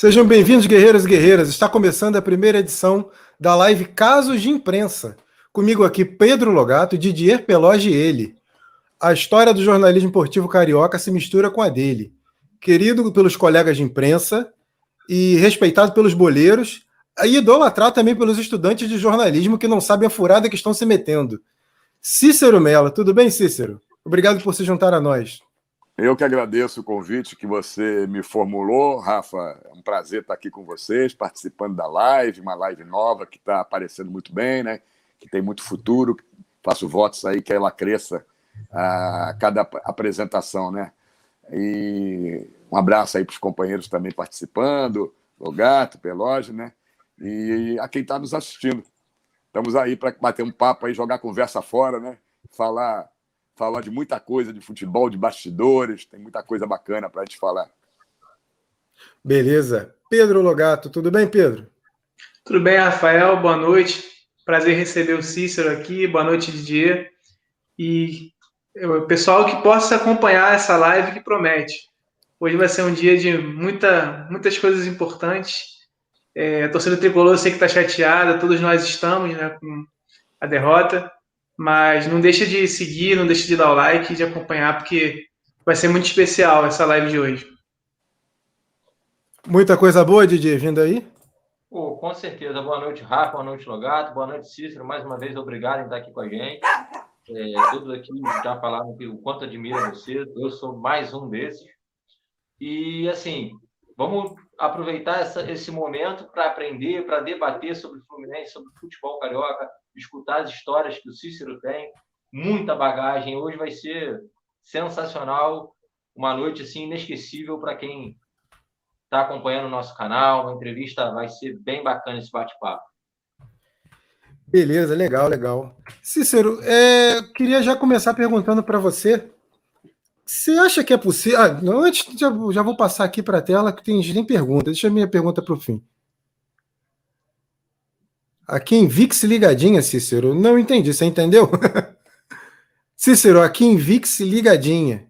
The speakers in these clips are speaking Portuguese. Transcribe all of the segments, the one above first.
Sejam bem-vindos, guerreiros e guerreiras. Está começando a primeira edição da live Casos de Imprensa. Comigo aqui, Pedro Logato, Didier Peloge e ele. A história do jornalismo esportivo carioca se mistura com a dele. Querido pelos colegas de imprensa e respeitado pelos boleiros, e idolatrado também pelos estudantes de jornalismo que não sabem a furada que estão se metendo. Cícero Mello, tudo bem, Cícero? Obrigado por se juntar a nós. Eu que agradeço o convite que você me formulou, Rafa. É um prazer estar aqui com vocês, participando da live, uma live nova que está aparecendo muito bem, né? Que tem muito futuro. Faço votos aí que ela cresça a cada apresentação, né? E um abraço aí para os companheiros também participando, o Gato, Peloge, né? E a quem está nos assistindo. Estamos aí para bater um papo aí, jogar conversa fora, né? Falar falar de muita coisa de futebol, de bastidores, tem muita coisa bacana para a gente falar. Beleza. Pedro Logato, tudo bem, Pedro? Tudo bem, Rafael, boa noite. Prazer receber o Cícero aqui, boa noite, Didier. E o pessoal que possa acompanhar essa live que promete. Hoje vai ser um dia de muita, muitas coisas importantes. É, a torcida tricolor eu sei que está chateada, todos nós estamos né, com a derrota. Mas não deixa de seguir, não deixa de dar o like e de acompanhar, porque vai ser muito especial essa live de hoje. Muita coisa boa, Didi, vindo aí? Oh, com certeza. Boa noite, Rafa. Boa noite, Logato. Boa noite, Cícero. Mais uma vez, obrigado em estar aqui com a gente. É, todos aqui já falaram que o quanto admiro você. Eu sou mais um desses. E, assim, vamos aproveitar essa, esse momento para aprender, para debater sobre o Fluminense, sobre o futebol carioca, escutar as histórias que o Cícero tem, muita bagagem. Hoje vai ser sensacional, uma noite assim inesquecível para quem está acompanhando o nosso canal. Uma entrevista vai ser bem bacana esse bate-papo. Beleza, legal, legal. Cícero, é, queria já começar perguntando para você. Você acha que é possível? Ah, não, antes já, já vou passar aqui para a tela que tem, tem pergunta. Deixa a minha pergunta para o fim. Aqui em VIX ligadinha, Cícero. Não entendi, você entendeu? Cícero, aqui em VIX ligadinha.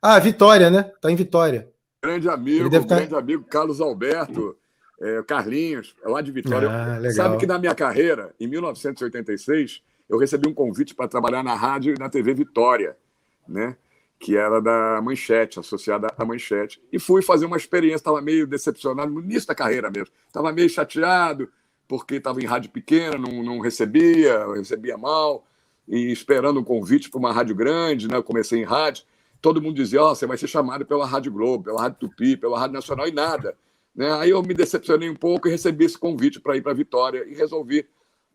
Ah, Vitória, né? Tá em Vitória. Grande amigo, grande tá... amigo Carlos Alberto, é, Carlinhos, é lá de Vitória. Ah, Sabe que na minha carreira, em 1986, eu recebi um convite para trabalhar na rádio e na TV Vitória, né? Que era da Manchete, associada à Manchete. E fui fazer uma experiência, estava meio decepcionado no início da carreira mesmo. Estava meio chateado, porque estava em rádio pequena, não, não recebia, recebia mal, e esperando um convite para uma rádio grande, né? Eu comecei em rádio, todo mundo dizia, ó, oh, você vai ser chamado pela Rádio Globo, pela Rádio Tupi, pela Rádio Nacional, e nada. Né? Aí eu me decepcionei um pouco e recebi esse convite para ir para Vitória e resolvi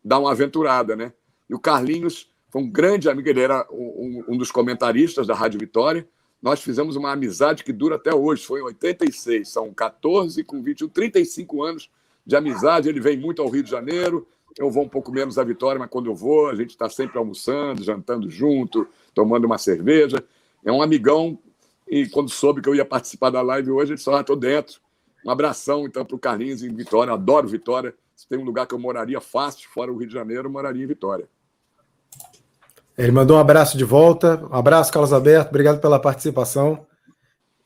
dar uma aventurada, né? E o Carlinhos foi um grande amigo, ele era um, um dos comentaristas da Rádio Vitória, nós fizemos uma amizade que dura até hoje, foi em 86, são 14 com 21, 35 anos de amizade. Ele vem muito ao Rio de Janeiro. Eu vou um pouco menos à Vitória, mas quando eu vou, a gente está sempre almoçando, jantando junto, tomando uma cerveja. É um amigão. E quando soube que eu ia participar da live hoje, ele Ah, estou dentro. Um abração, então, para o Carlinhos em Vitória. Adoro Vitória. Se tem um lugar que eu moraria fácil, fora o Rio de Janeiro, eu moraria em Vitória. Ele mandou um abraço de volta. Um abraço, Carlos Alberto. Obrigado pela participação.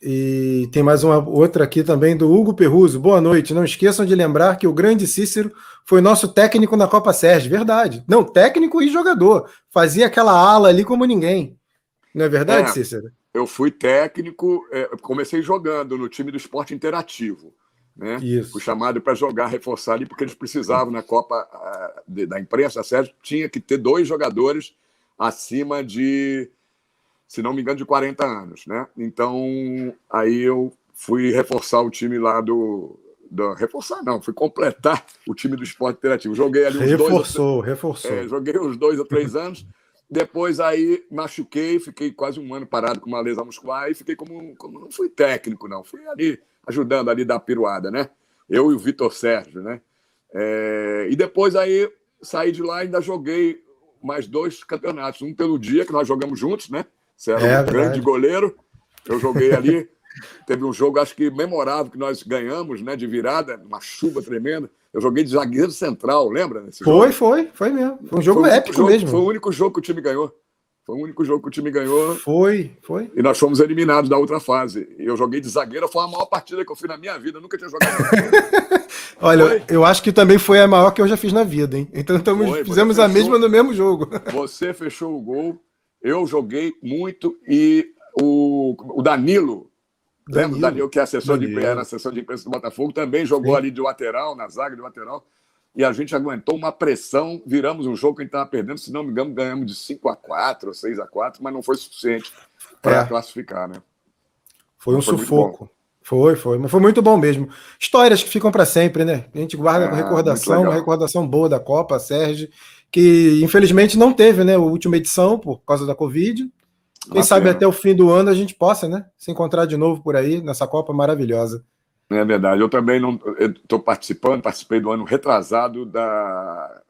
E tem mais uma outra aqui também do Hugo Perruso. Boa noite. Não esqueçam de lembrar que o grande Cícero foi nosso técnico na Copa Sérgio. Verdade. Não, técnico e jogador. Fazia aquela ala ali como ninguém. Não é verdade, é, Cícero? Eu fui técnico, é, comecei jogando no time do esporte interativo. Né? Isso. Fui chamado para jogar, reforçar ali, porque eles precisavam na Copa da imprensa, a Sérgio tinha que ter dois jogadores acima de se não me engano, de 40 anos, né? Então, aí eu fui reforçar o time lá do, do, reforçar não, fui completar o time do esporte interativo. Joguei ali uns reforçou, dois, reforçou. É, joguei uns dois ou três anos. Depois aí machuquei, fiquei quase um ano parado com uma lesão muscular e fiquei como, como não fui técnico não, fui ali ajudando ali da piruada, né? Eu e o Vitor Sérgio, né? É, e depois aí saí de lá e ainda joguei mais dois campeonatos, um pelo dia que nós jogamos juntos, né? Você era é, um grande goleiro. Eu joguei ali. Teve um jogo, acho que memorável, que nós ganhamos, né? De virada, uma chuva tremenda. Eu joguei de zagueiro central, lembra? foi, jogo? foi, foi mesmo. Foi um jogo foi épico jogo, mesmo. Foi o único jogo que o time ganhou. Foi o único jogo que o time ganhou. Foi, foi. E nós fomos eliminados da outra fase. Eu joguei de zagueiro, foi a maior partida que eu fiz na minha vida. Eu nunca tinha jogado. Olha, foi? eu acho que também foi a maior que eu já fiz na vida, hein? Então foi, fizemos a mesma no mesmo jogo. Você fechou o gol, eu joguei muito e o, o Danilo, Danilo, lembra? Danilo, que é assessor Danilo. de, era assessor de imprensa do Botafogo, também jogou Sim. ali de lateral, na zaga de lateral e a gente aguentou uma pressão, viramos um jogo que a gente estava perdendo, se não me engano, ganhamos de 5 a 4 ou 6 a 4 mas não foi suficiente para é. classificar, né? Foi um foi sufoco. Foi, foi, mas foi muito bom mesmo. Histórias que ficam para sempre, né? A gente guarda é, recordação, uma recordação boa da Copa, Sérgio, que infelizmente não teve, né, a última edição por causa da Covid. Quem sabe até o fim do ano a gente possa, né, se encontrar de novo por aí nessa Copa maravilhosa. É verdade. Eu também não estou participando, participei do ano retrasado da,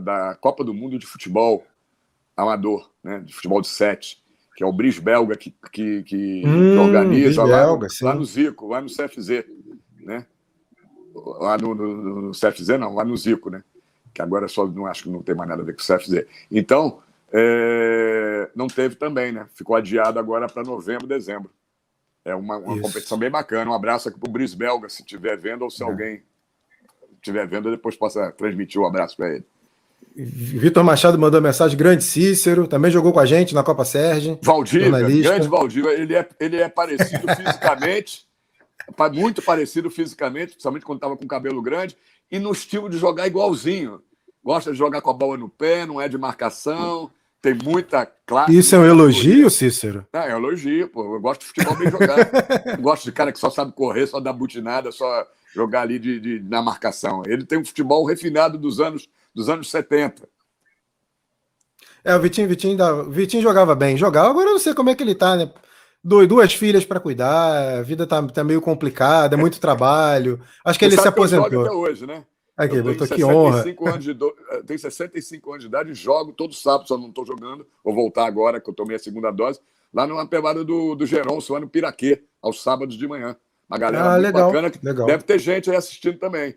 da Copa do Mundo de Futebol Amador, né? de futebol de sete, que é o Bris Belga que, que, que hum, organiza lá, Belga, lá, no, Zico, lá no CFZ, né? Lá no, no, no, CFZ, não, lá no Zico, né? Que agora só não acho que não tem mais nada a ver com o CFZ. Então, é, não teve também, né? Ficou adiado agora para novembro, dezembro. É uma, uma competição bem bacana. Um abraço aqui para o Brice Belga, se estiver vendo, ou se é. alguém estiver vendo, depois possa transmitir o um abraço para ele. Vitor Machado mandou mensagem, grande Cícero, também jogou com a gente na Copa Sérgio. Valdir, grande Valdir, ele é, ele é parecido fisicamente, muito parecido fisicamente, principalmente quando estava com cabelo grande, e no estilo de jogar igualzinho. Gosta de jogar com a bola no pé, não é de marcação, tem muita classe. Isso é um elogio, Cícero? É, é um elogio, pô. Eu gosto de futebol bem jogado. gosto de cara que só sabe correr, só dar butinada, só jogar ali de, de, na marcação. Ele tem um futebol refinado dos anos, dos anos 70. É, o Vitinho, Vitinho, da, Vitinho jogava bem. Jogava, agora eu não sei como é que ele tá, né? duas filhas para cuidar, a vida tá, tá meio complicada, é muito trabalho. Acho que ele se aposentou. Que até hoje, né? Aqui, botou que honra. Anos de do... Eh, tenho 65 anos de idade, jogo todo sábado, só não estou jogando. Vou voltar agora, que eu tomei a segunda dose, lá numa pegada do, do Geronço, lá no Piraquê, aos sábados de manhã. Uma galera ah, legal, bacana, que legal. deve ter gente aí assistindo também.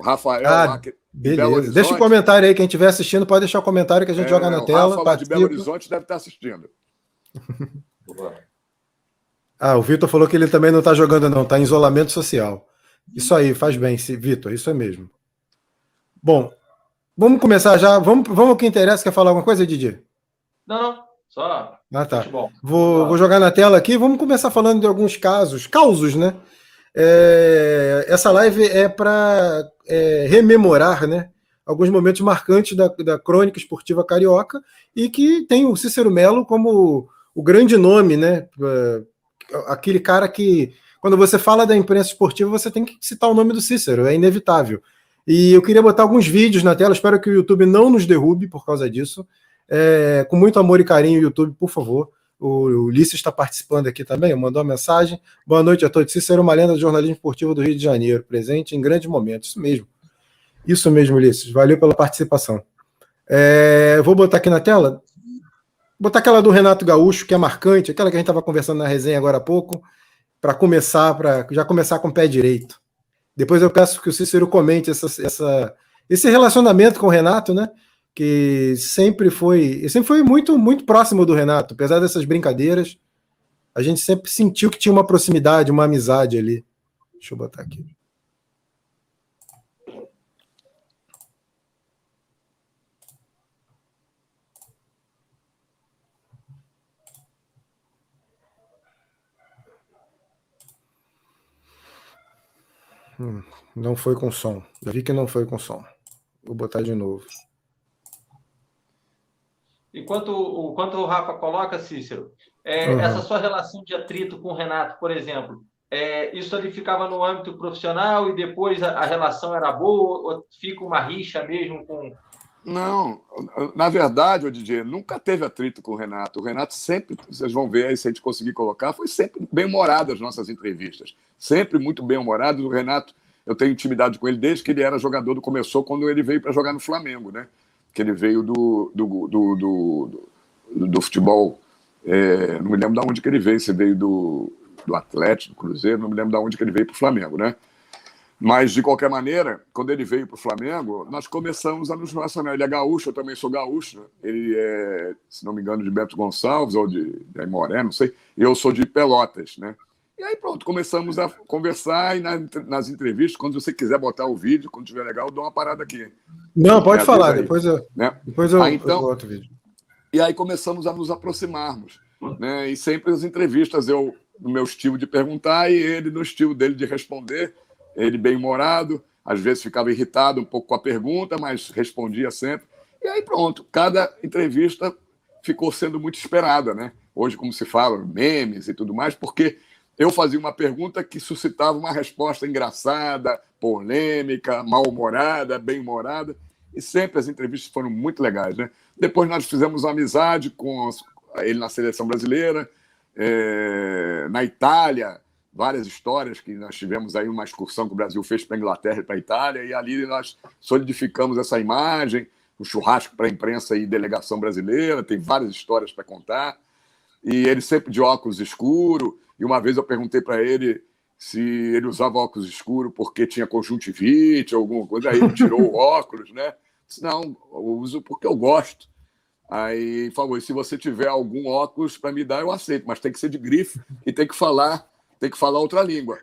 O Rafael ah, lá, que... Beleza. Deixa o um comentário aí, quem estiver assistindo, pode deixar o comentário que a gente é, joga na tela. Rafa de Belo Horizonte deve estar assistindo. ah, o Vitor falou que ele também não está jogando, não, está em isolamento social. Isso aí, faz bem, Vitor, isso é mesmo. Bom, vamos começar já. Vamos, vamos ao que interessa. Quer falar alguma coisa, Didi? Não, não. Só. Ah, tá. Vou, vou jogar na tela aqui. Vamos começar falando de alguns casos, causos, né? É, essa live é para é, rememorar, né? Alguns momentos marcantes da, da crônica esportiva carioca e que tem o Cícero Melo como o grande nome, né? É, aquele cara que, quando você fala da imprensa esportiva, você tem que citar o nome do Cícero, é inevitável. E eu queria botar alguns vídeos na tela, espero que o YouTube não nos derrube por causa disso. É, com muito amor e carinho, YouTube, por favor. O Ulisses está participando aqui também, mandou uma mensagem. Boa noite a todos. Cícero, uma lenda do jornalismo esportivo do Rio de Janeiro, presente em grandes momentos. Isso mesmo. Isso mesmo, Ulisses. Valeu pela participação. É, vou botar aqui na tela. Botar aquela do Renato Gaúcho, que é marcante, aquela que a gente estava conversando na resenha agora há pouco, para começar, para já começar com o pé direito. Depois eu peço que o Cícero comente essa, essa, esse relacionamento com o Renato, né? Que sempre foi, sempre foi muito, muito próximo do Renato, apesar dessas brincadeiras. A gente sempre sentiu que tinha uma proximidade, uma amizade ali. Deixa eu botar aqui. Hum, não foi com som. Eu vi que não foi com som. Vou botar de novo. Enquanto o, quanto o Rafa coloca, Cícero, é, uhum. essa sua relação de atrito com o Renato, por exemplo, é, isso ali ficava no âmbito profissional e depois a, a, relação era boa ou fica uma rixa mesmo com. Não, na verdade, o DJ nunca teve atrito com o Renato. O Renato sempre, vocês vão ver aí se a gente conseguir colocar, foi sempre bem humorado as nossas entrevistas sempre muito bem-humorado. O Renato, eu tenho intimidade com ele desde que ele era jogador, do começou quando ele veio para jogar no Flamengo, né? Que ele veio do, do, do, do, do futebol. É, não me lembro de onde que ele veio, se veio do, do Atlético, do Cruzeiro, não me lembro de onde que ele veio para o Flamengo, né? Mas, de qualquer maneira, quando ele veio para o Flamengo, nós começamos a nos relacionar. Ele é gaúcho, eu também sou gaúcho. Ele é, se não me engano, de Beto Gonçalves ou de, de Aimoré, não sei. Eu sou de Pelotas, né? E aí pronto, começamos a conversar e nas entrevistas, quando você quiser botar o vídeo, quando tiver legal, eu dou uma parada aqui. Não, pode falar, depois eu, né? depois eu, aí, então, eu boto o vídeo. E aí começamos a nos aproximarmos. Né? E sempre as entrevistas, eu no meu estilo de perguntar e ele no estilo dele de responder. Ele bem-humorado, às vezes ficava irritado um pouco com a pergunta, mas respondia sempre. E aí pronto, cada entrevista ficou sendo muito esperada, né? Hoje, como se fala, memes e tudo mais, porque eu fazia uma pergunta que suscitava uma resposta engraçada, polêmica, mal-humorada, bem-humorada, e sempre as entrevistas foram muito legais, né? Depois nós fizemos uma amizade com ele na seleção brasileira, é, na Itália, várias histórias que nós tivemos aí uma excursão que o Brasil fez para a Inglaterra e para a Itália, e ali nós solidificamos essa imagem, o um churrasco para a imprensa e delegação brasileira, tem várias histórias para contar. E ele sempre de óculos escuro, e uma vez eu perguntei para ele se ele usava óculos escuro porque tinha conjuntivite, alguma coisa, aí ele tirou o óculos, né? Disse, não, eu uso porque eu gosto. Aí falou: se você tiver algum óculos para me dar, eu aceito, mas tem que ser de grife e tem que falar, tem que falar outra língua.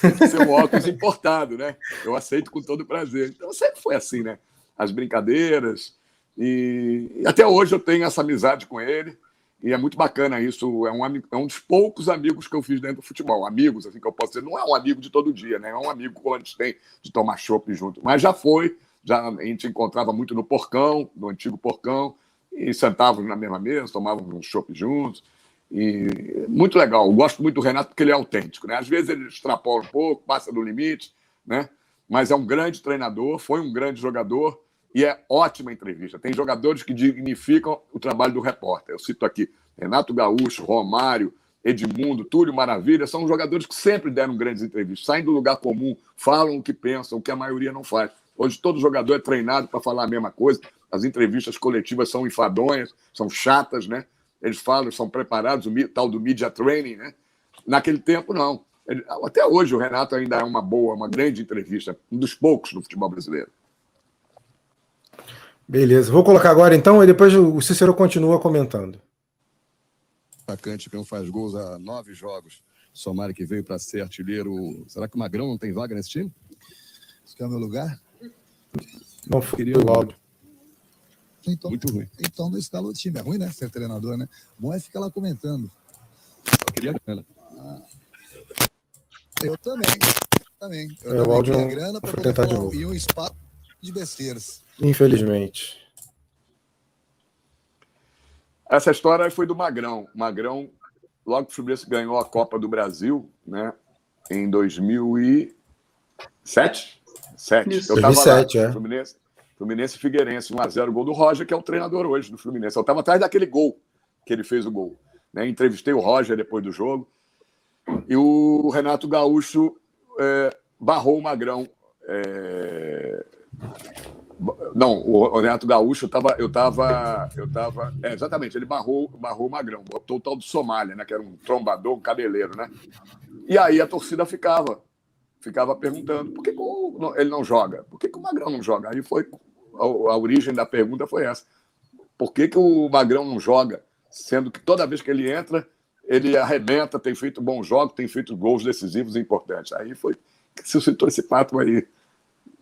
tem que ser um óculos importado, né? Eu aceito com todo prazer. Então sempre foi assim, né? As brincadeiras. E, e até hoje eu tenho essa amizade com ele. E é muito bacana isso. É um, é um dos poucos amigos que eu fiz dentro do futebol. Amigos, assim que eu posso dizer. Não é um amigo de todo dia, né? É um amigo que a gente tem de tomar chopp junto. Mas já foi. Já a gente encontrava muito no Porcão, no antigo Porcão e sentávamos na mesma mesa, tomávamos um chopp juntos. E muito legal. Eu gosto muito do Renato porque ele é autêntico. Né? Às vezes ele extrapola um pouco, passa do limite, né? mas é um grande treinador, foi um grande jogador e é ótima entrevista. Tem jogadores que dignificam o trabalho do repórter. Eu cito aqui Renato Gaúcho, Romário, Edmundo, Túlio Maravilha, são jogadores que sempre deram grandes entrevistas, saem do lugar comum, falam o que pensam, o que a maioria não faz. Hoje todo jogador é treinado para falar a mesma coisa. As entrevistas coletivas são enfadonhas, são chatas, né? Eles falam, são preparados, o tal do media training, né? Naquele tempo, não. Até hoje o Renato ainda é uma boa, uma grande entrevista, um dos poucos no futebol brasileiro. Beleza, vou colocar agora então e depois o Cícero continua comentando. Atacante que não faz gols há nove jogos. Somari que veio para ser artilheiro. Será que o Magrão não tem vaga nesse time? Esse é o meu lugar? Não queria o áudio. Então, Muito ruim. Então não escala o time. É ruim, né? Ser treinador, né? Bom é ficar lá comentando. Eu queria grana. Ah, eu também. Também. Eu é, também o áudio queria grana para tentar de novo. E um espaço de besteiras. Infelizmente. Essa história foi do Magrão. Magrão, logo que o Fluminense ganhou a Copa do Brasil, né? Em 2007. Sete. Eu estava lá, é. Fluminense, Fluminense Figueirense, 1x0, gol do Roger, que é o treinador hoje do Fluminense. Eu estava atrás daquele gol que ele fez o gol. Né? Entrevistei o Roger depois do jogo. E o Renato Gaúcho é, barrou o Magrão. É... Não, o Renato Gaúcho, estava. Eu tava, eu tava, é, exatamente, ele barrou, barrou o Magrão, botou o tal do Somália, né? Que era um trombador, um cabeleiro, né? E aí a torcida ficava ficava perguntando por que, que ele não joga? Por que, que o Magrão não joga? Aí foi a, a, origem da pergunta foi essa. Por que, que o Magrão não joga? Sendo que toda vez que ele entra, ele arrebenta, tem feito bons jogos, tem feito gols decisivos e importantes. Aí foi que suscitou esse pato aí.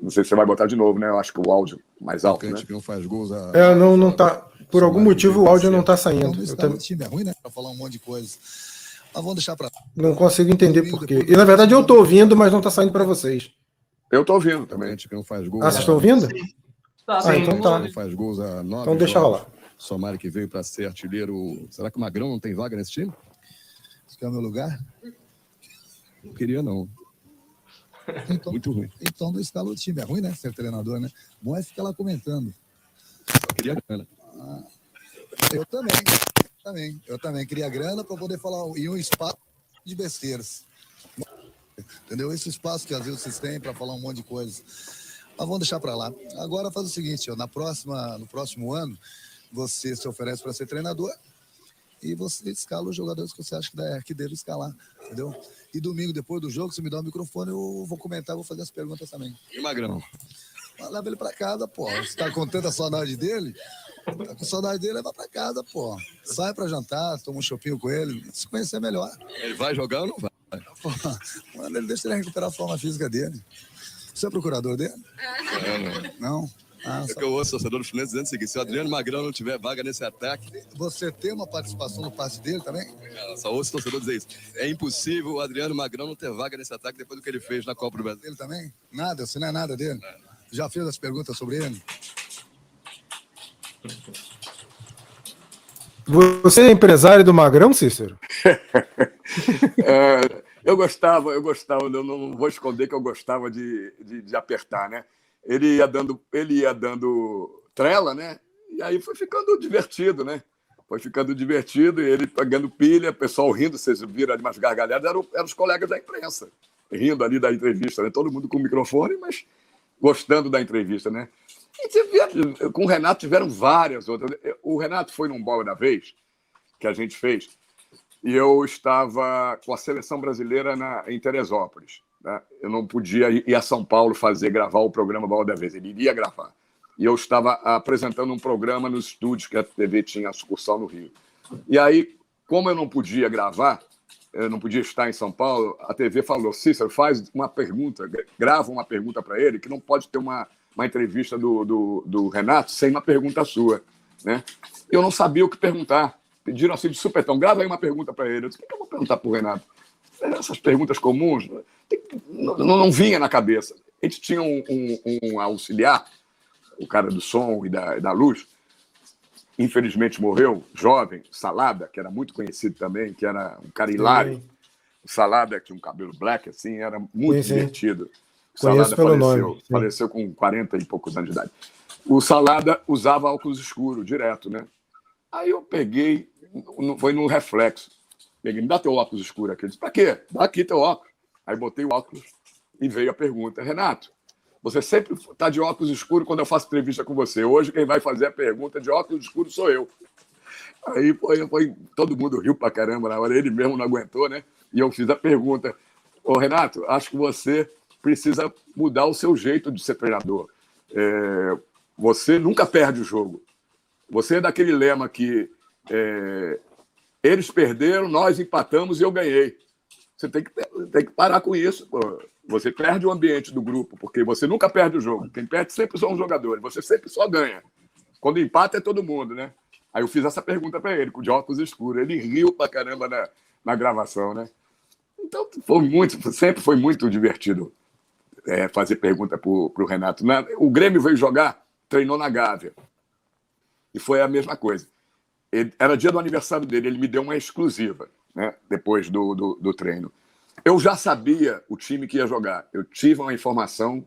Não sei se você vai botar de novo, né? Eu acho que o áudio mais alto. Né? não faz gols. A... É, não, não tá. Por algum motivo o áudio não está saindo. Não, tá... time é ruim, né? Para falar um monte de coisa. Mas vamos deixar para. Não consigo entender por quê. E na verdade eu estou ouvindo, mas não está saindo para vocês. Eu estou ouvindo também. Tipo, não faz gols. Ah, vocês estão ouvindo? Sim. Tá, ah, então tá. Não faz gols há nove Então deixa rolar. Somari que veio para ser artilheiro. Será que o Magrão não tem vaga nesse time? Esse é o meu lugar? Não queria, não. Então, Muito ruim. Então não escala o time. É ruim, né? Ser treinador, né? Bom é ficar lá comentando. Eu queria grana. Ah, eu também. Também. Eu também queria grana para poder falar em um espaço de besteiras. Entendeu? Esse espaço que às vezes vocês têm para falar um monte de coisa. Mas vamos deixar para lá. Agora faz o seguinte, ó, na próxima, no próximo ano, você se oferece para ser treinador e você escala os jogadores que você acha que, dá, que deve escalar, entendeu? E domingo, depois do jogo, se me dá o microfone, eu vou comentar, vou fazer as perguntas também. E Magrão? Leva ele para casa, pô. Você tá com tanta saudade dele? Tá com saudade dele, leva para casa, pô. Sai para jantar, toma um chopinho com ele, se conhecer melhor. Ele vai jogar ou não vai? Pô, mano, ele deixa ele recuperar a forma física dele. Você é procurador dele? É, não. Não? Ah, é que eu ouço o torcedor do Fluminense dizendo o seguinte: se o Adriano Magrão não tiver vaga nesse ataque. Você tem uma participação no passe dele também? Não, só ouço o torcedor dizer isso. É impossível o Adriano Magrão não ter vaga nesse ataque depois do que ele fez na Copa do Brasil. Ele também? Nada, você não é nada dele? É. Já fez as perguntas sobre ele? Você é empresário do Magrão, Cícero? é, eu gostava, eu gostava, eu não vou esconder que eu gostava de, de, de apertar, né? ele ia dando, ele ia dando trela, né? E aí foi ficando divertido, né? Foi ficando divertido e ele pegando pilha, pessoal rindo, vocês viram ali umas gargalhadas, eram, eram os colegas da imprensa, rindo ali da entrevista, né? Todo mundo com o microfone, mas gostando da entrevista, né? Com o Renato tiveram várias outras. O Renato foi num bola da vez que a gente fez e eu estava com a seleção brasileira na, em Teresópolis. Né? Eu não podia ir a São Paulo fazer, gravar o programa Bola da Vez, ele iria gravar. E eu estava apresentando um programa nos estúdios que a TV tinha a sucursal no Rio. E aí, como eu não podia gravar, eu não podia estar em São Paulo, a TV falou: Cícero, faz uma pergunta, grava uma pergunta para ele, que não pode ter uma, uma entrevista do, do, do, Renato sem uma pergunta sua. Né? Eu não sabia o que perguntar. Pediram assim de supetão: grava aí uma pergunta para ele. Eu disse: o que eu vou perguntar para o Renato? Essas perguntas comuns não, não vinha na cabeça. A gente tinha um, um, um auxiliar, o cara do som e da, da luz, infelizmente morreu, jovem, Salada, que era muito conhecido também, que era um cara hilário. Salada, que tinha um cabelo black, assim, era muito sim, divertido. Salada faleceu, nome, faleceu com 40 e poucos anos de idade. O Salada usava óculos escuros direto, né? Aí eu peguei, foi no reflexo. Peguei, me dá teu óculos escuro aqui. Ele disse, pra quê? Dá aqui teu óculos. Aí botei o óculos e veio a pergunta: Renato, você sempre está de óculos escuros quando eu faço entrevista com você. Hoje quem vai fazer a pergunta de óculos escuros sou eu. Aí foi, foi, todo mundo riu pra caramba na hora, ele mesmo não aguentou, né? E eu fiz a pergunta: Ô Renato, acho que você precisa mudar o seu jeito de ser treinador. É, você nunca perde o jogo. Você é daquele lema que é, eles perderam, nós empatamos e eu ganhei. Você tem que, tem que parar com isso. Pô. Você perde o ambiente do grupo, porque você nunca perde o jogo. Quem perde sempre são os jogadores. Você sempre só ganha. Quando empata é todo mundo, né? Aí eu fiz essa pergunta para ele, com de óculos escuros. Ele riu pra caramba na, na gravação, né? Então, foi muito, sempre foi muito divertido é, fazer pergunta para o Renato. O Grêmio veio jogar, treinou na Gávea. E foi a mesma coisa. Ele, era dia do aniversário dele, ele me deu uma exclusiva né, depois do, do, do, treino. Eu já sabia o time que ia jogar. Eu tive uma informação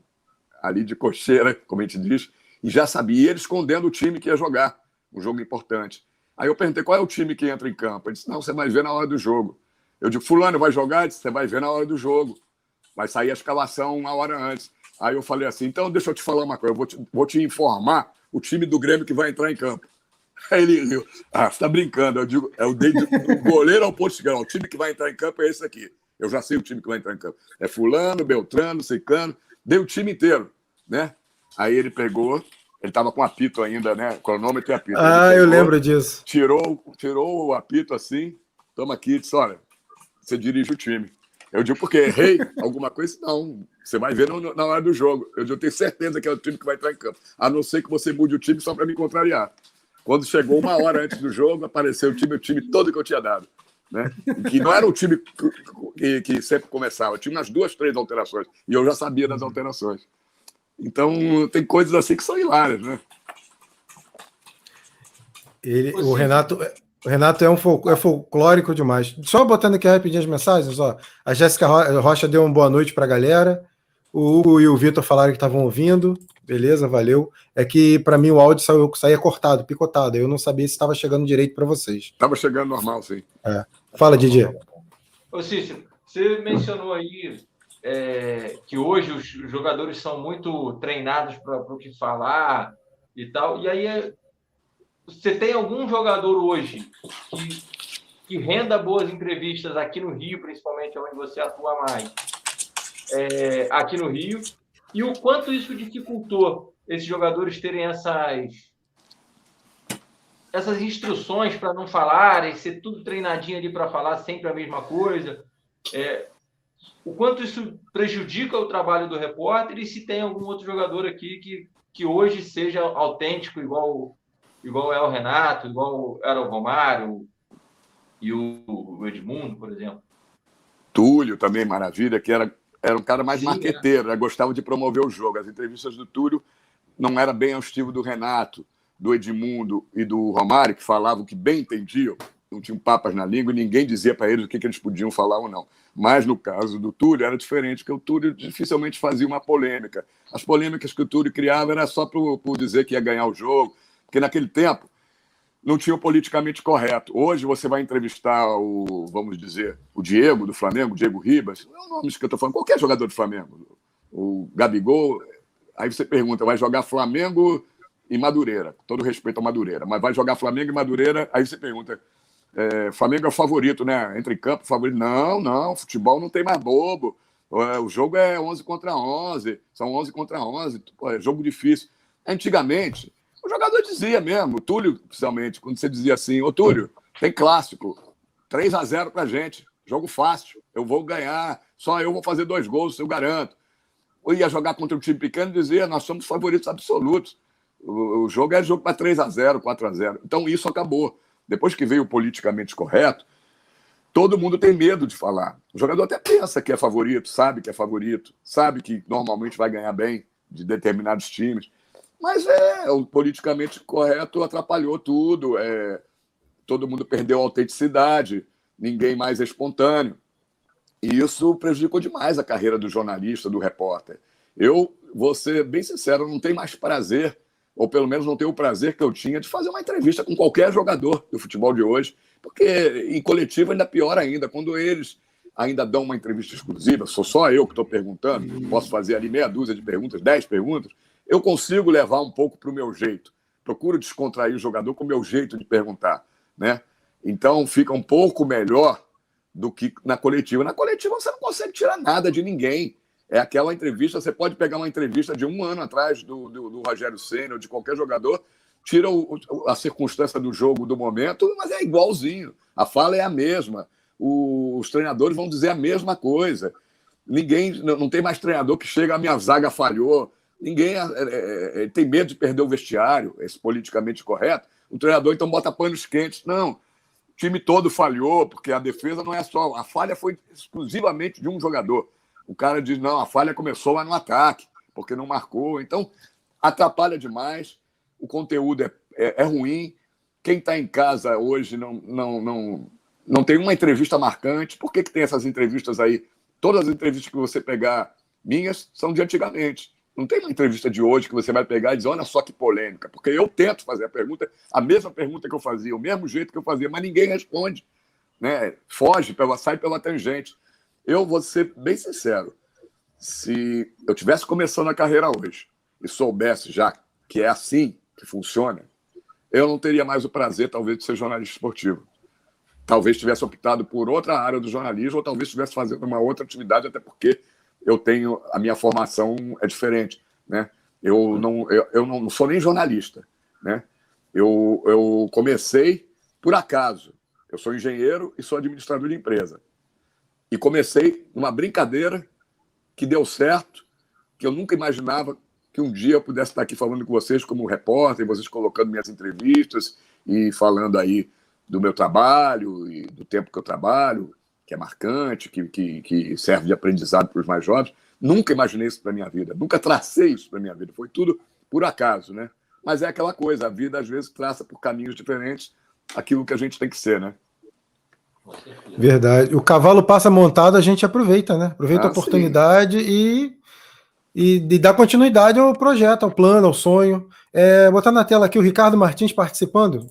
ali de cocheira, como a gente diz, e já sabia. E ele escondendo o time que ia jogar, um jogo importante. Aí eu perguntei qual é o time que entra em campo. Ele disse: Não, você vai ver na hora do jogo. Eu digo: Fulano vai jogar? Ele disse: Você vai ver na hora do jogo. Vai sair a escalação uma hora antes. Aí eu falei assim: Então deixa eu te falar uma coisa. Eu vou te, vou te informar o time do Grêmio que vai entrar em campo. Aí ele riu. Ah, você tá brincando. Eu digo, é o desde o goleiro ao posto de O time que vai entrar em campo é esse aqui. Eu já sei o time que vai entrar em campo. É fulano, Beltrano, Secano. Dei o time inteiro, né? Aí ele pegou, ele tava com apito ainda, né? Cronômetro e apito. Ah, pegou, eu lembro disso. Tirou, tirou o apito assim, toma aqui disse, olha, você dirige o time. Eu digo, porque errei alguma coisa? Não, você vai ver no, na hora do jogo. Eu, digo, eu tenho certeza que é o time que vai entrar em campo. A não ser que você mude o time só para me contrariar. Quando chegou uma hora antes do jogo, apareceu o time, o time todo que eu tinha dado. Né? Que não era o time que, que sempre começava, tinha umas duas, três alterações. E eu já sabia das alterações. Então, tem coisas assim que são hilárias, né? Ele, o Renato, o Renato é um fol, é folclórico demais. Só botando aqui rapidinho as mensagens, ó. A Jéssica Rocha deu uma boa noite para a galera. O Hugo e o Vitor falaram que estavam ouvindo. Beleza, valeu. É que para mim o áudio saiu, saía cortado, picotado. Eu não sabia se estava chegando direito para vocês. Estava chegando normal, sim. É. Fala, Didier. Ô, Cícero, você mencionou aí é, que hoje os jogadores são muito treinados para o que falar e tal. E aí, você tem algum jogador hoje que que renda boas entrevistas aqui no Rio, principalmente onde você atua mais, é, aqui no Rio, e o quanto isso dificultou esses jogadores terem essas essas instruções para não falarem, ser tudo treinadinho ali para falar sempre a mesma coisa. É, o quanto isso prejudica o trabalho do repórter e se tem algum outro jogador aqui que, que hoje seja autêntico, igual, igual é o Renato, igual era o Romário e o, Edmundo, por exemplo. Túlio também, maravilha, que era, era um cara mais Sim, marqueteiro, né? gostava de promover o jogo. As entrevistas do Túlio não era bem ao estilo do Renato do Edmundo e do Romário, que falavam que bem entendiam, não tinham papas na língua e ninguém dizia para eles o que, que eles podiam falar ou não. Mas no caso do Túlio era diferente, porque o Túlio dificilmente fazia uma polêmica. As polêmicas que o Túlio criava era só por dizer que ia ganhar o jogo, porque naquele tempo não tinha o politicamente correto. Hoje você vai entrevistar o, vamos dizer, o Diego do Flamengo, Diego Ribas, não é o nome que eu estou falando, qualquer jogador do Flamengo, o Gabigol, aí você pergunta, vai jogar Flamengo e Madureira. Todo respeito ao Madureira. Mas vai jogar Flamengo e Madureira, aí você pergunta. É, Flamengo é o favorito, né? Entre campo, favorito. Não, não, futebol não tem mais bobo. É, o jogo é 11 contra 11, são 11 contra 11, Pô, é jogo difícil. Antigamente, o jogador dizia mesmo, o Túlio, principalmente, quando você dizia assim: Ô Túlio, tem clássico, 3 a 0 pra gente, jogo fácil, eu vou ganhar, só eu vou fazer dois gols, eu garanto. Eu ia jogar contra um time pequeno e dizia: nós somos favoritos absolutos. O, jogo é jogo para 3 a 0 4 a 0 Então isso acabou. Depois que veio o politicamente correto, todo mundo tem medo de falar. O jogador até pensa que é favorito, sabe que é favorito, sabe que normalmente vai ganhar bem de determinados times. Mas é, o politicamente correto atrapalhou tudo. É, todo mundo perdeu a autenticidade, ninguém mais é espontâneo. E isso prejudicou demais a carreira do jornalista, do repórter. Eu vou ser bem sincero, não tenho mais prazer ou pelo menos não ter o prazer que eu tinha de fazer uma entrevista com qualquer jogador do futebol de hoje, porque em coletivo ainda pior ainda, quando eles ainda dão uma entrevista exclusiva, sou só eu que estou perguntando, posso fazer ali meia dúzia de perguntas, dez perguntas, eu consigo levar um pouco para o meu jeito. Procuro descontrair o jogador com o meu jeito de perguntar, né? Então fica um pouco melhor do que na coletiva. Na coletiva você não consegue tirar nada de ninguém. É aquela entrevista, você pode pegar uma entrevista de um ano atrás do, do, do Rogério Senna ou de qualquer jogador, tira o, a circunstância do jogo, do momento, mas é igualzinho. A fala é a mesma. O, os treinadores vão dizer a mesma coisa. Ninguém, não tem mais treinador que chega, a minha zaga falhou. Ninguém é, é, é, tem medo de perder o vestiário, esse politicamente correto. O treinador então bota panos quentes. Não, o time todo falhou, porque a defesa não é só. A falha foi exclusivamente de um jogador. O cara diz: não, a falha começou lá no ataque, porque não marcou. Então, atrapalha demais. O conteúdo é, é, é ruim. Quem está em casa hoje não, não, não, não tem uma entrevista marcante. Por que, que tem essas entrevistas aí? Todas as entrevistas que você pegar minhas são de antigamente. Não tem uma entrevista de hoje que você vai pegar e dizer, olha só que polêmica, porque eu tento fazer a pergunta, a mesma pergunta que eu fazia, o mesmo jeito que eu fazia, mas ninguém responde. Né? Foge, pela, sai pela tangente. Eu vou ser bem sincero. Se eu tivesse começando a carreira hoje e soubesse já que é assim que funciona, eu não teria mais o prazer, talvez, de ser jornalista esportivo. Talvez tivesse optado por outra área do jornalismo, ou talvez estivesse fazendo uma outra atividade, até porque eu tenho a minha formação é diferente, né? Eu não, eu, eu não sou nem jornalista, né? Eu, eu comecei por acaso. Eu sou engenheiro e sou administrador de empresa. E comecei numa brincadeira que deu certo, que eu nunca imaginava que um dia eu pudesse estar aqui falando com vocês como repórter, vocês colocando minhas entrevistas e falando aí do meu trabalho e do tempo que eu trabalho, que é marcante, que, que, que serve de aprendizado para os mais jovens. Nunca imaginei isso para minha vida, nunca tracei isso para minha vida. Foi tudo por acaso, né? Mas é aquela coisa, a vida às vezes traça por caminhos diferentes aquilo que a gente tem que ser, né? Verdade. O cavalo passa montado, a gente aproveita, né? Aproveita ah, a oportunidade e, e, e, dá continuidade ao projeto, ao plano, ao sonho. É, botar na tela aqui o Ricardo Martins participando.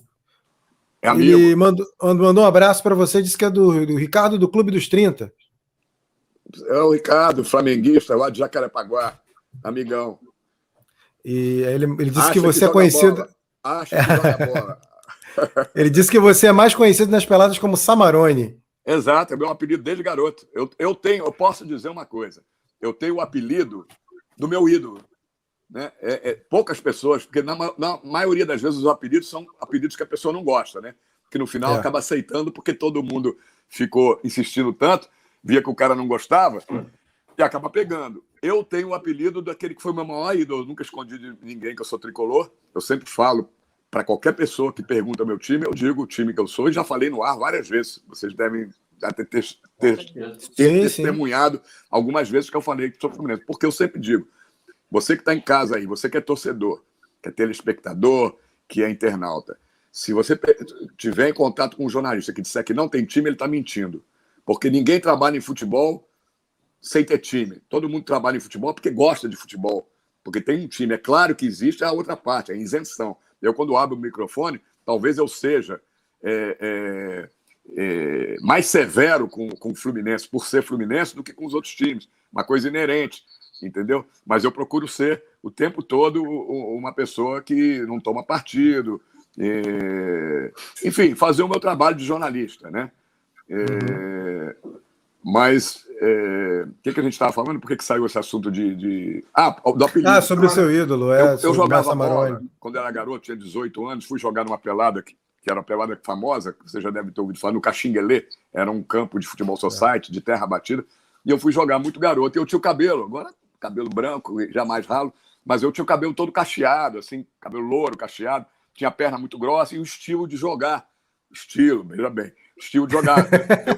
É amigo. Ele mandou, mandou um abraço para você, disse que é do, do Ricardo do Clube dos 30. É o Ricardo, flamenguista, lá de Jacarepaguá, amigão. E ele, ele disse Acha que você que é conhecido. Acho que joga bola. Ele disse que você é mais conhecido nas peladas como Samarone. Exato, é meu apelido desde garoto. Eu, eu tenho, eu posso dizer uma coisa. Eu tenho o apelido do meu ídolo. Né? É, é, poucas pessoas, porque na, na, maioria das vezes os apelidos são apelidos que a pessoa não gosta, né? Que no final é. acaba aceitando porque todo mundo ficou insistindo tanto, via que o cara não gostava e acaba pegando. Eu tenho o apelido daquele que foi meu maior ídolo. Eu nunca escondi de ninguém que eu sou tricolor. Eu sempre falo para qualquer pessoa que pergunta meu time, eu digo o time que eu sou e já falei no ar várias vezes. Vocês devem já ter, ter, ter, ter sim, testemunhado sim. algumas vezes que eu falei que sou Fluminense. Porque eu sempre digo, você que está em casa aí, você que é torcedor, que é telespectador, que é internauta, se você tiver em contato com um jornalista que disser que não tem time, ele está mentindo. Porque ninguém trabalha em futebol sem ter time. Todo mundo trabalha em futebol porque gosta de futebol. Porque tem um time. É claro que existe a outra parte, a isenção. Eu, quando abro o microfone, talvez eu seja é, é, é, mais severo com, com o Fluminense, por ser Fluminense, do que com os outros times. Uma coisa inerente, entendeu? Mas eu procuro ser o tempo todo uma pessoa que não toma partido. É, enfim, fazer o meu trabalho de jornalista, né? É, uhum. Mas é, o que, que a gente estava falando? Por que, que saiu esse assunto de. de... Ah, do apelido. Ah, sobre o seu ídolo. É, eu, eu jogava bola quando era garoto, tinha 18 anos, fui jogar numa pelada que, que era uma pelada famosa, que você já deve ter ouvido falar, no Caxinguelê. Era um campo de futebol society, de terra batida. E eu fui jogar muito garoto. E eu tinha o cabelo, agora cabelo branco, jamais ralo, mas eu tinha o cabelo todo cacheado, assim, cabelo louro, cacheado. Tinha a perna muito grossa e o estilo de jogar. Estilo, veja bem. Estilo de jogar.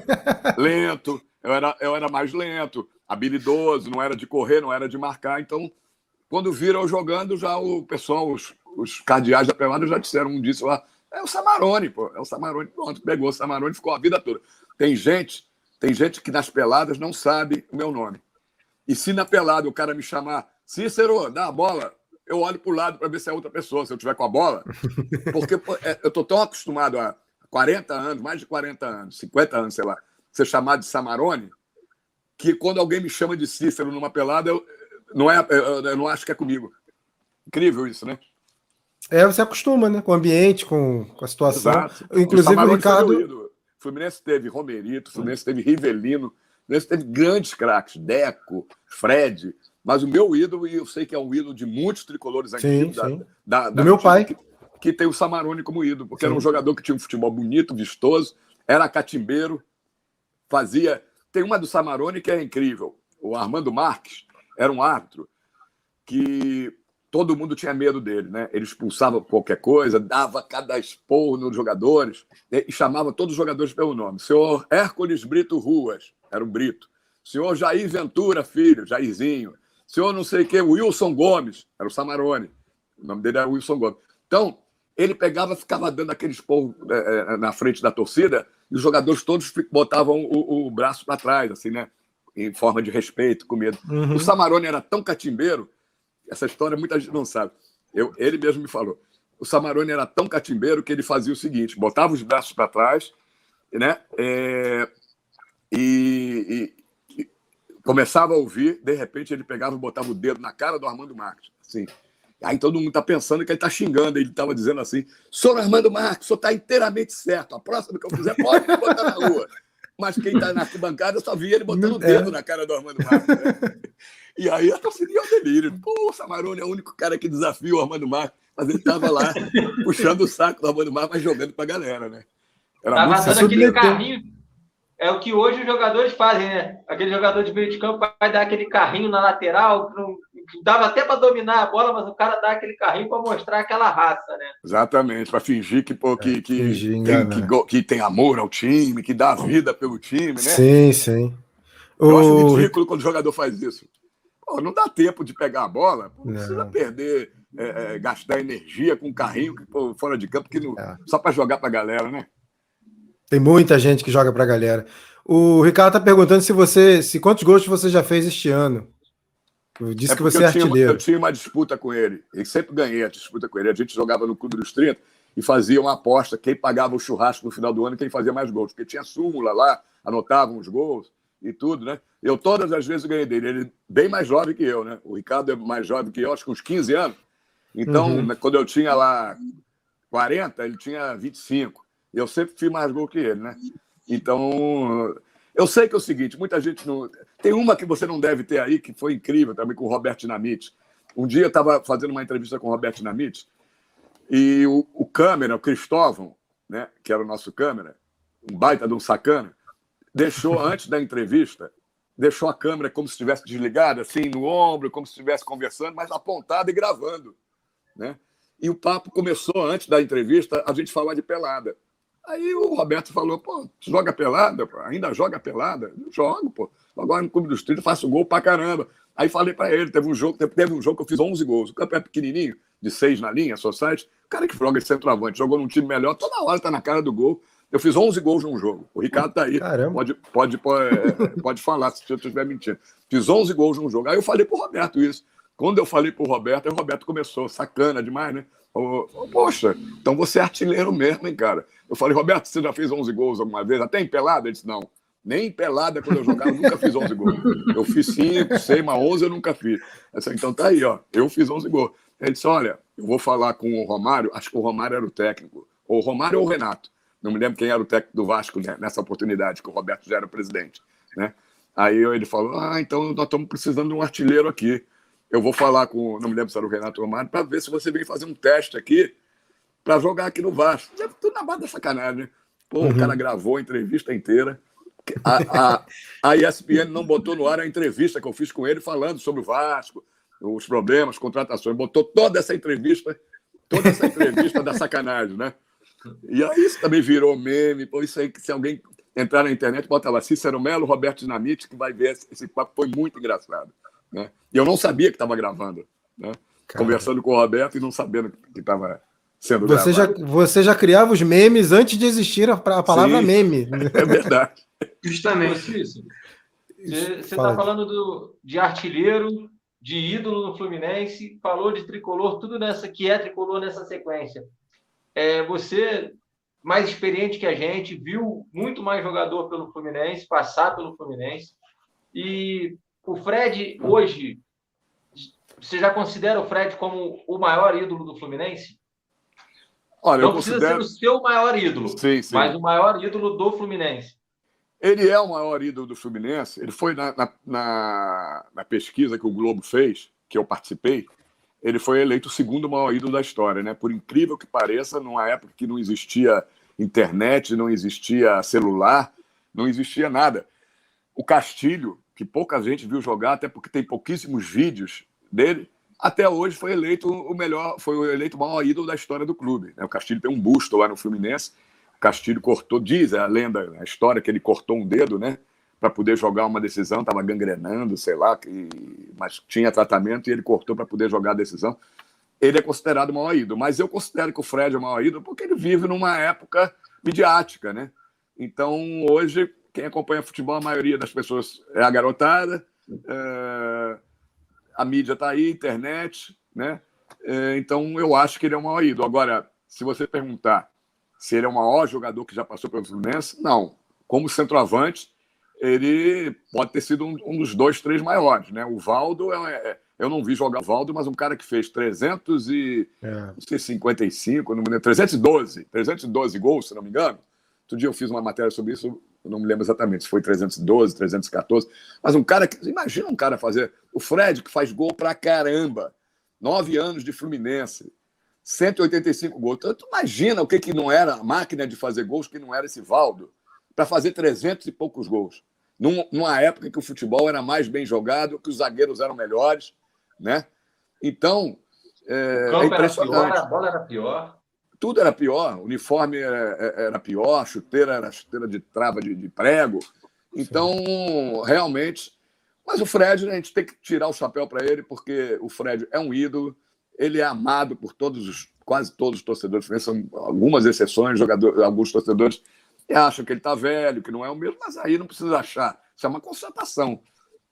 lento, eu era, eu era mais lento, habilidoso, não era de correr, não era de marcar. Então, quando viram eu jogando, já o pessoal, os, os cardeais da pelada já disseram um disso lá. É o Samarone, pô. É o Samarone. Pronto, pegou o Samarone ficou a vida toda. Tem gente, tem gente que nas peladas não sabe o meu nome. E se na pelada o cara me chamar, Cícero, dá a bola, eu olho para o lado para ver se é outra pessoa, se eu tiver com a bola. Porque é, eu estou tão acostumado a 40 anos, mais de 40 anos, 50 anos, sei lá, ser chamado de Samarone, que quando alguém me chama de Cícero numa pelada, eu não, é, eu, não acho que é comigo. Incrível isso, né? É, você acostuma, né? Com o ambiente, com, com a situação. Exato. Inclusive, o, o Ricardo. Fluminense teve Romerito, Fluminense teve Rivelino, Fluminense teve grandes craques, Deco, Fred. Mas o meu ídolo, e eu sei que é um ídolo de muitos tricolores aqui, da, da, da, do meu pai. Que, que, tem o Samarone como ídolo, porque sim. era um jogador que tinha um futebol bonito, vistoso, era catimbeiro, fazia. Tem uma do Samarone que é incrível. O Armando Marques era um árbitro que todo mundo tinha medo dele, né? Ele expulsava qualquer coisa, dava cada esporro nos jogadores e chamava todos os jogadores pelo nome. Senhor Hércules Brito Ruas, era o Brito. Senhor Jair Ventura Filho, Jairzinho. Senhor não sei o que, Wilson Gomes, era o Samarone. O nome dele era Wilson Gomes. Então, ele pegava, ficava dando aqueles esporro é, na frente da torcida e os jogadores todos botavam o, o braço para trás, assim, né? Em forma de respeito, com medo. Uhum. O Samarone era tão catimbeiro, essa história muita gente não sabe. Eu, ele mesmo me falou. O Samarone era tão catimbeiro que ele fazia o seguinte: botava os braços para trás, né? É, e, e, e, começava a ouvir, de repente ele pegava e botava o dedo na cara do Armando Marques, assim. Aí todo mundo está pensando que ele está xingando. Ele estava dizendo assim: Sou Armando Marques, o senhor está inteiramente certo. A próxima que eu fizer, pode me botar na rua. Mas quem está na arquibancada só via ele botando o dedo é. na cara do Armando Marques. Né? E aí a torcida ia ao delírio. Pô, o Samarone é o único cara que desafia o Armando Marques. Mas ele estava lá puxando o saco do Armando Marques, mas jogando para a galera, né? Era tava muito dando aquele carrinho. É o que hoje os jogadores fazem, né? Aquele jogador de meio de campo vai dar aquele carrinho na lateral, dava até para dominar a bola, mas o cara dá aquele carrinho para mostrar aquela raça, né? Exatamente, para fingir que, pô, que, é, que, fingir, tem, que, que, tem amor ao time, que dá vida pelo time, né? Sim, sim. Eu o... acho ridículo quando o jogador faz isso. Pô, não dá tempo de pegar a bola, não, não. precisa perder, é, é, gastar energia com um carrinho pô, fora de campo, que não, é. só para jogar para a galera, né? Tem muita gente que joga para a galera. O Ricardo está perguntando se você, se quantos gols você já fez este ano. Disse é que você é artilheiro. Tinha, eu tinha uma disputa com ele. E sempre ganhei a disputa com ele. A gente jogava no Clube dos 30 e fazia uma aposta. Quem pagava o churrasco no final do ano quem fazia mais gols. Porque tinha súmula lá, anotavam os gols e tudo, né? Eu todas as vezes ganhei dele. Ele bem mais jovem que eu, né? O Ricardo é mais jovem que eu, acho que uns 15 anos. Então, uhum. Quando eu tinha lá 40, ele tinha 25. Eu sempre fiz mais gol que ele, né? Então, eu sei que é o seguinte, muita gente não. Tem uma que você não deve ter aí, que foi incrível também, com o Roberto Dinamite. Um dia eu estava fazendo uma entrevista com o Roberto Dinamite e o, o câmera, o Cristóvão, né, que era o nosso câmera, um baita de um sacana, deixou, antes da entrevista, deixou a câmera como se estivesse desligada, assim, no ombro, como se estivesse conversando, mas apontada e gravando. Né? E o papo começou, antes da entrevista, a gente falar de pelada. Aí o Roberto falou, pô, joga pelada? Pô? Ainda joga pelada? Eu jogo, pô. Agora no Clube dos 30 faço gol pra caramba. Aí falei para ele, teve um jogo, teve um jogo que eu fiz 11 gols. O campo é pequenininho, de seis na linha, só site. O cara que joga de centroavante, jogou num time melhor, toda hora tá na cara do gol. Eu fiz 11 gols num jogo. O Ricardo tá aí. Caramba. Pode, pode, pode, é, pode falar se eu estiver mentindo. Fiz 11 gols num jogo. Aí eu falei pro Roberto isso. Quando eu falei pro Roberto, aí o Roberto começou, sacana demais, né? Poxa, então você é artilheiro mesmo, hein, cara? Eu falei, Roberto, você já fez 11 gols alguma vez? Até em pelada? Ele disse, não. Nem em pelada, quando eu jogava, eu nunca fiz 11 gols. Eu fiz 5, 6, mas 11 eu nunca fiz. Disse, então tá aí, ó. Eu fiz 11 gols. Ele disse, olha, eu vou falar com o Romário, acho que o Romário era o técnico. Ou o Romário ou o Renato. Não me lembro quem era o técnico do Vasco né, nessa oportunidade, que o Roberto já era presidente. Né? Aí ele falou: Ah, então nós estamos precisando de um artilheiro aqui. Eu vou falar com, não me lembro se era o Renato Romário, para ver se você vem fazer um teste aqui para jogar aqui no Vasco. Tudo na base da sacanagem, né? Pô, uhum. o cara gravou a entrevista inteira. A, a, a ESPN não botou no ar a entrevista que eu fiz com ele falando sobre o Vasco, os problemas, contratações. Botou toda essa entrevista, toda essa entrevista da sacanagem, né? E aí isso também virou meme. Pô, isso aí, se alguém entrar na internet, bota lá Cícero Melo, Roberto Dinamite, que vai ver. Esse papo foi muito engraçado. Né? E eu não sabia que estava gravando. Né? Conversando com o Roberto e não sabendo que estava sendo você gravado. Já, você já criava os memes antes de existir a, a palavra Sim, meme. É verdade. Justamente isso. Você está falando do, de artilheiro, de ídolo no Fluminense, falou de tricolor, tudo nessa que é tricolor nessa sequência é, você, mais experiente que a gente, viu muito mais jogador pelo Fluminense, passar pelo Fluminense. E o Fred, hoje, você já considera o Fred como o maior ídolo do Fluminense? Olha, Não precisa considero... ser o seu maior ídolo, sim, sim. mas o maior ídolo do Fluminense. Ele é o maior ídolo do Fluminense. Ele foi na, na, na, na pesquisa que o Globo fez, que eu participei, ele foi eleito o segundo maior ídolo da história, né? Por incrível que pareça, numa época que não existia internet, não existia celular, não existia nada. O Castilho, que pouca gente viu jogar, até porque tem pouquíssimos vídeos dele, até hoje foi eleito o melhor, foi eleito o maior ídolo da história do clube. Né? O Castilho tem um busto lá no Fluminense. O Castilho cortou, diz a lenda, a história que ele cortou um dedo, né? Para poder jogar uma decisão, estava gangrenando, sei lá, mas tinha tratamento e ele cortou para poder jogar a decisão. Ele é considerado o maior ídolo, mas eu considero que o Fred é o maior ídolo porque ele vive numa época midiática, né? Então, hoje, quem acompanha futebol, a maioria das pessoas é a garotada, é... a mídia está aí, internet, né? É, então, eu acho que ele é o maior ídolo. Agora, se você perguntar se ele é o maior jogador que já passou pelo Fluminense, não. Como centroavante, ele pode ter sido um, um, dos dois, três maiores, né? O Valdo, é, é, eu não vi jogar o Valdo, mas um cara que fez 355, é. não me lembro, 312, 312 gols, se não me engano. Outro dia eu fiz uma matéria sobre isso, não me lembro exatamente se foi 312, 314, mas um cara que, imagina um cara fazer, o Fred que faz gol pra caramba, nove anos de Fluminense, 185 gols. Então, tu imagina o que, que não era a máquina de fazer gols, que não era esse Valdo, para fazer 300 e poucos gols num, numa época que o futebol era mais bem jogado, que os zagueiros eram melhores, né? Então, é, o é impressionante. Pior, a bola era pior. Tudo era pior, o uniforme era, era pior, a chuteira era chuteira de trava de, de prego. Então, Sim. realmente. Mas o Fred, a gente tem que tirar o chapéu para ele, porque o Fred é um ídolo, ele é amado por todos os, quase todos os torcedores, são algumas exceções, jogadores, alguns torcedores acham que ele está velho, que não é o mesmo, mas aí não precisa achar. Isso é uma constatação.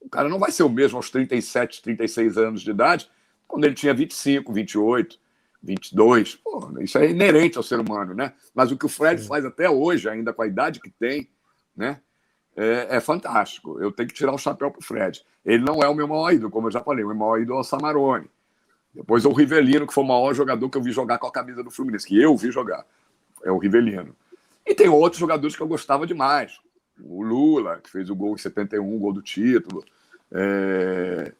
O cara não vai ser o mesmo aos 37, 36 anos de idade, quando ele tinha 25, 28, 22. Pô, isso é inerente ao ser humano, né? Mas o que o Fred faz até hoje, ainda com a idade que tem, né? É, é fantástico. Eu tenho que tirar o chapéu para o Fred. Ele não é o meu maior ídolo, como eu já falei. O meu maior ídolo é o Samarone. Depois é o Rivelino, que foi o maior jogador que eu vi jogar com a camisa do Fluminense, que eu vi jogar. É o Rivelino. E tem outros jogadores que eu gostava demais. O Lula, que fez o gol em 71, o gol do título. É...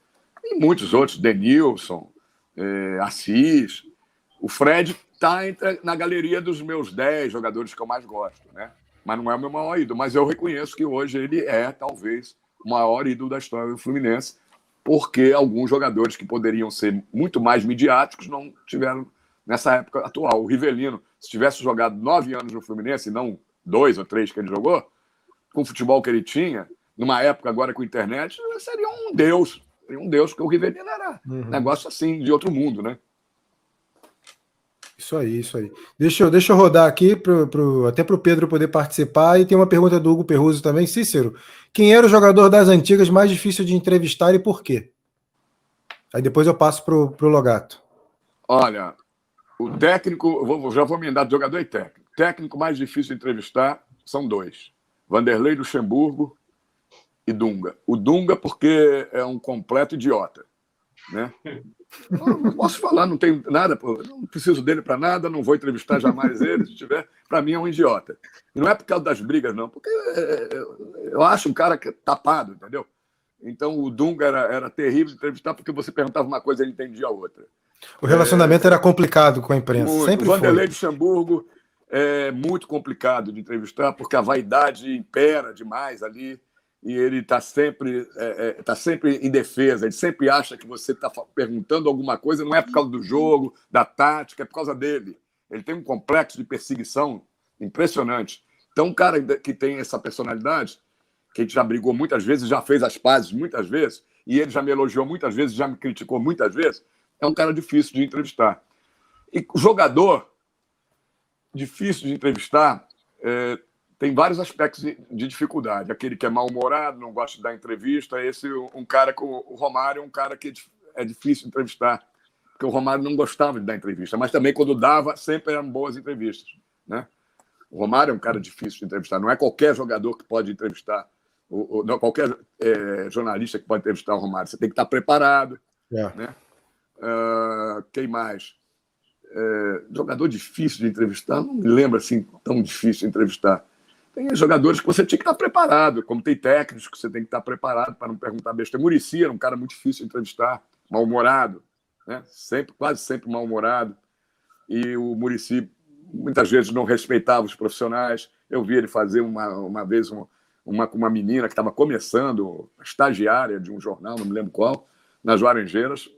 E muitos outros, Denilson, é... Assis. O Fred está na galeria dos meus 10 jogadores que eu mais gosto, né? Mas não é o meu maior ídolo. Mas eu reconheço que hoje ele é, talvez, o maior ídolo da história do Fluminense, porque alguns jogadores que poderiam ser muito mais midiáticos não tiveram nessa época atual. O Rivelino, se tivesse jogado nove anos no Fluminense, e não dois ou três que ele jogou, com o futebol que ele tinha, numa época agora com a internet, seria um deus. Seria um deus, porque o Rivelino era uhum. um negócio assim, de outro mundo, né? Isso aí, isso aí. Deixa eu, deixa eu rodar aqui, pro, pro, até para o Pedro poder participar. E tem uma pergunta do Hugo Perruso também. Cícero, quem era o jogador das antigas mais difícil de entrevistar e por quê? Aí depois eu passo para o Logato. Olha, o técnico, vou, já vou emendar jogador e técnico. Técnico mais difícil de entrevistar são dois: Vanderlei Luxemburgo e Dunga. O Dunga, porque é um completo idiota. Né? Não, posso falar, não tenho nada, não preciso dele para nada, não vou entrevistar jamais ele, se tiver. Para mim é um idiota. E não é por causa das brigas, não, porque é, é, eu acho um cara é tapado, entendeu? Então o Dunga era, era terrível de entrevistar porque você perguntava uma coisa e ele entendia a outra. O relacionamento é, era complicado com a imprensa. Muito. Sempre o Vanderlei de Xamburgo é muito complicado de entrevistar, porque a vaidade impera demais ali e ele está sempre, é, é, tá sempre em defesa. Ele sempre acha que você está perguntando alguma coisa, não é por causa do jogo, da tática, é por causa dele. Ele tem um complexo de perseguição impressionante. Então, um cara que tem essa personalidade, que a gente já brigou muitas vezes, já fez as pazes muitas vezes, e ele já me elogiou muitas vezes, já me criticou muitas vezes, é um cara difícil de entrevistar. E o jogador difícil de entrevistar é, tem vários aspectos de dificuldade. Aquele que é mal-humorado, não gosta de dar entrevista, esse um cara com o Romário, um cara que é difícil de entrevistar, porque o Romário não gostava de dar entrevista, mas também quando dava, sempre eram boas entrevistas, né? O Romário é um cara difícil de entrevistar, não é qualquer jogador que pode entrevistar, ou, ou não, qualquer é, jornalista que pode entrevistar o Romário. Você tem que estar preparado, é. né? Uh, quem mais? É, jogador difícil de entrevistar, não me lembro assim tão difícil de entrevistar. Tem jogadores que você tinha que estar preparado, como tem técnicos que você tem que estar preparado para não perguntar besteira. Murici era um cara muito difícil de entrevistar, mal-humorado, né? sempre, quase sempre mal-humorado. E o Murici muitas vezes não respeitava os profissionais. Eu vi ele fazer uma, uma vez uma, uma, uma menina que estava começando, estagiária de um jornal, não me lembro qual, nas Laranjeiras,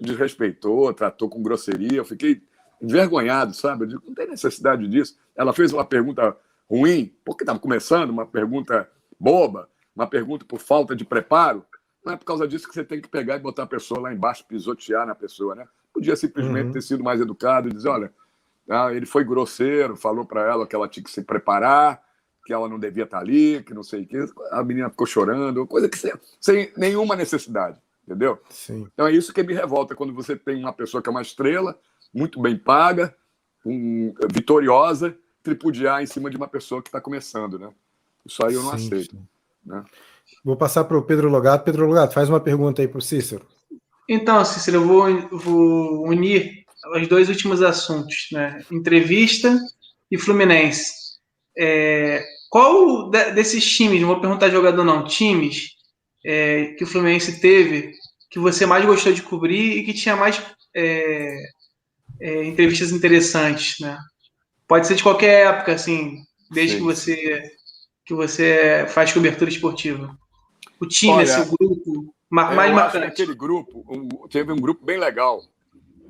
desrespeitou, tratou com grosseria. Eu fiquei envergonhado, sabe? Eu digo, não tem necessidade disso. Ela fez uma pergunta ruim, porque estava começando, uma pergunta boba, uma pergunta por falta de preparo, não é por causa disso que você tem que pegar e botar a pessoa lá embaixo, pisotear na pessoa, né? Podia simplesmente uhum. ter sido mais educado e dizer, olha, ah, ele foi grosseiro, falou para ela que ela tinha que se preparar, que ela não devia estar ali, que não sei o quê. A menina ficou chorando, coisa que sem, sem nenhuma necessidade, entendeu? Sim. Então é isso que me revolta quando você tem uma pessoa que é uma estrela, muito bem paga, um, vitoriosa, tripudiar em cima de uma pessoa que está começando, né? Isso aí eu não sim, aceito. Sim. Né? Vou passar para o Pedro Logato. Pedro Logato, faz uma pergunta aí para o Cícero. Então, Cícero, eu vou, vou unir os dois últimos assuntos, né? Entrevista e Fluminense. É, qual desses times, não vou perguntar jogador não, times é, que o Fluminense teve que você mais gostou de cobrir e que tinha mais é, é entrevistas interessantes, né? Pode ser de qualquer época, assim, desde Sim. que você que você faz cobertura esportiva. O time, Olha, esse grupo, mais marcante. Aquele grupo, um, teve um grupo bem legal,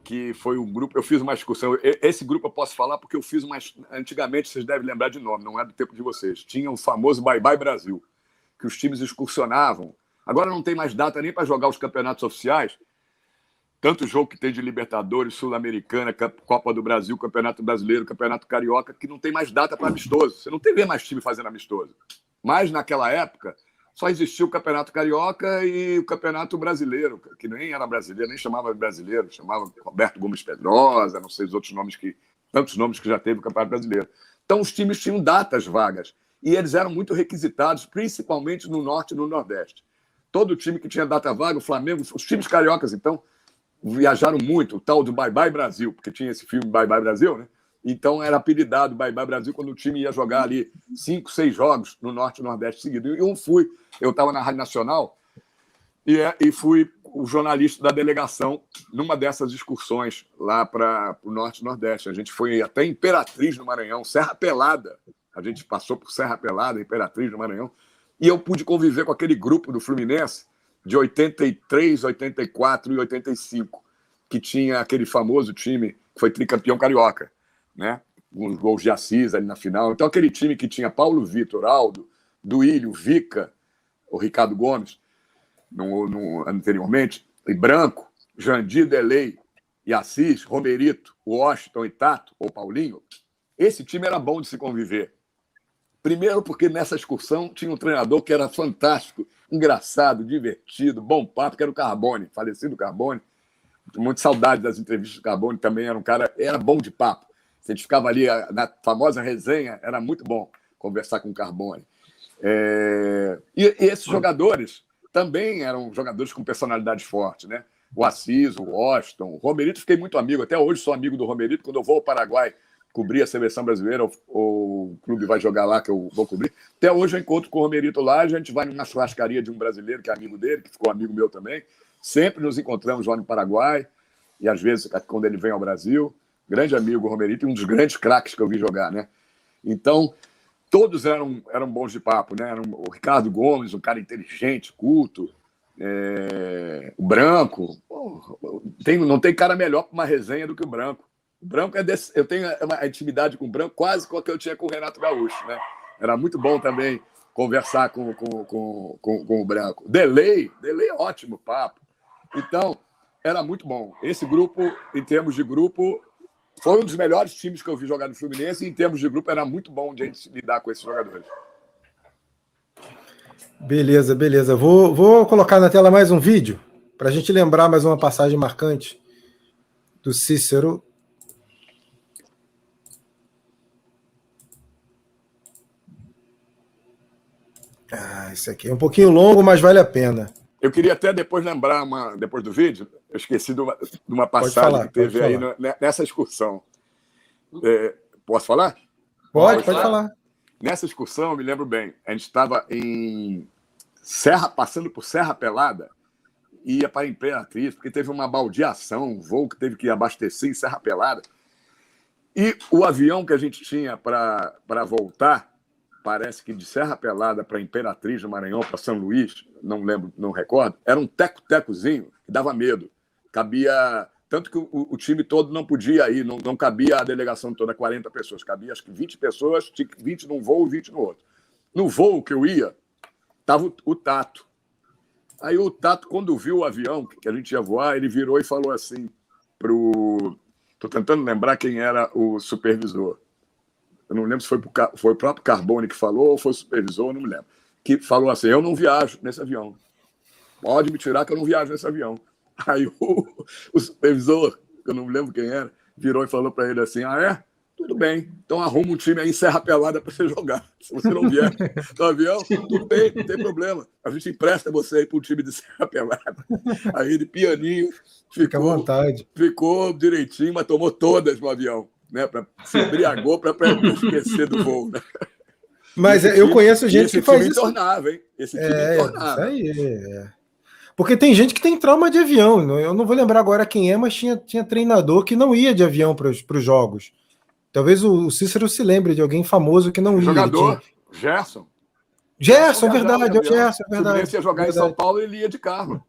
que foi um grupo, eu fiz uma discussão, esse grupo eu posso falar porque eu fiz uma, antigamente, vocês devem lembrar de nome, não é do tempo de vocês, tinha o famoso Bye Bye Brasil, que os times excursionavam, agora não tem mais data nem para jogar os campeonatos oficiais, tanto jogo que tem de Libertadores, Sul-Americana, Copa do Brasil, Campeonato Brasileiro, Campeonato Carioca, que não tem mais data para amistoso. Você não tem mais time fazendo amistoso. Mas naquela época só existia o Campeonato Carioca e o Campeonato Brasileiro, que nem era brasileiro, nem chamava brasileiro, chamava Roberto Gomes Pedrosa, não sei os outros nomes que. tantos nomes que já teve o Campeonato Brasileiro. Então os times tinham datas vagas. E eles eram muito requisitados, principalmente no Norte e no Nordeste. Todo time que tinha data vaga, o Flamengo, os times cariocas, então, viajaram muito, o tal do Bye Bye Brasil, porque tinha esse filme Bye Bye Brasil, né? Então era apelidado Bye Bye Brasil quando o time ia jogar ali cinco, seis jogos no Norte e Nordeste seguido. E eu fui, eu estava na Rádio Nacional e, é, e fui o jornalista da delegação numa dessas excursões lá para o Norte e Nordeste. A gente foi até Imperatriz no Maranhão, Serra Pelada. A gente passou por Serra Pelada, Imperatriz no Maranhão. E eu pude conviver com aquele grupo do Fluminense de 83, 84 e 85, que tinha aquele famoso time que foi tricampeão carioca, né? Os gols de Assis ali na final. Então, aquele time que tinha Paulo Vitor, Aldo, Duílio, Vica, o Ricardo Gomes, no, no, anteriormente, e Branco, Jandir Delei e Assis, Romerito, Washington e Tato, ou Paulinho, esse time era bom de se conviver. Primeiro, porque nessa excursão tinha um treinador que era fantástico, engraçado, divertido, bom papo, que era o Carbone, falecido Carbone. Muita saudade das entrevistas do Carbone, também era um cara, era bom de papo. A gente ficava ali na famosa resenha, era muito bom conversar com o Carbone. É... E, e, esses jogadores também eram jogadores com personalidade forte, né? O Assis, o Washington, o Romerito, fiquei muito amigo, até hoje sou amigo do Romerito. Quando eu vou ao Paraguai cobrir a seleção brasileira, ou, ou o clube vai jogar lá, que eu vou cobrir. Até hoje eu encontro com o Romerito lá, a gente vai numa churrascaria de um brasileiro que é amigo dele, que ficou amigo meu também. Sempre nos encontramos lá no Paraguai, e às vezes quando ele vem ao Brasil. Grande amigo, Romerito, um dos grandes craques que eu vi jogar, né? Então, todos eram, eram bons de papo, né? O Ricardo Gomes, um cara inteligente, culto, é, o Branco. Tem, não tem cara melhor para uma resenha do que o Branco. Branco é desse, eu tenho uma intimidade com o Branco quase a que eu tinha com o Renato Gaúcho, né? Era muito bom também conversar com, com, com, com, com o Branco. Delay, delay é ótimo papo. Então, era muito bom. Esse grupo, em termos de grupo, foi um dos melhores times que eu vi jogar no Fluminense e, em termos de grupo, era muito bom de a gente lidar com esses jogadores. Beleza, beleza. Vou, vou colocar na tela mais um vídeo para a gente lembrar mais uma passagem marcante do Cícero. Isso aqui é um pouquinho longo, mas vale a pena. Eu queria até depois lembrar, uma, depois do vídeo, eu esqueci de uma, de uma passagem falar, que teve aí no, nessa excursão. É, posso falar? Pode, pode, falar. Nessa excursão, eu me lembro bem, a gente estava em Serra, passando por Serra Pelada, ia para Imperatriz, porque teve uma baldeação, um voo que teve que abastecer em Serra Pelada. E o avião que a gente tinha para voltar parece que de Serra Pelada para Imperatriz do Maranhão, para São Luís, não lembro, não recordo, era um teco-tecozinho que dava medo. Cabia. Tanto que o, o, time todo não podia ir, não, não cabia a delegação toda, 40 pessoas. Cabia acho que 20 pessoas, 20 num voo e 20 no outro. No voo que eu ia, estava o, o Tato. Aí o Tato, quando viu o avião que a gente ia voar, ele virou e falou assim pro. Estou tentando lembrar quem era o supervisor eu não lembro se foi, pro, foi o próprio Carbone que falou ou foi o supervisor, não me lembro, que falou assim: Eu não viajo nesse avião. Pode me tirar que eu não viajo nesse avião. Aí o, o supervisor, eu não me lembro quem era, virou e falou para ele assim: Ah, é? Tudo bem, então arruma um time aí em Serra Pelada para você jogar. Se você não vier no avião, tudo bem, não tem problema. A gente empresta você aí para o time de Serra Pelada. Aí ele, pianinho, ficou, Fica à vontade. ficou direitinho, mas tomou todas no avião né? Para se embriagou para esquecer do voo, né? Mas esse eu time, conheço gente que faz isso. Tornava, hein? Esse time é, tornava. Isso aí, é. Porque tem gente que tem trauma de avião. Eu não vou lembrar agora quem é, mas tinha, tinha treinador que não ia de avião para os jogos. Talvez o, Cícero se lembre de alguém famoso que não ia. Jogador, tinha... Gerson. Gerson, verdade, é o Gerson, verdade. Se ia jogar verdade. em São Paulo, ele ia de carro.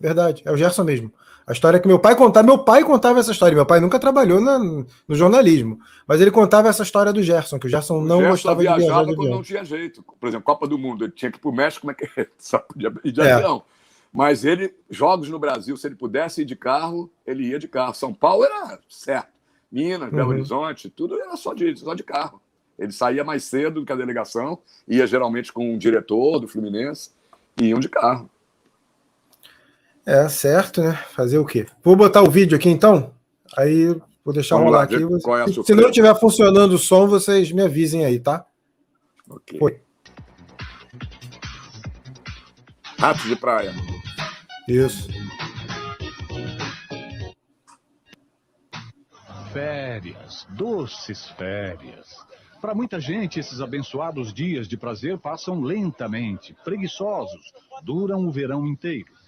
Verdade, é o Gerson mesmo. A história que meu pai contava, meu pai contava essa história. Meu pai nunca trabalhou na, no jornalismo, mas ele contava essa história do Gerson, que o Gerson o não Gerson gostava de viajar. quando não tinha jeito. Por exemplo, Copa do Mundo, ele tinha que ir para o México, como é que é? Só podia ir de é. avião. Mas ele, jogos no Brasil, se ele pudesse ir de carro, ele ia de carro. São Paulo era certo. Minas, Belo uhum. Horizonte, tudo era só de, só de carro. Ele saía mais cedo do que a delegação, ia geralmente com um diretor do Fluminense, e iam de carro. É, certo, né? Fazer o quê? Vou botar o vídeo aqui então. Aí vou deixar Vamos rolar lá, aqui. É se, se não estiver funcionando o som, vocês me avisem aí, tá? Ok. Foi. Ratos de praia. Isso. Férias, doces férias. Para muita gente, esses abençoados dias de prazer passam lentamente, preguiçosos, duram o verão inteiro.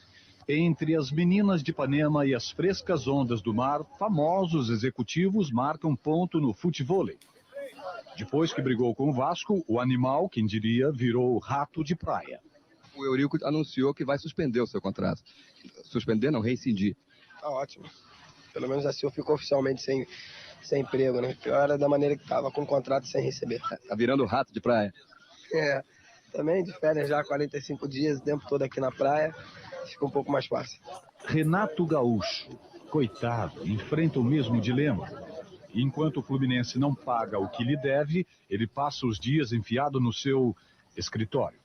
Entre as meninas de Ipanema e as frescas ondas do mar, famosos executivos marcam ponto no futevôlei. Depois que brigou com o Vasco, o animal, quem diria, virou rato de praia. O Eurico anunciou que vai suspender o seu contrato. Suspender, não, rescindir. Tá ótimo. Pelo menos assim eu fico oficialmente sem, sem emprego, né? Pior era da maneira que tava com o contrato sem receber. Tá virando rato de praia. É. Também de férias já 45 dias, o tempo todo aqui na praia. Fica um pouco mais fácil. Renato Gaúcho, coitado, enfrenta o mesmo dilema. Enquanto o Fluminense não paga o que lhe deve, ele passa os dias enfiado no seu escritório.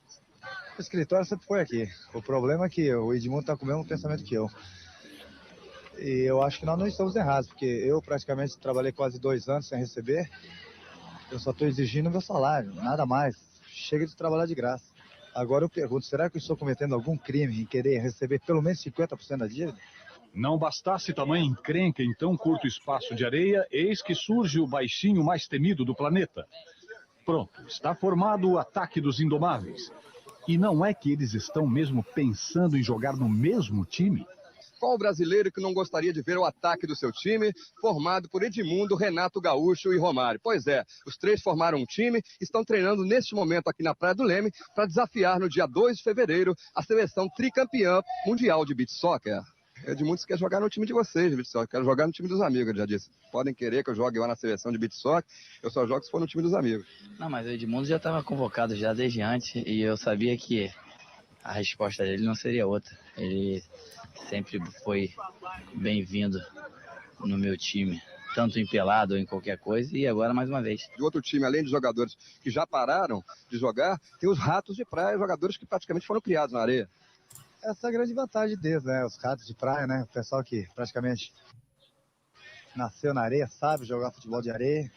O escritório sempre foi aqui. O problema é que o Edmundo está com o mesmo pensamento que eu. E eu acho que nós não estamos errados, porque eu praticamente trabalhei quase dois anos sem receber. Eu só estou exigindo meu salário, nada mais. Chega de trabalhar de graça. Agora eu pergunto, será que eu estou cometendo algum crime em querer receber pelo menos 50% da dívida? Não bastasse tamanha encrenca em tão curto espaço de areia, eis que surge o baixinho mais temido do planeta. Pronto, está formado o ataque dos indomáveis. E não é que eles estão mesmo pensando em jogar no mesmo time? Qual brasileiro que não gostaria de ver o ataque do seu time formado por Edmundo, Renato Gaúcho e Romário? Pois é, os três formaram um time, estão treinando neste momento aqui na Praia do Leme para desafiar no dia 2 de fevereiro a seleção tricampeã mundial de beach soccer. Edmundo quer jogar no time de vocês, beat soccer. Quero jogar no time dos amigos, ele já disse. Podem querer que eu jogue lá na seleção de beat soccer, eu só jogo se for no time dos amigos. Não, mas o Edmundo já estava convocado já desde antes e eu sabia que a resposta dele não seria outra. Ele sempre foi bem-vindo no meu time, tanto em pelado ou em qualquer coisa, e agora mais uma vez. De outro time, além de jogadores que já pararam de jogar, tem os ratos de praia, jogadores que praticamente foram criados na areia. Essa é a grande vantagem deles, né? Os ratos de praia, né? O pessoal que praticamente nasceu na areia, sabe jogar futebol de areia.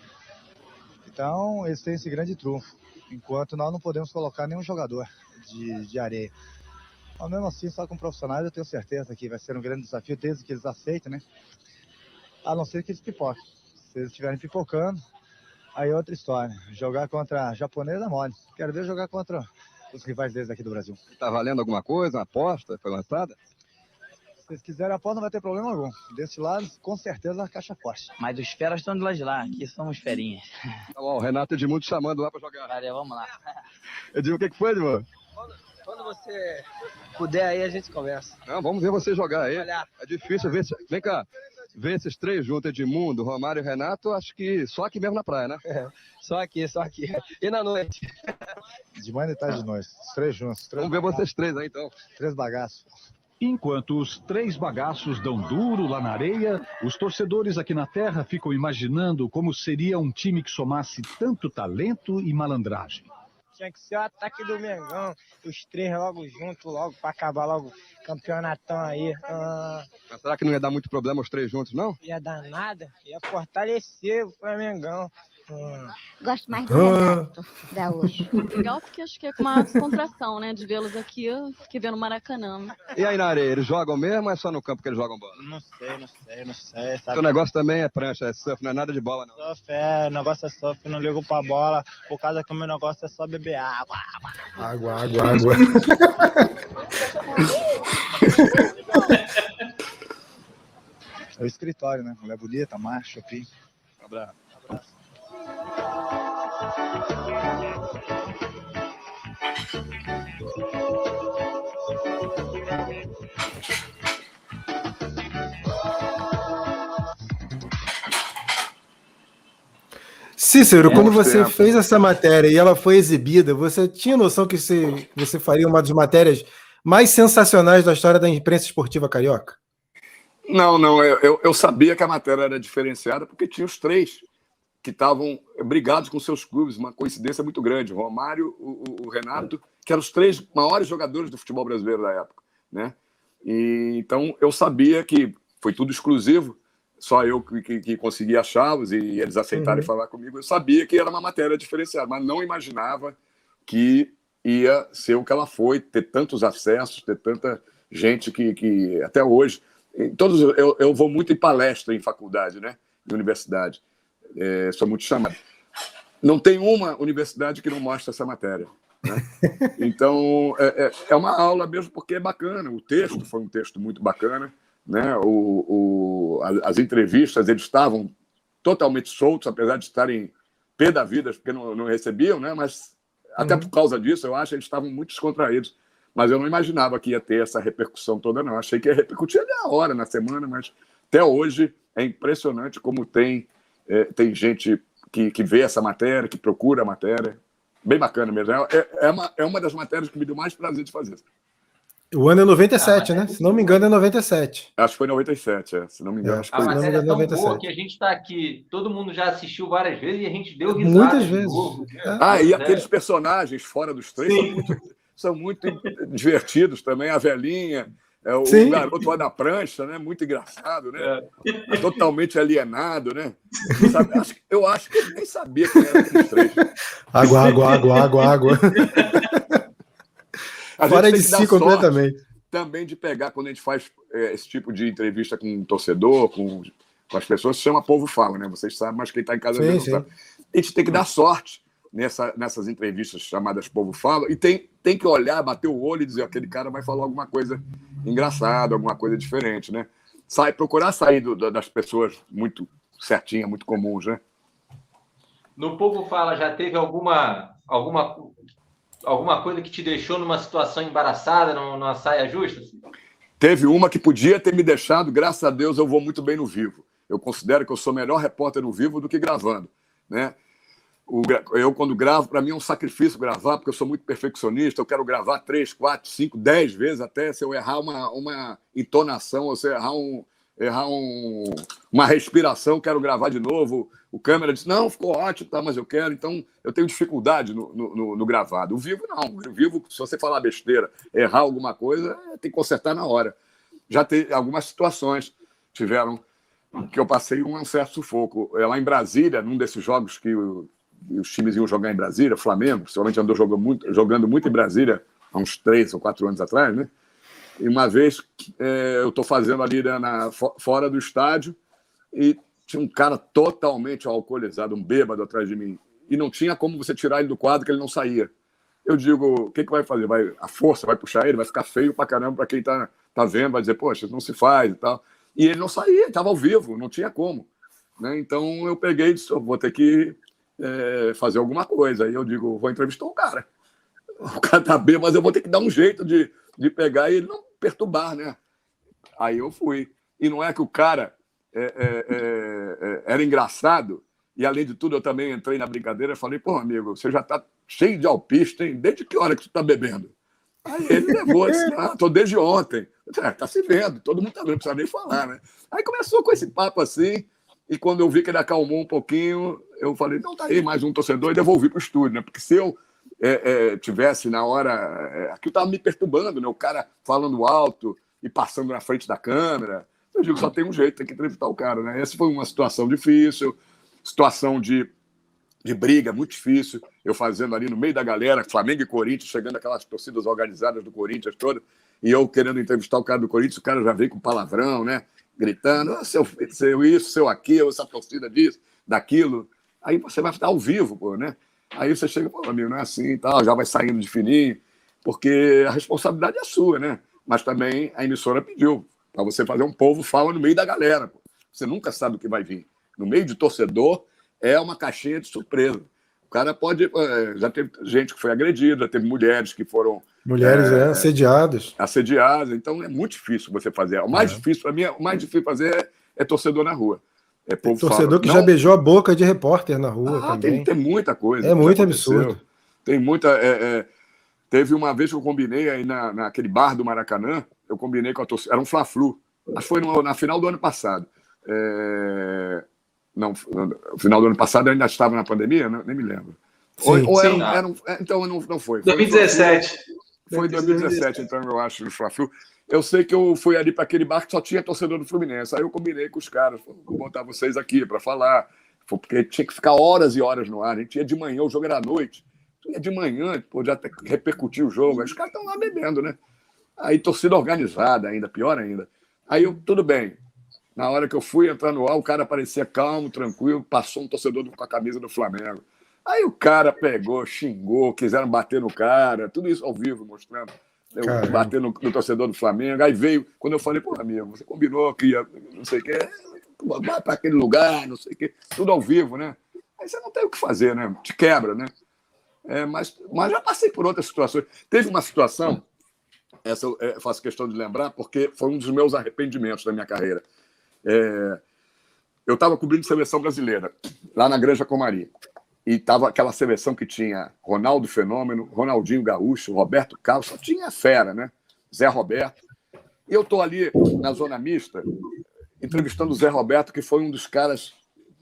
Então, eles têm esse grande trunfo. Enquanto nós não podemos colocar nenhum jogador de, de areia. Mas mesmo assim, só com profissionais, eu tenho certeza que vai ser um grande desafio, desde que eles aceitem, né? A não ser que eles pipoquem. Se eles estiverem pipocando, aí é outra história. Jogar contra japonês é mole. Quero ver jogar contra os rivais deles aqui do Brasil. Tá valendo alguma coisa? Uma aposta? Foi lançada? Se vocês quiserem aposta, não vai ter problema algum. Desse lado, com certeza, a caixa forte. Mas os feras estão de lá de lá. Aqui somos ferinhas. Tá bom, o Renato Edmundo chamando lá pra jogar. Valeu, vamos lá. Edmundo, o que, que foi, Edmundo? Quando você puder aí, a gente conversa. Não, vamos ver você jogar aí. É difícil ver. Vem cá. Ver esses três juntos, Edmundo, Romário e Renato, acho que só aqui mesmo na praia, né? É, só aqui, só aqui. E na noite? De manhã e tarde de noite. Os três juntos. Três vamos ver vocês três aí, então. Três bagaços. Enquanto os três bagaços dão duro lá na areia, os torcedores aqui na terra ficam imaginando como seria um time que somasse tanto talento e malandragem tinha que ser o ataque do Mengão. Os três logo juntos, logo, para acabar logo campeonatão aí. Ah, Mas será que não ia dar muito problema os três juntos, não? Ia dar nada, ia fortalecer o Flamengo. Hum. Gosto mais do Renato Gaúcho. Legal porque acho que é com uma contração, né? De vê-los aqui que ver no Maracanã. E aí na areia, eles jogam mesmo ou é só no campo que eles jogam bola? Não sei, não sei, não sei. Sabe? O negócio também é prancha, é surf, não é nada de bola, não. Surf, é, o negócio é surf, não ligo pra bola, por causa que o meu negócio é só beber água. Água, água, água. é o escritório, né? Mulher bonita, macho. Abraço. Abraço. Cícero, é, quando você tempo. fez essa matéria e ela foi exibida, você tinha noção que você, você faria uma das matérias mais sensacionais da história da imprensa esportiva carioca? Não, não. Eu, eu sabia que a matéria era diferenciada porque tinha os três que estavam brigados com seus clubes, uma coincidência muito grande. O Romário, o, o, Renato, que eram os três maiores jogadores do futebol brasileiro da época. Né? E, então eu sabia que foi tudo exclusivo, só eu que, que, que consegui achá-los e eles aceitarem uhum. falar comigo. Eu sabia que era uma matéria diferenciada, mas não imaginava que ia ser o que ela foi, ter tantos acessos, ter tanta gente que, que até hoje. Todos, eu, eu vou muito em palestra em faculdade, né? de universidade. É, sou muito chamado. Não tem uma universidade que não mostra essa matéria. Né? Então, é, é, é, uma aula mesmo porque é bacana. O texto foi um texto muito bacana. Né? O, o, as entrevistas eles estavam totalmente soltos, apesar de estarem pé da vida, porque não, não recebiam, né? mas até uhum. por causa disso, eu acho que eles estavam muito descontraídos. Mas eu não imaginava que ia ter essa repercussão toda, não. Achei que ia repercutir na hora, na semana, mas até hoje é impressionante como tem, é, tem gente que, que vê essa matéria, que procura a matéria. Bem bacana mesmo. É, é, uma, é uma das matérias que me deu mais prazer de fazer. O ano é 97, ah, né? Se não me engano, é 97. Acho que foi 97, é. Se não me engano, é, acho que foi. A matéria é tão 97. boa que a gente está aqui, todo mundo já assistiu várias vezes e a gente deu risada. Muitas vezes. Novo, né? Ah, e aqueles personagens fora dos três são muito, são muito divertidos também. A velhinha, é, o Sim. garoto lá na prancha, né? Muito engraçado, né? É. Totalmente alienado, né? eu acho que ele nem sabia quem era esses três. Água, água, água, água, água. Fora de si completamente. Também de pegar, quando a gente faz é, esse tipo de entrevista com um torcedor, com, com as pessoas, se chama Povo Fala, né? Vocês sabem, mas quem está em casa sim, não sabe. A gente tem que dar sorte nessa, nessas entrevistas chamadas Povo Fala e tem, tem que olhar, bater o olho e dizer: aquele cara vai falar alguma coisa engraçada, alguma coisa diferente, né? Sai, procurar sair do, das pessoas muito certinhas, muito comuns, né? No Povo Fala já teve alguma, alguma alguma coisa que te deixou numa situação embaraçada, numa saia justa? Teve uma que podia ter me deixado, graças a Deus eu vou muito bem no vivo. Eu considero que eu sou melhor repórter no vivo do que gravando, né? O, eu, quando gravo, para mim é um sacrifício gravar, porque eu sou muito perfeccionista. Eu quero gravar três, quatro, cinco, dez vezes até se eu errar uma, uma entonação, ou se eu errar, um, errar um, uma respiração, quero gravar de novo o câmera disse, não, ficou ótimo, tá, mas eu quero, então eu tenho dificuldade no, no, no gravado. O vivo, não. O vivo, se você falar besteira, errar alguma coisa, tem que consertar na hora. Já tem algumas situações tiveram que eu passei um certo sufoco. É lá em Brasília, num desses jogos que os times iam jogar em Brasília, Flamengo, principalmente andou jogando muito, jogando muito em Brasília há uns três ou quatro anos atrás, né? E uma vez é, eu estou fazendo ali né, na, fora do estádio e tinha um cara totalmente alcoolizado, um bêbado atrás de mim. E não tinha como você tirar ele do quadro, que ele não saía. Eu digo, o que, que vai fazer? Vai, a força vai puxar ele, vai ficar feio pra caramba para quem tá, tá vendo, vai dizer, poxa, não se faz e tal. E ele não saía, estava ao vivo, não tinha como. Né? Então eu peguei e disse, vou ter que é, fazer alguma coisa. Aí eu digo, vou entrevistar o cara. O cara tá bem, mas eu vou ter que dar um jeito de, de pegar e ele não perturbar, né? Aí eu fui. E não é que o cara é, é, é, é, era engraçado. E, além de tudo, eu também entrei na brincadeira e falei, pô, amigo, você já está cheio de alpista, hein? Desde que hora que você está bebendo? Aí ele levou, disse, ah, tô desde ontem. É, tá se vendo, todo mundo tá vendo, não precisa nem falar, né? Aí começou com esse papo assim, e quando eu vi que ele acalmou um pouquinho, eu falei, não, tá aí mais um torcedor, e devolvi pro estúdio, né? Porque se eu é, é, tivesse na hora, é, aquilo tava me perturbando, né? O cara falando alto e passando na frente da câmera, eu digo, só tem um jeito, tem que entrevistar o cara, né? Essa foi uma situação difícil, situação de, de briga muito difícil. Eu fazendo ali no meio da galera, Flamengo e Corinthians, chegando aquelas torcidas organizadas do Corinthians toda, e eu querendo entrevistar o cara do Corinthians, o cara já veio com palavrão, né? Gritando, seu, seu isso, seu aquilo, essa torcida disso, daquilo. Aí você vai ao vivo, pô, né? Aí você chega, pô, amigo, não é assim e tal, já vai saindo de fininho, porque a responsabilidade é sua, né? Mas também a emissora pediu, para você fazer um povo fala no meio da galera. Pô. Você nunca sabe o que vai vir. No meio de torcedor, é uma caixinha de surpresa. O cara pode. É, já teve gente que foi agredida, já teve mulheres que foram. Mulheres, é, é assediadas. Assediadas. Então é muito difícil você fazer. O mais é. difícil, para mim, o mais difícil fazer é, é torcedor na rua. É povo torcedor fala, que não... já beijou a boca de repórter na rua ah, também. Tem, tem muita coisa. É muito absurdo. Tem muita. É, é, teve uma vez que eu combinei aí na, naquele bar do Maracanã, eu combinei com a torcida. Era um Fla-Flu. Acho que foi no, na final do ano passado. É... Não, no final do ano passado eu ainda estava na pandemia, não, nem me lembro. Sim, ou, ou sim, era, era um, é, então não, não foi. foi 2017. Foi 2017, então eu acho, no Fla-Flu. Eu sei que eu fui ali para aquele bar que só tinha torcedor do Fluminense. Aí eu combinei com os caras, vou botar vocês aqui para falar. Porque tinha que ficar horas e horas no ar. A gente ia de manhã, o jogo era à noite. Ia de manhã, pô, já repercutir o jogo. Aí os caras estão lá bebendo, né? Aí torcida organizada ainda, pior ainda. Aí eu, tudo bem. Na hora que eu fui entrar no ar, o cara parecia calmo, tranquilo, passou um torcedor com a camisa do Flamengo. Aí o cara pegou, xingou, quiseram bater no cara, tudo isso ao vivo, mostrando. Eu bater no, no, torcedor do Flamengo. Aí veio, quando eu falei, pô, amigo, você combinou que ia, não sei o quê, vai para aquele lugar, não sei o quê, tudo ao vivo, né? Aí você não tem o que fazer, né? Te quebra, né? É, mas, mas já passei por outras situações. Teve uma situação, essa eu é, faço questão de lembrar, porque foi um dos meus arrependimentos da minha carreira. É, eu estava cobrindo seleção brasileira, lá na Granja Comari e tava aquela seleção que tinha Ronaldo Fenômeno, Ronaldinho Gaúcho, Roberto Carlos, só tinha fera, né? Zé Roberto. E eu tô ali na zona mista entrevistando o Zé Roberto, que foi um dos caras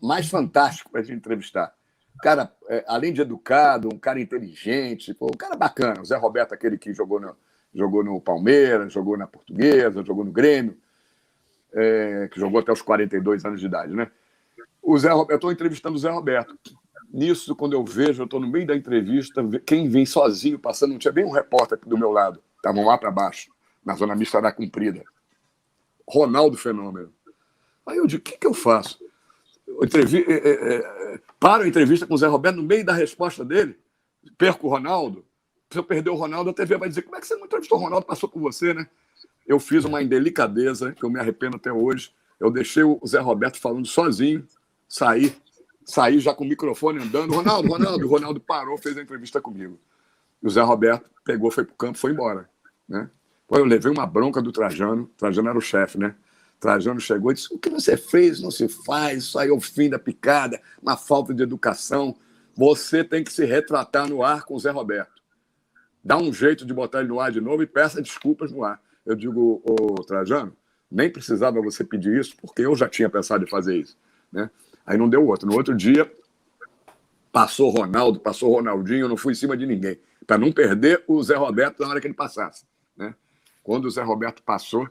mais fantásticos para a gente entrevistar. Cara, é, além de educado, um cara inteligente, pô, um cara bacana. O Zé Roberto, aquele que jogou no, jogou no Palmeiras, jogou na Portuguesa, jogou no Grêmio, é, que jogou até os 42 anos de idade, né? O Zé eu estou entrevistando o Zé Roberto. Nisso, quando eu vejo, eu estou no meio da entrevista, quem vem sozinho passando, não tinha bem um repórter do meu lado, estavam lá para baixo, na zona mista da Cumprida. Ronaldo Fenômeno. Aí eu digo, o que, que eu faço? Eu entrevi... é, é, é paro a entrevista com o Zé Roberto no meio da resposta dele, perco o Ronaldo. Se eu perder o Ronaldo, a TV vai dizer, como é que você não entrevistou o Ronaldo? Passou por você, né? Eu fiz uma indelicadeza, que eu me arrependo até hoje. Eu deixei o Zé Roberto falando sozinho, saí saí já com o microfone andando. Ronaldo, Ronaldo, Ronaldo parou, fez a entrevista comigo. E o Zé Roberto pegou, foi para o campo, foi embora. Né? Pô, eu levei uma bronca do Trajano, Trajano era o chefe, né? Trajano chegou e disse: O que você fez? Não se faz, isso aí é o fim da picada, uma falta de educação. Você tem que se retratar no ar com o Zé Roberto. Dá um jeito de botar ele no ar de novo e peça desculpas no ar. Eu digo, ô Trajano, nem precisava você pedir isso, porque eu já tinha pensado em fazer isso. Né? Aí não deu outro. No outro dia, passou Ronaldo, passou Ronaldinho, eu não fui em cima de ninguém, para não perder o Zé Roberto na hora que ele passasse. Né? Quando o Zé Roberto passou,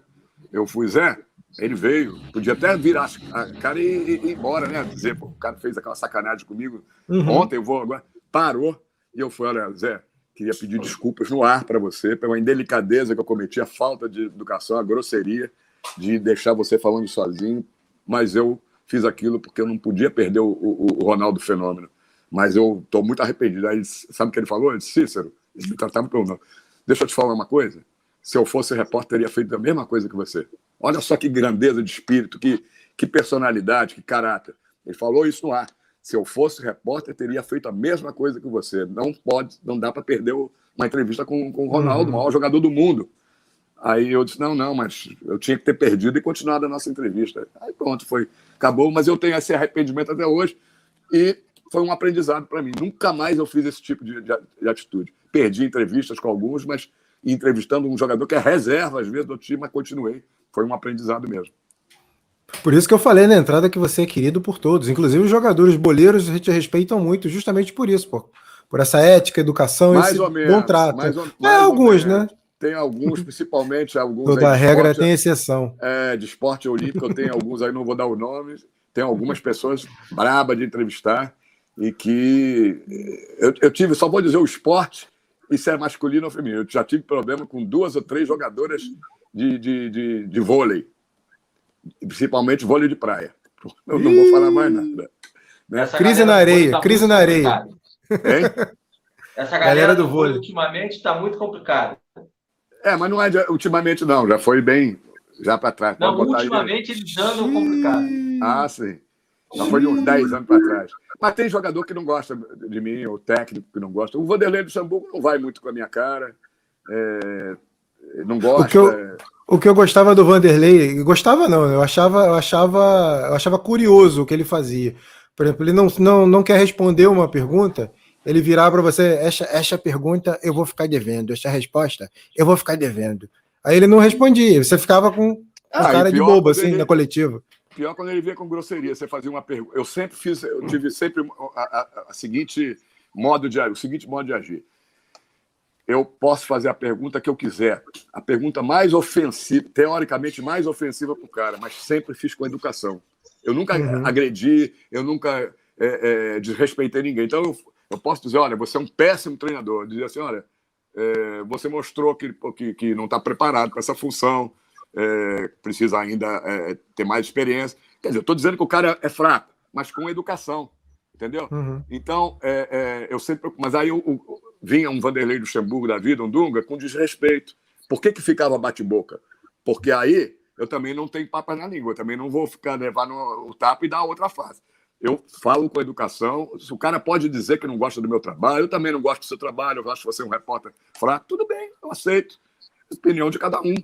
eu fui, Zé, ele veio, podia até virar a cara e, ir embora, né? Dizer, pô, o cara fez aquela sacanagem comigo uhum. ontem, eu vou agora. Parou, e eu fui, olha, Zé, queria pedir desculpas no ar para você, pela indelicadeza que eu cometi, a falta de educação, a grosseria de deixar você falando sozinho, mas eu fiz aquilo porque eu não podia perder o, o, o Ronaldo Fenômeno. Mas eu estou muito arrependido. Aí, sabe o que ele falou? Ele disse, Cícero, ele me tratava pelo nome. Deixa eu te falar uma coisa. Se eu fosse repórter, teria feito a mesma coisa que você. Olha só que grandeza de espírito, que, que personalidade, que caráter. Ele falou isso no ar. Se eu fosse repórter, teria feito a mesma coisa que você. Não pode, não dá para perder uma entrevista com, com o Ronaldo, uhum. o maior jogador do mundo. Aí eu disse: não, não, mas eu tinha que ter perdido e continuado a nossa entrevista. Aí pronto, foi. Acabou, mas eu tenho esse arrependimento até hoje e foi um aprendizado para mim. Nunca mais eu fiz esse tipo de, de, de, atitude. Perdi entrevistas com alguns, mas entrevistando um jogador que é reserva, às vezes, do time, mas continuei. Foi um aprendizado mesmo. Por isso que eu falei na entrada que você é querido por todos. Inclusive os jogadores boleiros te respeitam muito, justamente por isso, pô. por essa ética, educação mais esse ou menos, bom trato. Mais ou, mais é, alguns, né? Tem alguns, principalmente alguns. Toda regra esporte, tem exceção. É, de esporte olímpico, eu tenho alguns aí, não vou dar o nome. Tem algumas pessoas brabas de entrevistar e que eu, eu, tive, só vou dizer o esporte, isso é masculino ou feminino. Eu já tive problema com duas ou três jogadoras de, de, de, de vôlei, principalmente vôlei de praia. Eu não vou falar mais nada. Né? Crise na areia, tá crise na areia. Essa galera, galera do vôlei ultimamente está muito complicada. É, mas não é de, ultimamente, não. Já foi bem. Já para trás. Não, ultimamente eles andam complicado. Ah, sim. Já foi de uns 10 anos para trás. Mas tem jogador que não gosta de mim, ou técnico que não gosta. O Vanderlei do Samburgo não vai muito com a minha cara. É, não gosta. O que, eu, o que eu gostava do Vanderlei, gostava não, eu achava, eu achava, eu achava curioso o que ele fazia. Por exemplo, ele não, não, não quer responder uma pergunta, ele virar para você, essa, essa pergunta eu vou ficar devendo, essa resposta eu vou ficar devendo. Aí ele não respondia, você ficava com, ah, cara de bobo assim ele, na coletiva. Pior quando ele via com grosseria, você fazia uma pergunta. Eu sempre fiz, eu tive sempre a, a, a seguinte modo de o seguinte modo de agir. Eu posso fazer a pergunta que eu quiser, a pergunta mais ofensiva, teoricamente mais ofensiva para o cara, mas sempre fiz com educação. Eu nunca uhum. agredi, eu nunca é, é, desrespeitei ninguém. Então, eu, eu posso dizer, olha, você é um péssimo treinador. Dizer assim, olha, é, você mostrou que, que, que não está preparado para essa função. é, precisa ainda é, ter mais experiência. Quer dizer, eu estou dizendo que o cara é fraco, mas com educação, entendeu? Uhum. Então, é, é, eu sempre. Mas aí eu, eu, vinha um Vanderlei Luxemburgo da vida, um Dunga, com desrespeito. Por que, que ficava bate-boca? Porque aí eu também não tenho papas na língua, eu também não vou ficar levar no, o tapa e dar outra face. Eu falo com educação. Se o cara pode dizer que não gosta do meu trabalho, eu também não gosto do seu trabalho, eu acho você um repórter fraco, tudo bem, eu aceito. Opinião de cada um.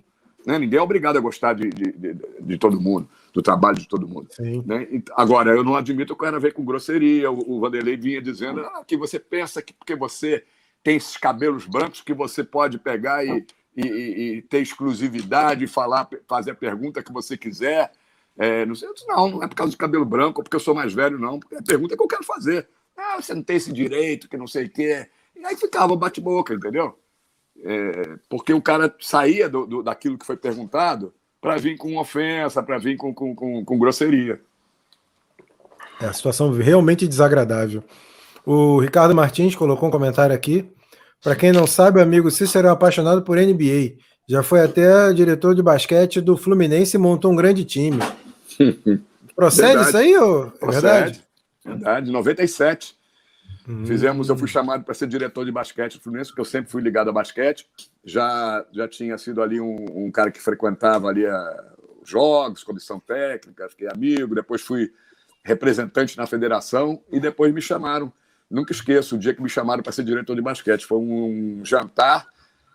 Né? Ninguém é obrigado a gostar de, de, de, de todo mundo, do trabalho de todo mundo. Né? Agora, eu não admito que o cara veio com grosseria. O, o Vanderlei vinha dizendo ah, que você pensa que porque você tem esses cabelos brancos que você pode pegar e, e, e ter exclusividade, falar, fazer a pergunta que você quiser. É, não, sei, não, não é por causa de cabelo branco, ou porque eu sou mais velho, não. É a pergunta que eu quero fazer. Ah, você não tem esse direito, que não sei o quê. E aí ficava bate-boca, entendeu? É, porque o cara saía do, do, daquilo que foi perguntado para vir com ofensa, para vir com, com, com, com grosseria. É a situação realmente desagradável. O Ricardo Martins colocou um comentário aqui. Para quem não sabe, amigo Cícero é apaixonado por NBA. Já foi até diretor de basquete do Fluminense e montou um grande time. Procede verdade. isso aí, ou... é verdade? Verdade, 97. Hum. Fizemos, eu fui chamado para ser diretor de basquete do Fluminense, porque eu sempre fui ligado a basquete. Já, já tinha sido ali um, um cara que frequentava ali a, os jogos, comissão técnica, fiquei amigo, depois fui representante na federação e depois me chamaram. Nunca esqueço o dia que me chamaram para ser diretor de basquete. Foi um jantar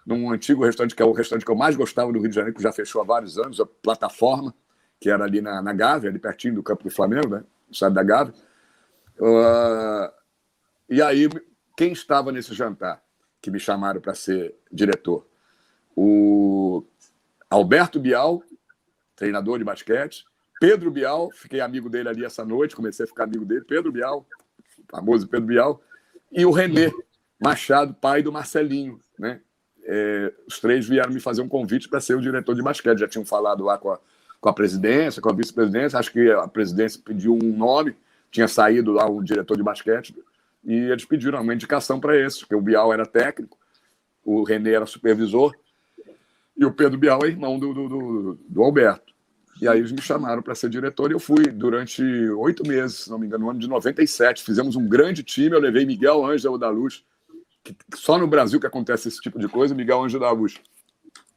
num antigo restaurante, que é o restaurante que eu mais gostava do Rio de Janeiro, que já fechou há vários anos, a Plataforma, que era ali na, na Gávea, ali pertinho do campo do Flamengo, né? no da Gávea. Uh, e aí, quem estava nesse jantar que me chamaram para ser diretor? O Alberto Bial, treinador de basquete, Pedro Bial, fiquei amigo dele ali essa noite, comecei a ficar amigo dele, Pedro Bial, famoso Pedro Bial, e o Renê Machado, pai do Marcelinho, né? É, os três vieram me fazer um convite para ser o diretor de basquete. Já tinham falado lá com a, com a presidência, com a vice-presidência. Acho que a presidência pediu um nome, tinha saído lá o diretor de basquete, e eles pediram uma indicação para esse, porque o Bial era técnico, o Renê era supervisor, e o Pedro Bial é irmão do, do, do, do Alberto. E aí eles me chamaram para ser diretor e eu fui durante oito meses, se não me engano, no ano de 97. Fizemos um grande time, eu levei Miguel Ângelo da Luz, que só no Brasil que acontece esse tipo de coisa, Miguel Ângelo da Luz.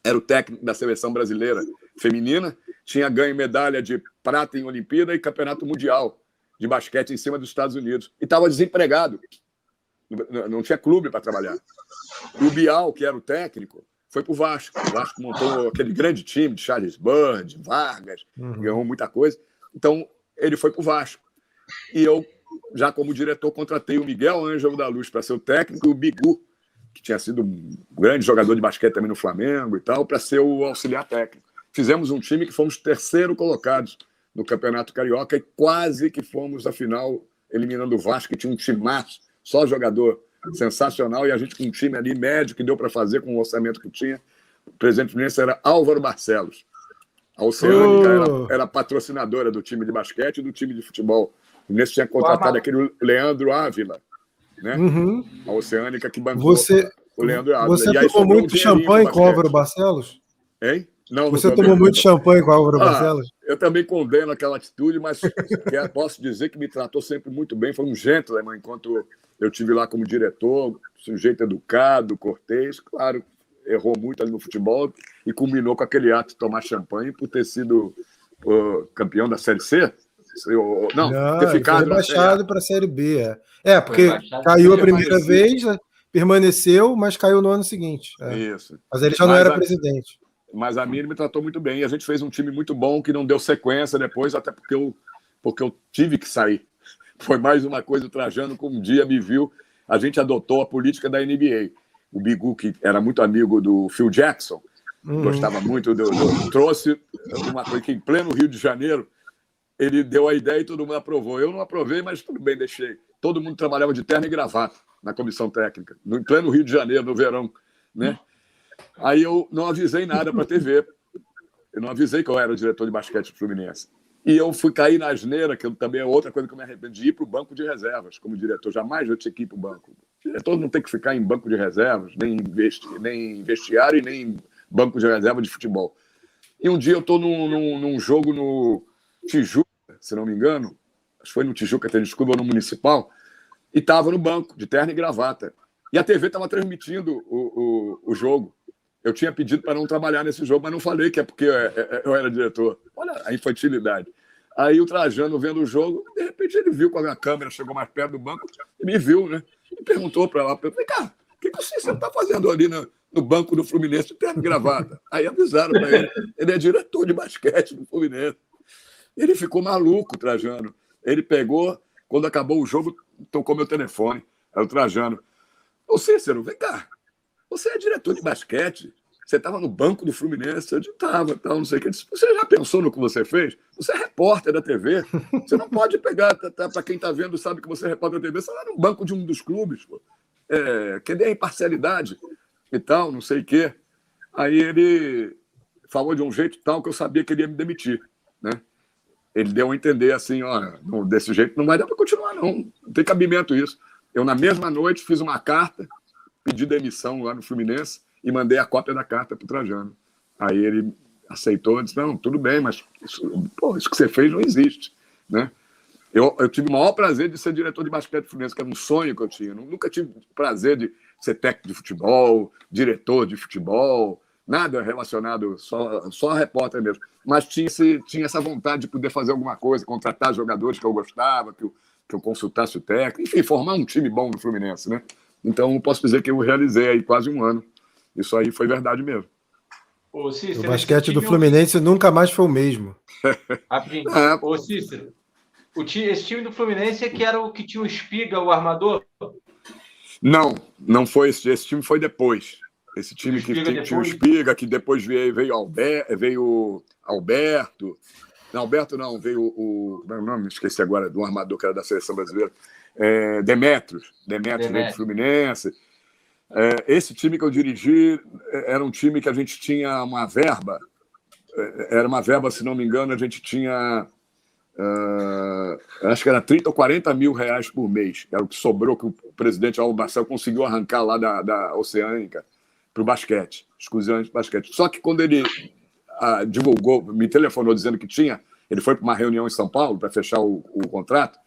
Era o técnico da seleção brasileira feminina, tinha ganho medalha de prata em Olimpíada e campeonato mundial de basquete em cima dos Estados Unidos. E estava desempregado. Não tinha clube para trabalhar. O Bial, que era o técnico, foi para o Vasco. O Vasco montou aquele grande time de Charles Bird, Vargas, uhum. ganhou muita coisa. Então, ele foi para o Vasco. E eu, já como diretor, contratei o Miguel Ângelo da Luz para ser o técnico e o Bigu, que tinha sido um grande jogador de basquete também no Flamengo e tal, para ser o auxiliar técnico. Fizemos um time que fomos terceiro colocados no Campeonato Carioca e quase que fomos à final, eliminando o Vasco, que tinha um time massa, só jogador sensacional, e a gente com um time ali médio que deu para fazer com o orçamento que tinha. O presidente Fluminense era Álvaro Barcelos. A Oceânica oh. era, era, patrocinadora do time de basquete e do time de futebol. O Fluminense tinha contratado aquele Leandro Ávila, né? Uhum. A Oceânica que bancou você, o Leandro Ávila. Você tomou muito champanhe com o Álvaro Barcelos? Hein? Não, Você tomou muito champanhe com o Álvaro ah, Barcelos? Eu também condeno aquela atitude, mas posso dizer que me tratou sempre muito bem. Foi um gentleman enquanto eu tive lá como diretor, sujeito educado, cortês. Claro, errou muito ali no futebol e culminou com aquele ato de tomar champanhe por ter sido uh, campeão da Série C. Não, não ter ficado foi rebaixado para a Série B. É, é porque caiu a primeira vez, né? permaneceu, mas caiu no ano seguinte. É. Isso. Mas ele já não mas era a... presidente mas a Miri me tratou muito bem. E a gente fez um time muito bom que não deu sequência depois, até porque eu, porque eu tive que sair. Foi mais uma coisa, o Trajano, como um dia me viu, a gente adotou a política da NBA. O Bigu, que era muito amigo do Phil Jackson, uhum. gostava muito, do, do, trouxe uma coisa que em pleno Rio de Janeiro, ele deu a ideia e todo mundo aprovou. Eu não aprovei, mas tudo bem, deixei. Todo mundo trabalhava de terno e gravata na comissão técnica, no em pleno Rio de Janeiro, no verão, né? Aí eu não avisei nada para a TV. Eu não avisei que eu era o diretor de basquete do Fluminense. E eu fui cair na asneira, que também é outra coisa que eu me arrependi, de ir para o banco de reservas como diretor. Jamais eu tinha que ir para o banco. Diretor não tem que ficar em banco de reservas, nem, investi nem vestiário e nem banco de reserva de futebol. E um dia eu estou num, num, num, jogo no Tijuca, se não me engano, acho que foi no Tijuca Tênis ou no Municipal, e estava no banco, de terno e gravata. E a TV estava transmitindo o, o, o, jogo. Eu tinha pedido para não trabalhar nesse jogo, mas não falei que é porque eu, é, é, eu era diretor. Olha a infantilidade. Aí o Trajano vendo o jogo, de repente ele viu com a minha câmera, chegou mais perto do banco me viu, né? E perguntou para lá, falei, cara, o que, que você está fazendo ali no, no banco do Fluminense de terno gravata? Aí avisaram para ele, ele é diretor de basquete do Fluminense. Ele ficou maluco, Trajano. Ele pegou, quando acabou o jogo, tocou meu telefone. Aí o Trajano, ô Cícero, vem cá, você é diretor de basquete? Você estava no banco do Fluminense, eu disse, estava, tal, não sei o que. Você já pensou no que você fez? Você é repórter da TV. Você não pode pegar, tá, tá, para quem está vendo, sabe que você é repórter da TV, você está no banco de um dos clubes. Pô. É, a imparcialidade e tal, não sei o quê. Aí ele falou de um jeito tal que eu sabia que ele ia me demitir. Né? Ele deu a entender assim, ó, desse jeito não vai dar para continuar, não. Não tem cabimento isso. Eu, na mesma noite, fiz uma carta, pedi demissão lá no Fluminense, e mandei a cópia da carta para o Trajano. Aí ele aceitou e disse: Não, tudo bem, mas isso, pô, isso que você fez não existe. Né? Eu, eu tive o maior prazer de ser diretor de basquete fluminense, que era um sonho que eu tinha. Eu nunca tive prazer de ser técnico de futebol, diretor de futebol, nada relacionado, só, só repórter mesmo. Mas tinha, esse, tinha essa vontade de poder fazer alguma coisa, contratar jogadores que eu gostava, que eu, que eu consultasse o técnico, enfim, formar um time bom no Fluminense. Né? Então, posso dizer que eu realizei aí quase um ano isso aí foi verdade mesmo. Ô, Cícero, o basquete do Fluminense nunca mais foi o mesmo. Rapidinho. É. Ô, Cícero, o time, esse time do Fluminense é que era o que tinha o Espiga, o armador? Não, não foi esse. Esse time foi depois. Esse time que tinha, tinha o Espiga, que depois veio, veio, Albert, veio Alberto. Não, Alberto não, veio o. Não, não me esqueci agora do armador que era da seleção brasileira. É, Demetrios. Demetrios do Fluminense. É, esse time que eu dirigi é, era um time que a gente tinha uma verba, é, era uma verba, se não me engano, a gente tinha. Uh, acho que era 30 ou 40 mil reais por mês, era o que sobrou que o presidente Alvo Marcel conseguiu arrancar lá da, da Oceânica para o basquete, exclusivamente basquete. Só que quando ele divulgou, me telefonou dizendo que tinha, ele foi para uma reunião em São Paulo para fechar o, o contrato,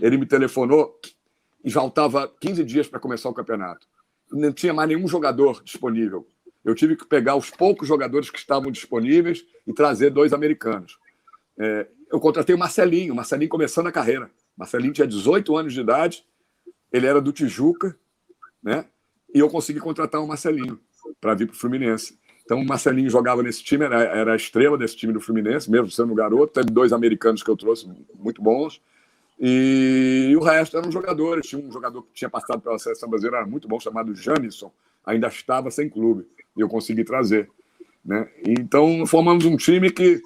ele me telefonou e faltava 15 dias para começar o campeonato não tinha mais nenhum jogador disponível. Eu tive que pegar os poucos jogadores que estavam disponíveis e trazer dois americanos. É, eu contratei o Marcelinho, o Marcelinho começando a carreira. Marcelinho tinha 18 anos de idade, ele era do Tijuca, né? E eu consegui contratar o Marcelinho para vir para o Fluminense. Então, o Marcelinho jogava nesse time, era, era a estrela desse time do Fluminense, mesmo sendo um garoto. Teve dois americanos que eu trouxe muito bons. E o resto eram jogadores. Tinha um jogador que tinha passado pela seleção brasileira, era muito bom, chamado Janison, ainda estava sem clube, e eu consegui trazer. Né? Então, formamos um time que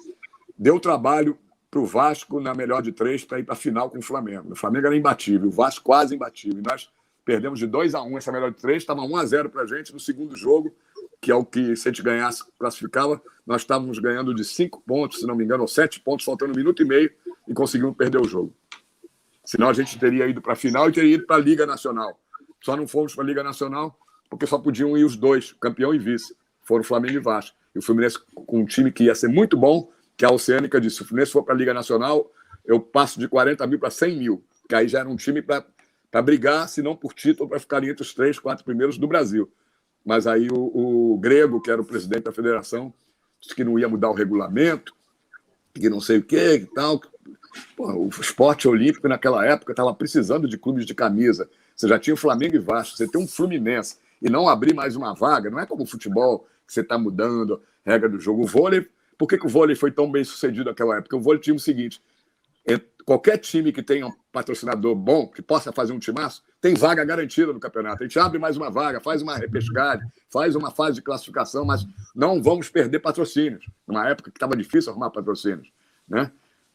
deu trabalho para o Vasco na melhor de três para ir para a final com o Flamengo. O Flamengo era imbatível, o Vasco quase imbatível. E nós perdemos de 2 a 1 um, essa melhor de três, estava 1 a 0 para a gente no segundo jogo, que é o que, se a gente ganhasse, classificava, nós estávamos ganhando de cinco pontos, se não me engano, ou sete pontos, faltando um minuto e meio, e conseguimos perder o jogo. Senão a gente teria ido para a final e teria ido para a Liga Nacional. Só não fomos para a Liga Nacional porque só podiam ir os dois, campeão e vice. Foram Flamengo e Vasco. E o Fluminense, com um time que ia ser muito bom, que a Oceânica disse: se o Fluminense for para a Liga Nacional, eu passo de 40 mil para 100 mil. Que aí já era um time para brigar, se não por título, para ficar entre os três, quatro primeiros do Brasil. Mas aí o, o Grego, que era o presidente da federação, disse que não ia mudar o regulamento, que não sei o quê, que tal, O esporte olímpico naquela época estava precisando de clubes de camisa. Você já tinha o Flamengo e Vasco, você tem um Fluminense e não abrir mais uma vaga, não é como o futebol que você está mudando a regra do jogo. O vôlei, por que, que o vôlei foi tão bem sucedido naquela época? O vôlei tinha o seguinte: qualquer time que tenha um patrocinador bom, que possa fazer um timaço, tem vaga garantida no campeonato. A gente abre mais uma vaga, faz uma repescagem, faz uma fase de classificação, mas não vamos perder patrocínios. Numa época que estava difícil arrumar patrocínios. Né?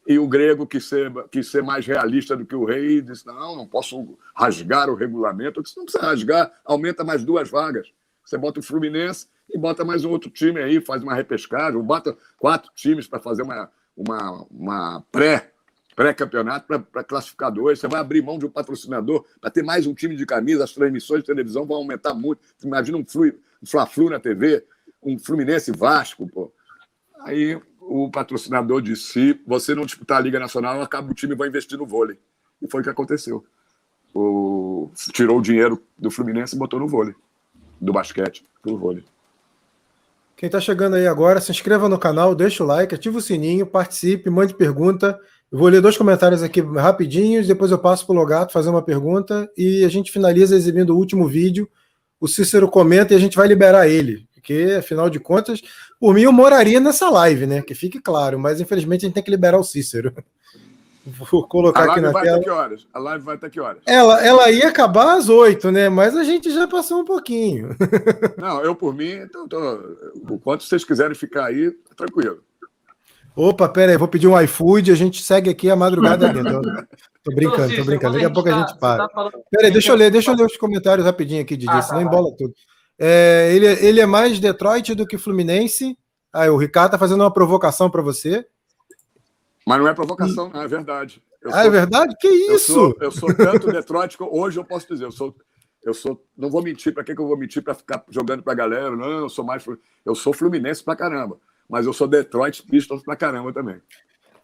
E o grego quis ser, quis ser mais realista do que o rei, disse: não, não posso rasgar o regulamento. Eu disse: não precisa rasgar, aumenta mais duas vagas. Você bota o Fluminense e bota mais um outro time aí, faz uma repescagem, bota quatro times para fazer uma, uma, uma pré pré-campeonato para classificar dois. Você vai abrir mão de um patrocinador para ter mais um time de camisa, as transmissões de televisão vão aumentar muito. Imagina um, Flu, um Fla-Flu na TV, um Fluminense Vasco, pô Aí o patrocinador disse: se você não disputar a Liga Nacional, acaba o time vai investir no vôlei. E foi o que aconteceu. O... Tirou o dinheiro do Fluminense e botou no vôlei, do basquete pro vôlei. Quem está chegando aí agora, se inscreva no canal, deixa o like, ativa o sininho, participe, mande pergunta. Eu vou ler dois comentários aqui rapidinhos, depois eu passo para o Logato fazer uma pergunta e a gente finaliza exibindo o último vídeo. O Cícero comenta e a gente vai liberar ele, porque afinal de contas, por mim eu moraria nessa live, né? Que fique claro, mas infelizmente a gente tem que liberar o Cícero. Vou colocar aqui na tela. que horas? A live vai até que horas? Ela, ela ia acabar às oito, né? Mas a gente já passou um pouquinho. Não, eu por mim, então, tô, o quanto vocês quiserem ficar aí, tranquilo. Opa, pera aí, vou pedir um iFood, a gente segue aqui a madrugada dentro. Tô brincando, tô brincando. Daqui a pouco a gente tá, para. Tá pera aí, deixa eu ler, deixa eu ler os comentários rapidinho aqui, Didi, ah, senão tá, embola tudo. É, ele, ele é mais Detroit do que Fluminense. Aí, o Ricardo tá fazendo uma provocação para você. Mas não é provocação, não, é verdade. Eu ah, é sou, é verdade? Que isso? Eu sou, eu sou tanto Detroit que hoje eu posso dizer, eu sou, eu sou, não vou mentir, para que, que eu vou mentir para ficar jogando para a galera? Não, eu sou mais, eu sou Fluminense para caramba, mas eu sou Detroit Pistons para caramba também.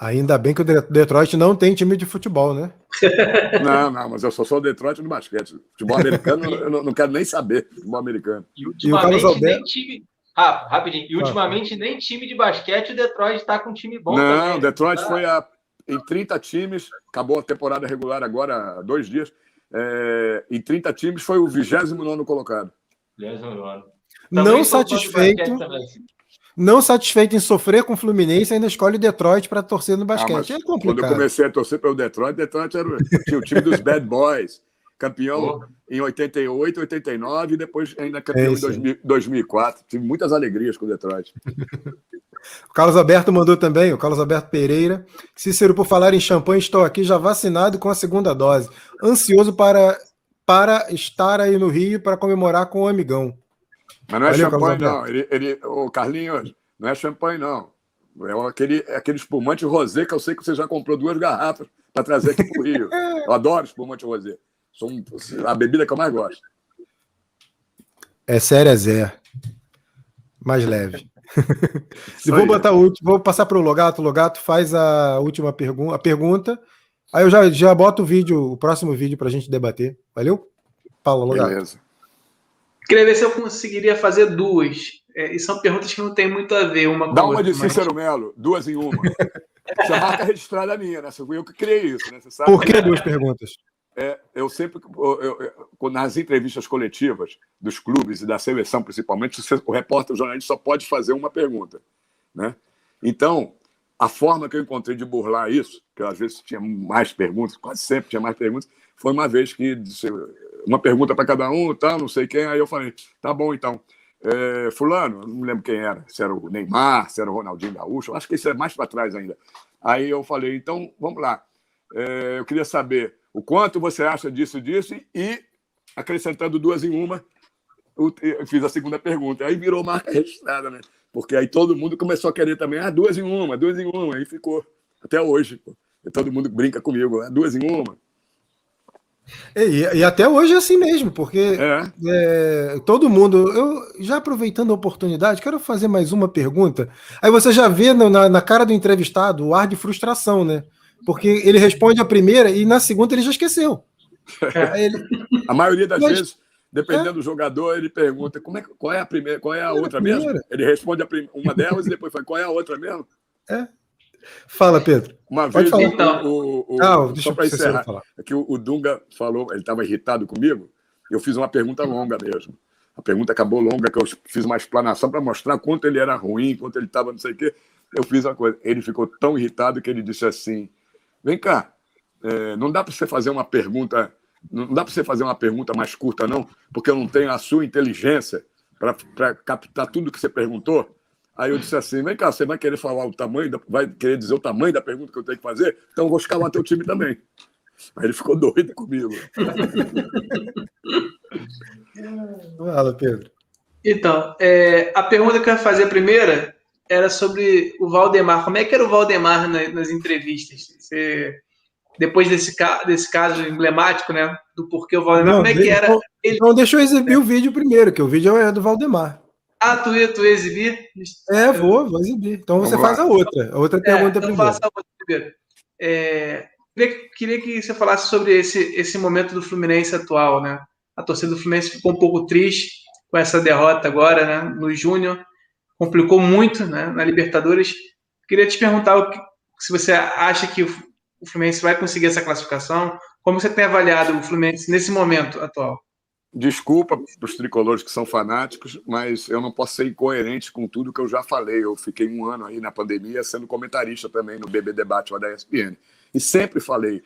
Ainda bem que o Detroit não tem time de futebol, né? Não, não, mas eu sou só o Detroit do basquete. Futebol americano, eu não, não, quero nem saber futebol americano. E ultimamente, e Alberto... nem time, ah, rapidinho. E ultimamente, nem time de basquete o Detroit está com um time bom. Não, também. Detroit ah. foi a, em 30 times, acabou a temporada regular agora há dois dias. É, em 30 times foi o 29 colocado. 29. Não satisfeito. Não satisfeito em sofrer com o Fluminense, ainda escolhe o Detroit para torcer no ah, basquete. Ah, é complicado. Quando eu comecei a torcer pelo Detroit, Detroit era, tinha o time dos Bad Boys campeão oh. em 88, 89 e depois ainda campeão é em 2000, 2004. Tive muitas alegrias com o Detroit. o Carlos Alberto mandou também, o Carlos Alberto Pereira. Cícero, por falar em champanhe, estou aqui já vacinado com a segunda dose. Ansioso para, para estar aí no Rio para comemorar com o amigão. Mas não é Valeu, champanhe, não. Ele, ele, o Carlinhos, não é champanhe, não. É aquele, é aquele espumante rosé que eu sei que você já comprou duas garrafas para trazer aqui para o Rio. Eu adoro espumante rosé. Sou a bebida que eu mais gosto. É sério, é Zé. Mais leve. e vou botar o último, vou passar para o Logato. Logato faz a última pergunta, a pergunta. Aí eu já, já boto o vídeo, o próximo vídeo para a gente debater. Valeu? Fala, Logato. Beleza. Queria ver se eu conseguiria fazer duas. É, e são perguntas que não tem muito a ver uma com Dá uma de Cícero mas... Melo, duas em uma. Essa marca registrada minha, né? Fui eu que criei isso, né? Por que duas perguntas? é, eu sempre, eu, eu, nas entrevistas coletivas dos clubes e da seleção, principalmente, o repórter, o jornalista só pode fazer uma pergunta. Né? Então, a forma que eu encontrei de burlar isso, que às vezes tinha mais perguntas, quase sempre tinha mais perguntas, foi uma vez que disse uma pergunta para cada um, tal, não sei quem, aí eu falei, tá bom então. É, fulano, não me lembro quem era, se era o Neymar, se era o Ronaldinho Gaúcho, acho que isso é mais para trás ainda. Aí eu falei, então, vamos lá. É, eu queria saber o quanto você acha disso, disso, e acrescentando duas em uma, eu fiz a segunda pergunta. Aí virou marca registrada, né? Porque aí todo mundo começou a querer também, ah, duas em uma, duas em uma, aí ficou até hoje. Pô. Todo mundo brinca comigo, ah, duas em uma. E, e, até hoje é assim mesmo, porque é. É, todo mundo. Eu já aproveitando a oportunidade, quero fazer mais uma pergunta. Aí você já vê no, na, na cara do entrevistado o ar de frustração, né? Porque ele responde a primeira e na segunda ele já esqueceu. Ele... A maioria das Mas, vezes, dependendo é. do jogador, ele pergunta como é, qual é a primeira, qual é a outra a mesmo? Ele responde prim... uma delas e depois fala qual é a outra mesmo? É. Fala, Pedro. Uma Pode vez, falar. Então. O, o, ah, só para encerrar, falar. é que o, o Dunga falou, ele estava irritado comigo, eu fiz uma pergunta longa mesmo. A pergunta acabou longa, que eu fiz uma explanação para mostrar quanto ele era ruim, quanto ele estava não sei o quê. Eu fiz uma coisa. Ele ficou tão irritado que ele disse assim: Vem cá, é, não dá para você fazer uma pergunta, não dá para você fazer uma pergunta mais curta, não, porque eu não tenho a sua inteligência para captar tudo que você perguntou. Aí eu disse assim: vem cá, você vai querer falar o tamanho, da, vai querer dizer o tamanho da pergunta que eu tenho que fazer? Então eu vou escalar teu time também. Aí ele ficou doido comigo. Fala, Pedro. Então, é, a pergunta que eu ia fazer primeira era sobre o Valdemar. Como é que era o Valdemar nas entrevistas? Você, depois desse, desse caso emblemático, né? Do porquê o Valdemar, não, como é que era? Não, ele... não deixa eu exibir o vídeo primeiro, que o vídeo é do Valdemar. Ah, tu ia, tu ia exibir? É, vou, vou exibir. Então você faz a outra. A outra é, pergunta então primeiro. Faça a outra primeiro. É, queria, queria que você falasse sobre esse, esse momento do Fluminense atual, né? A torcida do Fluminense ficou um pouco triste com essa derrota agora, né? No Júnior. Complicou muito, né? Na Libertadores. Queria te perguntar o que, se você acha que o Fluminense vai conseguir essa classificação. Como você tem avaliado o Fluminense nesse momento atual? Desculpa para os tricolores que são fanáticos, mas eu não posso ser incoerente com tudo que eu já falei. Eu fiquei um ano aí na pandemia sendo comentarista também no BB Debate lá da ESPN. E sempre falei,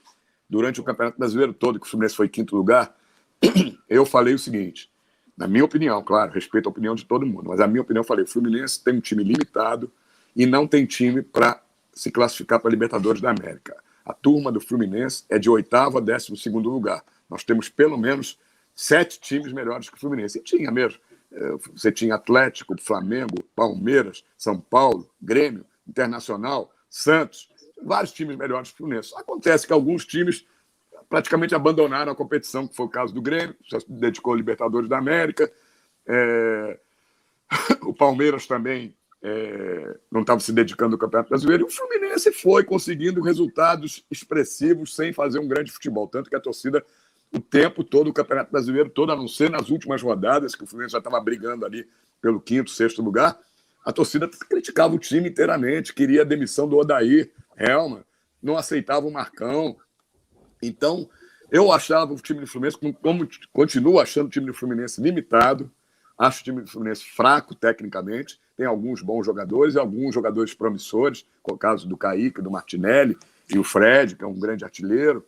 durante o Campeonato Brasileiro todo, que o Fluminense foi quinto lugar, eu falei o seguinte, na minha opinião, claro, respeito a opinião de todo mundo, mas a minha opinião, eu falei, o Fluminense tem um time limitado e não tem time para se classificar para Libertadores da América. A turma do Fluminense é de oitavo a décimo segundo lugar. Nós temos pelo menos sete times melhores que o Fluminense. E tinha mesmo. É, você tinha Atlético, Flamengo, Palmeiras, São Paulo, Grêmio, Internacional, Santos, vários times melhores que o Fluminense. Acontece que alguns times praticamente abandonaram a competição, que foi o caso do Grêmio, já se dedicou ao Libertadores da América. É... O Palmeiras também é... não estava se dedicando ao Campeonato Brasileiro. E o Fluminense foi conseguindo resultados expressivos sem fazer um grande futebol. Tanto que a torcida o tempo todo, o Campeonato Brasileiro todo, a não ser nas últimas rodadas, que o Fluminense já estava brigando ali pelo quinto, sexto lugar, a torcida criticava o time inteiramente, queria a demissão do Odair, Helma, não aceitava o Marcão. Então, eu achava o time do Fluminense, como continuo achando o time do Fluminense limitado, acho o time do Fluminense fraco tecnicamente, tem alguns bons jogadores e alguns jogadores promissores, como o caso do Kaique, do Martinelli e o Fred, que é um grande artilheiro.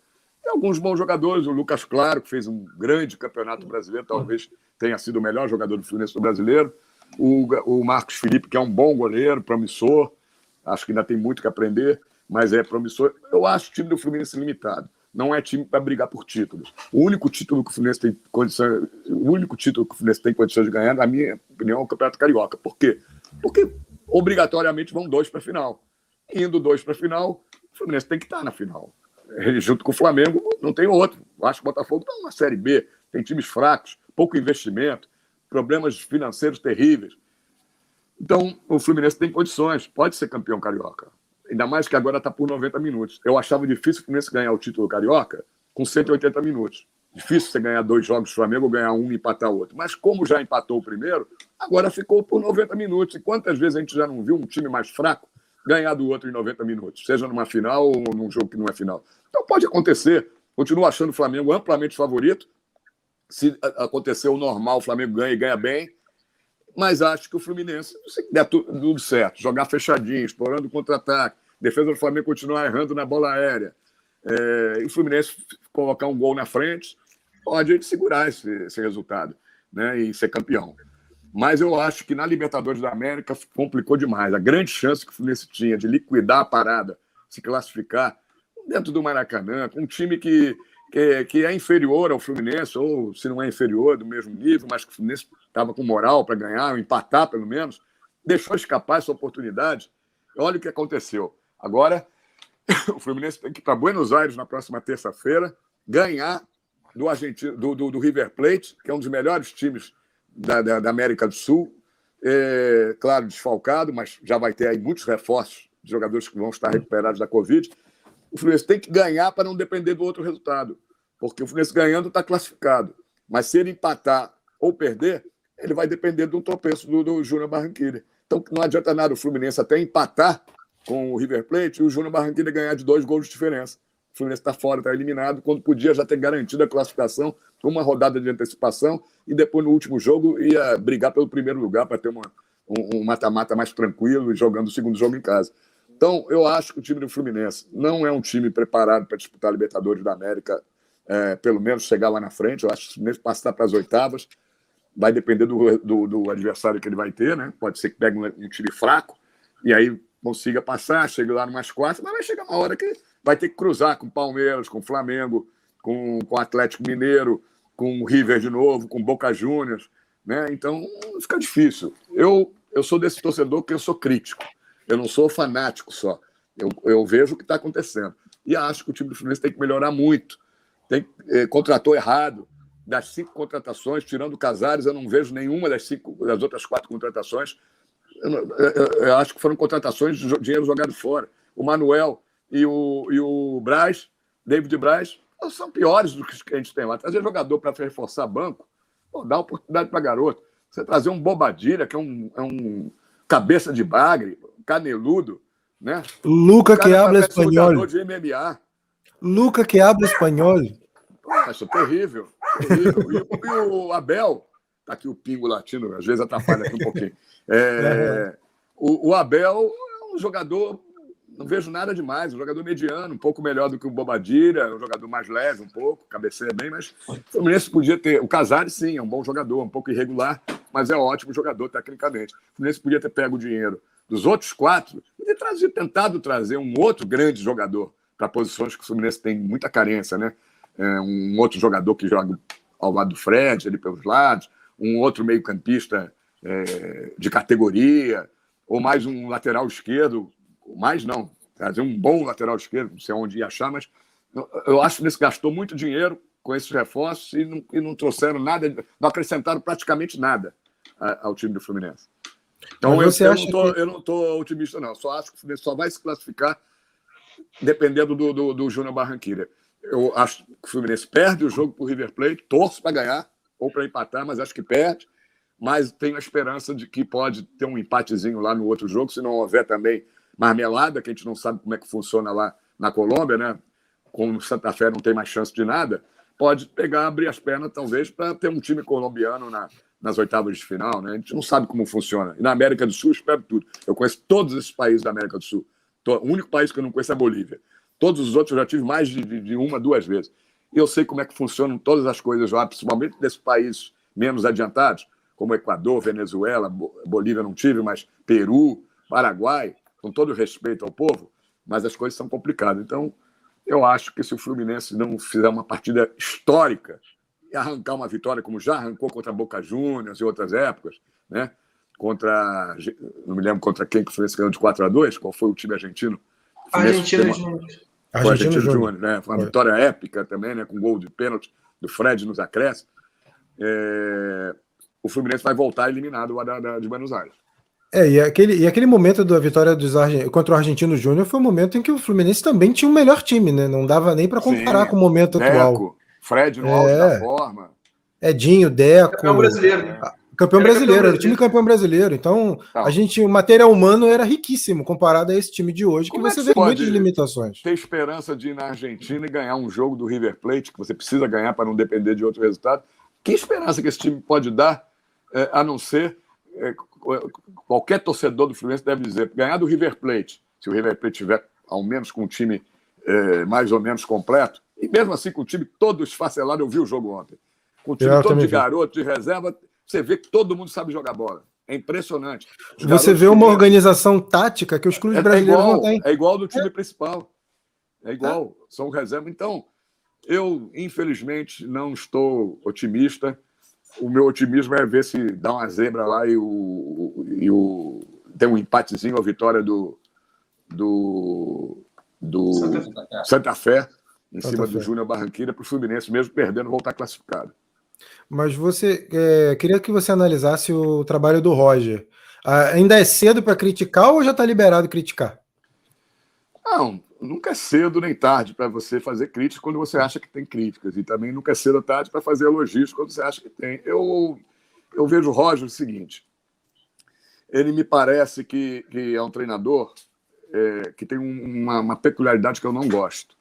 Tem alguns bons jogadores, o Lucas Claro, que fez um grande campeonato brasileiro, talvez tenha sido o melhor jogador do Fluminense do brasileiro. O, o Marcos Felipe, que é um bom goleiro, promissor, acho que ainda tem muito que aprender, mas é promissor. Eu acho o time do Fluminense limitado. Não é time para brigar por títulos. O único título que o Fluminense tem condição, o único título que o Fluminense tem condições de ganhar, na minha opinião, é o Campeonato Carioca. Por quê? Porque obrigatoriamente vão dois para a final. Indo dois para a final, o Fluminense tem que estar na final junto com o Flamengo, não tem outro. Acho que o Botafogo está numa Série B, tem times fracos, pouco investimento, problemas financeiros terríveis. Então, o Fluminense tem condições, pode ser campeão carioca. Ainda mais que agora está por 90 minutos. Eu achava difícil o Fluminense ganhar o título carioca com 180 minutos. Difícil você ganhar dois jogos do Flamengo, ganhar um e empatar outro. Mas como já empatou o primeiro, agora ficou por 90 minutos. E quantas vezes a gente já não viu um time mais fraco ganhar do outro em 90 minutos, seja numa final ou num jogo que não é final. Então pode acontecer. Continuo achando o Flamengo amplamente favorito. Se acontecer o normal, o Flamengo ganha e ganha bem. Mas acho que o Fluminense, se der tudo certo, jogar fechadinho, explorando o contra-ataque, defesa do Flamengo continuar errando na bola aérea, é, e o Fluminense colocar um gol na frente, pode segurar esse, esse resultado né, e ser campeão. Mas eu acho que na Libertadores da América complicou demais. A grande chance que o Fluminense tinha de liquidar a parada, se classificar dentro do Maracanã, com um time que, que, é, que é inferior ao Fluminense, ou se não é inferior, do mesmo nível, mas que o Fluminense estava com moral para ganhar, ou empatar pelo menos, deixou escapar essa oportunidade. Olha o que aconteceu. Agora, o Fluminense tem que ir para Buenos Aires na próxima terça-feira, ganhar do, Argentina, do, do, do River Plate, que é um dos melhores times da, da, da América do Sul. É, claro, desfalcado, mas já vai ter aí muitos reforços de jogadores que vão estar recuperados da Covid. O Fluminense tem que ganhar para não depender do outro resultado, porque o Fluminense ganhando está classificado. Mas se ele empatar ou perder, ele vai depender do tropeço do, do Júnior Barranquilla. Então não adianta nada o Fluminense até empatar com o River Plate e o Júnior Barranquilla ganhar de dois gols de diferença. Fluminense está fora, está eliminado, quando podia já ter garantido a classificação com uma rodada de antecipação e depois no último jogo ia brigar pelo primeiro lugar para ter uma, um mata-mata mais tranquilo e jogando o segundo jogo em casa. Então, eu acho que o time do Fluminense não é um time preparado para disputar a Libertadores da América, é, pelo menos chegar lá na frente. Eu acho que o Fluminense passar para as oitavas vai depender do, do, do, adversário que ele vai ter, né? Pode ser que pegue um, um time fraco e aí consiga passar, chegue lá numas quartas, mas vai chegar uma hora que vai ter que cruzar com Palmeiras, com Flamengo, com o Atlético Mineiro, com o River de novo, com Boca Juniors, né? Então fica difícil. Eu, eu sou desse torcedor que eu sou crítico. Eu não sou fanático só. Eu, eu vejo o que está acontecendo. E acho que o time do Fluminense tem que melhorar muito. Tem, eh, contratou errado. das cinco contratações, tirando Casares, eu não vejo nenhuma das, cinco, das outras quatro contratações. Eu, eu, eu acho que foram contratações de dinheiro jogado fora. O Manuel e o, e o Braz, David Braz, são piores do que a gente tem lá. Trazer jogador para reforçar banco, pô, dá oportunidade para garoto. Você trazer um Bobadilha, que é um, é um cabeça de bagre, caneludo, né? Luca que habla espanhol. de MMA. Luca que habla espanhol. Acho terrível. terrível. E, e, o Abel, tá aqui o pingo latino, às vezes atrapalha aqui um pouquinho. É, o, o Abel é um jogador não vejo nada demais. Um jogador mediano, um pouco melhor do que o Bobadilha, um jogador mais leve um pouco, cabeceia bem, mas o Fluminense podia ter. O Casares, sim, é um bom jogador, um pouco irregular, mas é um ótimo jogador tecnicamente. O Fluminense podia ter pego o dinheiro dos outros quatro e trazer, tentado trazer um outro grande jogador para posições que o Fluminense tem muita carência, né? É, um outro jogador que joga ao lado do Fred, ali pelos lados, um outro meio-campista é, de categoria, ou mais um lateral esquerdo mais não, trazer um bom lateral esquerdo, não sei onde ia achar, mas eu acho que eles gastou muito dinheiro com esses reforços e não, e não trouxeram nada, não acrescentaram praticamente nada ao time do Fluminense. Então eu, eu, não tô, que... eu não estou otimista, não. Só acho que o Fluminense só vai se classificar dependendo do, do, do Júnior Barranquilla. Eu acho que o Fluminense perde o jogo para o River Plate, torce para ganhar ou para empatar, mas acho que perde. Mas tenho a esperança de que pode ter um empatezinho lá no outro jogo, se não houver também marmelada, que a gente não sabe como é que funciona lá na Colômbia, né? Como Santa Fé não tem mais chance de nada, pode pegar, abrir as pernas, talvez, para ter um time colombiano na, nas oitavas de final, né? A gente não sabe como funciona. E na América do Sul, espero tudo. Eu conheço todos esses países da América do Sul. O único país que eu não conheço é a Bolívia. Todos os outros eu já tive mais de, de, uma, duas vezes. E eu sei como é que funcionam todas as coisas lá, principalmente desses países menos adiantados, como Equador, Venezuela, Bolívia não tive, mas Peru, Paraguai com todo respeito ao povo, mas as coisas são complicadas. Então, eu acho que se o Fluminense não fizer uma partida histórica e arrancar uma vitória, como já arrancou contra Boca Juniors e outras épocas, né? Contra. Não me lembro contra quem que o Fluminense ganhou de 4 a 2 qual foi o time argentino? Argentina Júnior. Foi Argentino Júnior, né? Foi uma vitória épica também, né? Com gol de pênalti do Fred nos acréscimos. É... O Fluminense vai voltar eliminado lá da, da, de Buenos Aires. É, e aquele, e aquele momento da vitória dos contra o Argentino Júnior foi um momento em que o Fluminense também tinha um melhor time, né? Não dava nem para comparar Sim, com o momento Deco, atual. Fred no é, alto da forma. Edinho, Deco. Campeão brasileiro. Né? Campeão era brasileiro, era o time campeão brasileiro. Então, tá. a gente, o material humano era riquíssimo comparado a esse time de hoje, Como que você é que vê muitas limitações. Ter esperança de ir na Argentina e ganhar um jogo do River Plate, que você precisa ganhar para não depender de outro resultado. Que esperança que esse time pode dar, é, a não ser é, qualquer torcedor do Fluminense deve dizer, ganhar do River Plate, se o River Plate tiver ao menos com um time é, mais ou menos completo, e mesmo assim com o time todo esfacelado, eu vi o jogo ontem, com o time eu todo de garoto, de reserva, você vê que todo mundo sabe jogar bola. É impressionante. Os você vê uma organização tática que os clubes é, brasileiros é igual, não têm. É igual do time é. principal. É igual, são reserva. Então, eu, infelizmente, não estou otimista o meu otimismo é ver se dá uma zebra lá e o, e o tem um empatezinho a vitória do do, do Santa Fé, Santa Fé em Santa cima Fé. do Júnior Barranquilla para o Fluminense mesmo perdendo voltar classificado. Mas você é, queria que você analisasse o trabalho do Roger. Ah, ainda é cedo para criticar ou já está liberado criticar? Não, nunca é cedo nem tarde para você fazer críticas quando você acha que tem críticas. E também nunca é cedo ou tarde para fazer elogios quando você acha que tem. Eu, eu vejo o Roger o seguinte: ele me parece que, que é um treinador é, que tem uma, uma, peculiaridade que eu não gosto.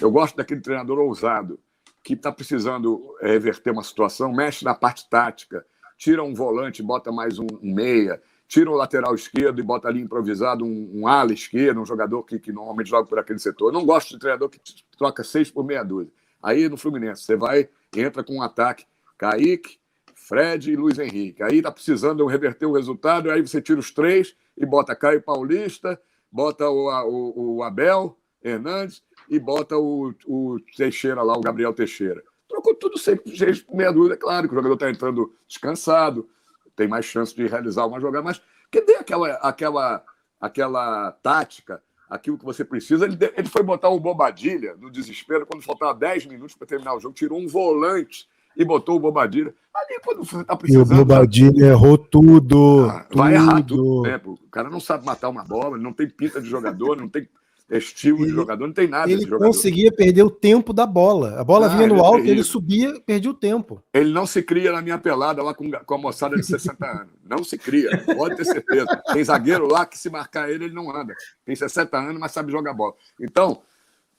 Eu gosto daquele treinador ousado, que está precisando é, reverter uma situação, mexe na parte tática, tira um volante, bota mais um, um meia tira o lateral esquerdo e bota ali improvisado um, um ala esquerdo, um jogador que, que normalmente joga por aquele setor. Eu não gosto de treinador que troca seis por meia dúzia. Aí no Fluminense, você vai, entra com um ataque, Kaique, Fred e Luiz Henrique. Aí tá precisando reverter o resultado, aí você tira os três e bota Caio Paulista, bota o, o, o Abel Hernandes e bota o, o Teixeira lá, o Gabriel Teixeira. Trocou tudo sempre por meia dúzia. É claro que o jogador está entrando descansado, tem mais chance de realizar uma jogada, mas que dê aquela, aquela, aquela tática, aquilo que você precisa. Ele, ele foi botar o Bobadilha no desespero quando faltava 10 minutos para terminar o jogo, tirou um volante e botou o Bobadilha. Ali, quando você está precisando. E o Bobadilha errou tudo. Ah, tudo. Vai errar tudo. Né? O cara não sabe matar uma bola, não tem pinta de jogador, não tem estilo ele, de jogador, não tem nada ele conseguia perder o tempo da bola. A bola ah, vinha no alto, ele subia, perdia o tempo. Ele não se cria na minha pelada lá com, com a moçada de 60 anos. Não se cria, pode ter certeza. Tem zagueiro lá que se marcar ele, ele não anda. Tem 60 anos, mas sabe jogar bola. Então,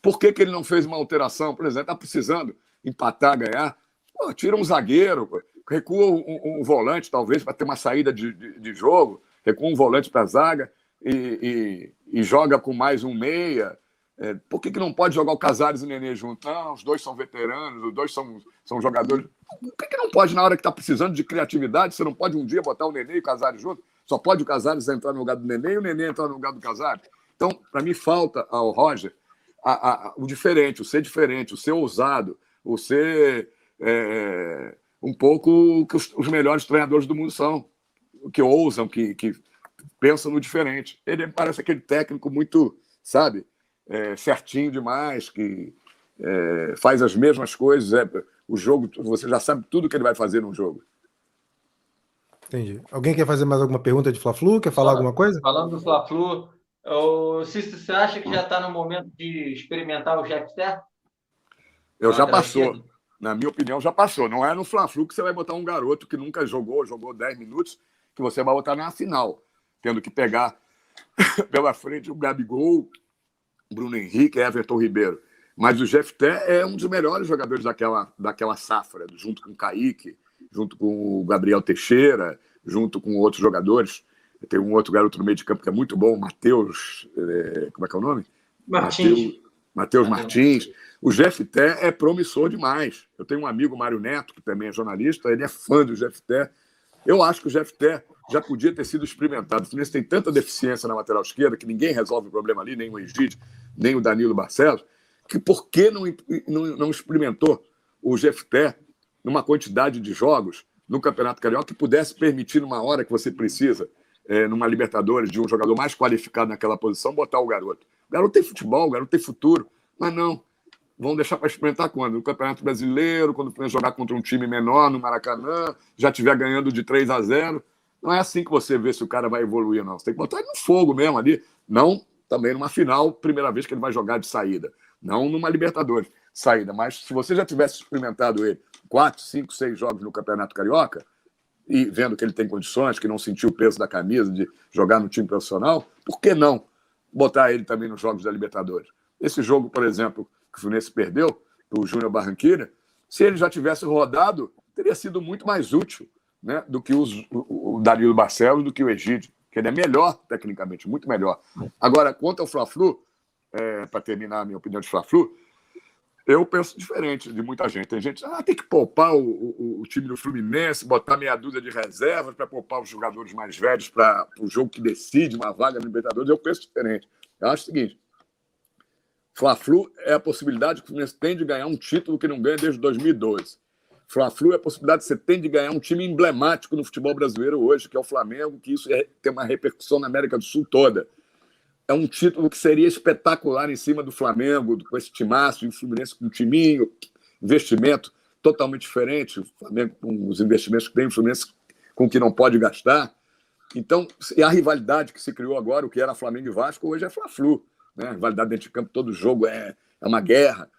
por que, que ele não fez uma alteração? Por exemplo, tá precisando empatar, ganhar. Pô, tira um zagueiro, pô. recua um, um, um, volante, talvez, para ter uma saída de, de, de jogo, recua um volante para a zaga e, e, e, joga com mais um meia. É, por que, que não pode jogar o Casares e o Nenê junto? Não, os dois são veteranos, os dois são, são jogadores. Por que, que não pode, na hora que está precisando de criatividade, você não pode um dia botar o Nenê e o Casares junto? Só pode o Casares entrar no lugar do Nenê e o Nenê entrar no lugar do Casares? Então, para mim, falta ao Roger a, a, o diferente, o ser diferente, o ser ousado, o ser é, um pouco o que os, os, melhores treinadores do mundo são, que ousam, que, que pensam no diferente. Ele parece aquele técnico muito, sabe, é, certinho demais, que é, faz as mesmas coisas. É, o jogo, você já sabe tudo que ele vai fazer no jogo. Entendi. Alguém quer fazer mais alguma pergunta de Fla-Flu? Quer falar alguma coisa? Falando do Fla-Flu, Cícero, você acha que já está no momento de experimentar o Jefter? Eu já passou. Na minha opinião, já passou. Não é no Fla-Flu que você vai botar um garoto que nunca jogou, jogou 10 minutos, que você vai botar na final tendo que pegar pela frente o Gabigol, Bruno Henrique, Everton Ribeiro. Mas o Jefté é um dos melhores jogadores daquela, daquela safra, junto com o Kaique, junto com o Gabriel Teixeira, junto com outros jogadores. Tem um outro garoto no meio de campo que é muito bom, Matheus. É, como é que é o nome? Martins. Matheus Martins. O Jefté é promissor demais. Eu tenho um amigo, Mário Neto, que também é jornalista, ele é fã do Jefté. Eu acho que o Jefté já podia ter sido experimentado. O Fluminense tem tanta deficiência na lateral esquerda que ninguém resolve o problema ali, nem o Egídio, nem o Danilo Barcelos, que por que não, não, não experimentou o Jefté numa quantidade de jogos no Campeonato Carioca que pudesse permitir, numa hora que você precisa, é, numa Libertadores, de um jogador mais qualificado naquela posição, botar o garoto. O garoto tem futebol, o garoto tem futuro, mas não. Vão deixar para experimentar quando? No Campeonato Brasileiro, quando for jogar contra um time menor no Maracanã, já estiver ganhando de 3 a 0 não é assim que você vê se o cara vai evoluir, não. Você tem que botar ele no fogo mesmo ali. Não também numa final, primeira vez que ele vai jogar de saída. Não numa Libertadores, saída. Mas se você já tivesse experimentado ele quatro, cinco, seis jogos no Campeonato Carioca, e vendo que ele tem condições, que não sentiu o peso da camisa de jogar no time profissional, por que não botar ele também nos jogos da Libertadores? Esse jogo, por exemplo, que o Fluminense perdeu, o Júnior Barranquilla, se ele já tivesse rodado, teria sido muito mais útil né, do que os, o, Danilo Barcelos, do que o Egídio, que ele é melhor tecnicamente, muito melhor. Agora, quanto ao Fla-Flu, é, para terminar a minha opinião de Fla-Flu, eu penso diferente de muita gente. Tem gente ah, tem que poupar o, o, o time do Fluminense, botar meia dúzia de reservas para poupar os jogadores mais velhos para o jogo que decide uma vaga no Libertadores. Eu penso diferente. Eu acho o seguinte: Fla-Flu é a possibilidade que o Fluminense tem de ganhar um título que não ganha desde 2012. Fla-Flu é a possibilidade que você tem de ganhar um time emblemático no futebol brasileiro hoje, que é o Flamengo, que isso é, tem uma repercussão na América do Sul toda. É um título que seria espetacular em cima do Flamengo, com esse timaço, e o Fluminense com um timinho, investimento totalmente diferente, o Flamengo com os investimentos que tem, o Fluminense com o que não pode gastar. Então, e a rivalidade que se criou agora, o que era Flamengo e Vasco, hoje é Fla-Flu. Né? Rivalidade dentro de campo, todo jogo é, é uma guerra.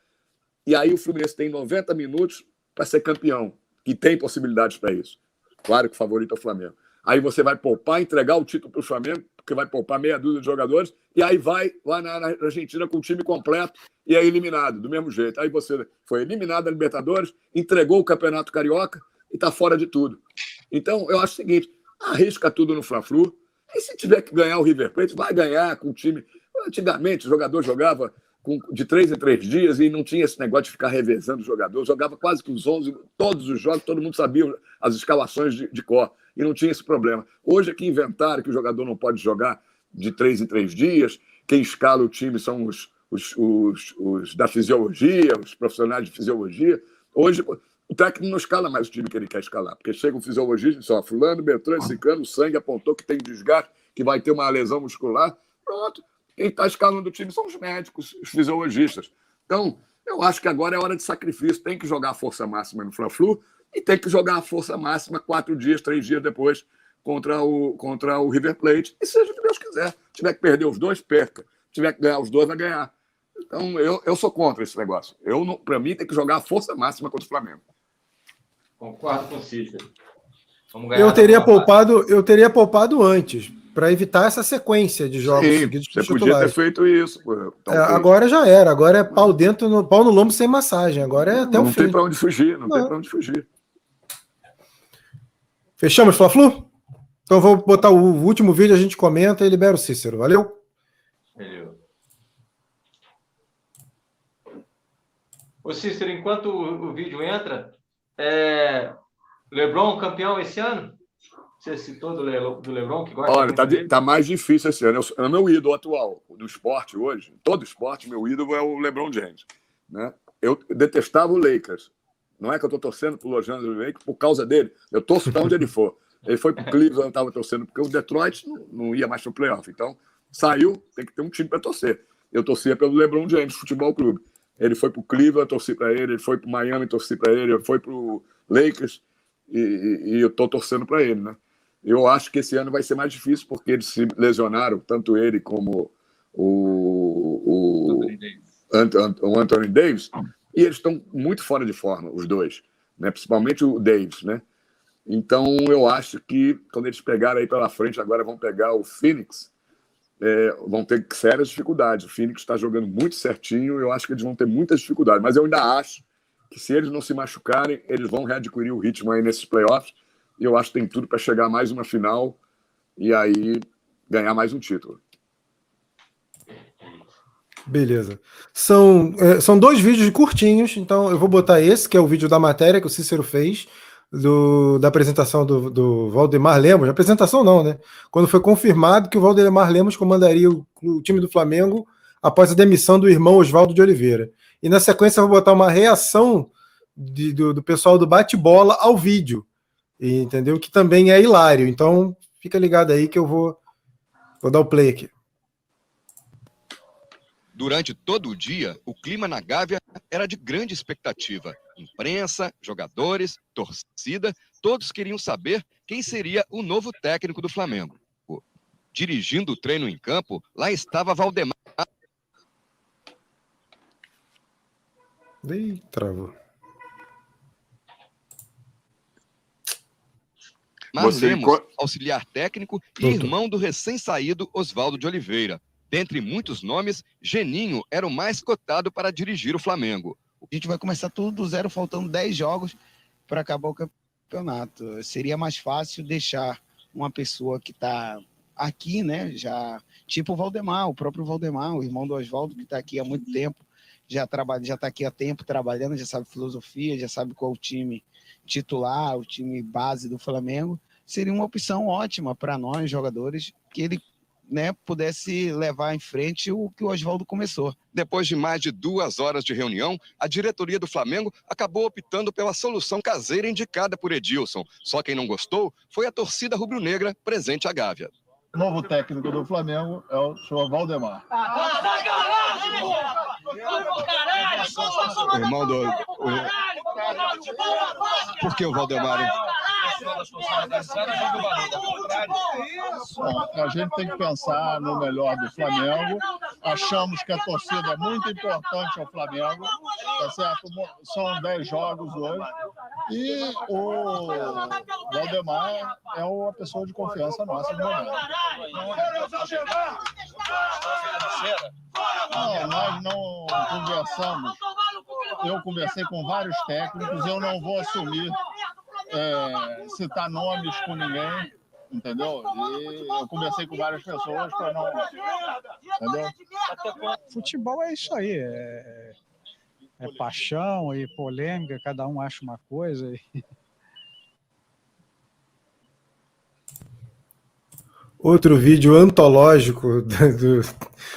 E aí o Fluminense tem 90 minutos para ser campeão, que tem possibilidades para isso. Claro que o favorito é o Flamengo. Aí você vai poupar, entregar o título para o Flamengo, porque vai poupar meia dúzia de jogadores, e aí vai lá na, Argentina com o time completo e é eliminado, do mesmo jeito. Aí você foi eliminado da Libertadores, entregou o Campeonato Carioca e está fora de tudo. Então, eu acho o seguinte: arrisca tudo no Fla-Flu, e se tiver que ganhar o River Plate, vai ganhar com o time. Antigamente, o jogador jogava com, de três em três dias e não tinha esse negócio de ficar revezando o jogador. Jogava quase que os 11, todos os jogos, todo mundo sabia as escalações de, de cor e não tinha esse problema. Hoje é que inventaram que o jogador não pode jogar de três em três dias, quem escala o time são os, os, os, os da fisiologia, os profissionais de fisiologia. Hoje o técnico não escala mais o time que ele quer escalar, porque chega um fisiologista e diz, ó, fulano, Beltrano, Cicano, o sangue apontou que tem desgaste, que vai ter uma lesão muscular, pronto, quem está escalando o time são os médicos, os fisiologistas. Então, Eu acho que agora é hora de sacrifício. Tem que jogar a força máxima no Fla-Flu e tem que jogar a força máxima quatro dias, três dias depois contra o, contra o River Plate. E seja o que Deus quiser. Se tiver que perder os dois, perca. Se tiver que ganhar os dois, vai ganhar. Então, eu, eu sou contra esse negócio. Eu, para mim, tem que jogar a força máxima contra o Flamengo. Concordo com o Cícero. Eu teria poupado, eu teria poupado antes, para evitar essa sequência de jogos Sim, seguidos. Você podia ter feito isso. Então, é, agora já era. Agora é pau dentro, no, pau no lombo sem massagem. Agora é até não o fim. Não tem para onde fugir. Não, não. tem para onde fugir. Fechamos, Fla-Flu? Então vou botar o último vídeo, a gente comenta e libera o Cícero. Valeu? Valeu. Ô Cícero, enquanto o, o vídeo entra, é... Lebron campeão esse ano? Você citou do, Le, do Lebron que gosta Olha, tá, tá, mais difícil esse ano. É o meu ídolo atual do esporte hoje. Todo esporte, meu ídolo é o LeBron James. Né? Eu detestava o Lakers. Não é que eu estou torcendo pro Los Angeles Lakers por causa dele. Eu torço para onde ele for. Ele foi para o Cleveland, eu estava torcendo, porque o Detroit não, não ia mais para o playoff. Então, saiu, tem que ter um time para torcer. Eu torcia pelo LeBron James Futebol Clube. Ele foi para o Cleveland, eu torci para ele. Ele foi para o Miami, torci para ele. Ele foi para o Lakers e, e, e eu estou torcendo para ele, né? Eu acho que esse ano vai ser mais difícil porque eles se lesionaram, tanto ele como o, o, o Anthony Davis, e eles estão muito fora de forma, os dois, né? principalmente o Davis. Né? Então eu acho que quando eles pegarem aí pela frente, agora vão pegar o Phoenix, é, vão ter sérias dificuldades. O Phoenix está jogando muito certinho, eu acho que eles vão ter muitas dificuldades, mas eu ainda acho que se eles não se machucarem, eles vão readquirir o ritmo aí nesses playoffs eu acho que tem tudo para chegar mais uma final e aí ganhar mais um título. Beleza. São, é, são dois vídeos curtinhos, então eu vou botar esse, que é o vídeo da matéria que o Cícero fez, do, da apresentação do, do Valdemar Lemos. Apresentação não, né? Quando foi confirmado que o Valdemar Lemos comandaria o, o time do Flamengo após a demissão do irmão Oswaldo de Oliveira. E na sequência eu vou botar uma reação de, do, do pessoal do bate-bola ao vídeo entendeu? Que também é hilário. Então, fica ligado aí que eu vou, vou dar o play aqui. Durante todo o dia, o clima na Gávea era de grande expectativa. Imprensa, jogadores, torcida, todos queriam saber quem seria o novo técnico do Flamengo. Dirigindo o treino em campo, lá estava Valdemar. Ih, travou. Marlemos, auxiliar técnico e irmão do recém-saído Oswaldo de Oliveira. Dentre muitos nomes, Geninho era o mais cotado para dirigir o Flamengo. A gente vai começar tudo do zero, faltando 10 jogos para acabar o campeonato. Seria mais fácil deixar uma pessoa que está aqui, né? Já tipo o Valdemar, o próprio Valdemar, o irmão do Oswaldo, que está aqui há muito tempo, já trabalha, já está aqui há tempo trabalhando, já sabe filosofia, já sabe qual o time titular, o time base do Flamengo seria uma opção ótima para nós, jogadores, que ele né, pudesse levar em frente o que o Oswaldo começou. Depois de mais de duas horas de reunião, a diretoria do Flamengo acabou optando pela solução caseira indicada por Edilson. Só quem não gostou foi a torcida rubro-negra presente à Gávea. Novo técnico do Flamengo é o senhor Valdemar. Irmão do. Por que o Valdemar? A gente tem que pensar no melhor do Flamengo. Achamos que a torcida é muito importante ao Flamengo. Tá certo? São 10 jogos hoje. E o Valdemar é uma pessoa de confiança nossa no momento. Não, nós não conversamos. Eu conversei com vários técnicos, eu não vou assumir é, citar nomes com ninguém, entendeu? E eu conversei com várias pessoas para não. Entendeu? Futebol é isso aí. É, é paixão e polêmica, cada um acha uma coisa. E... Outro vídeo antológico do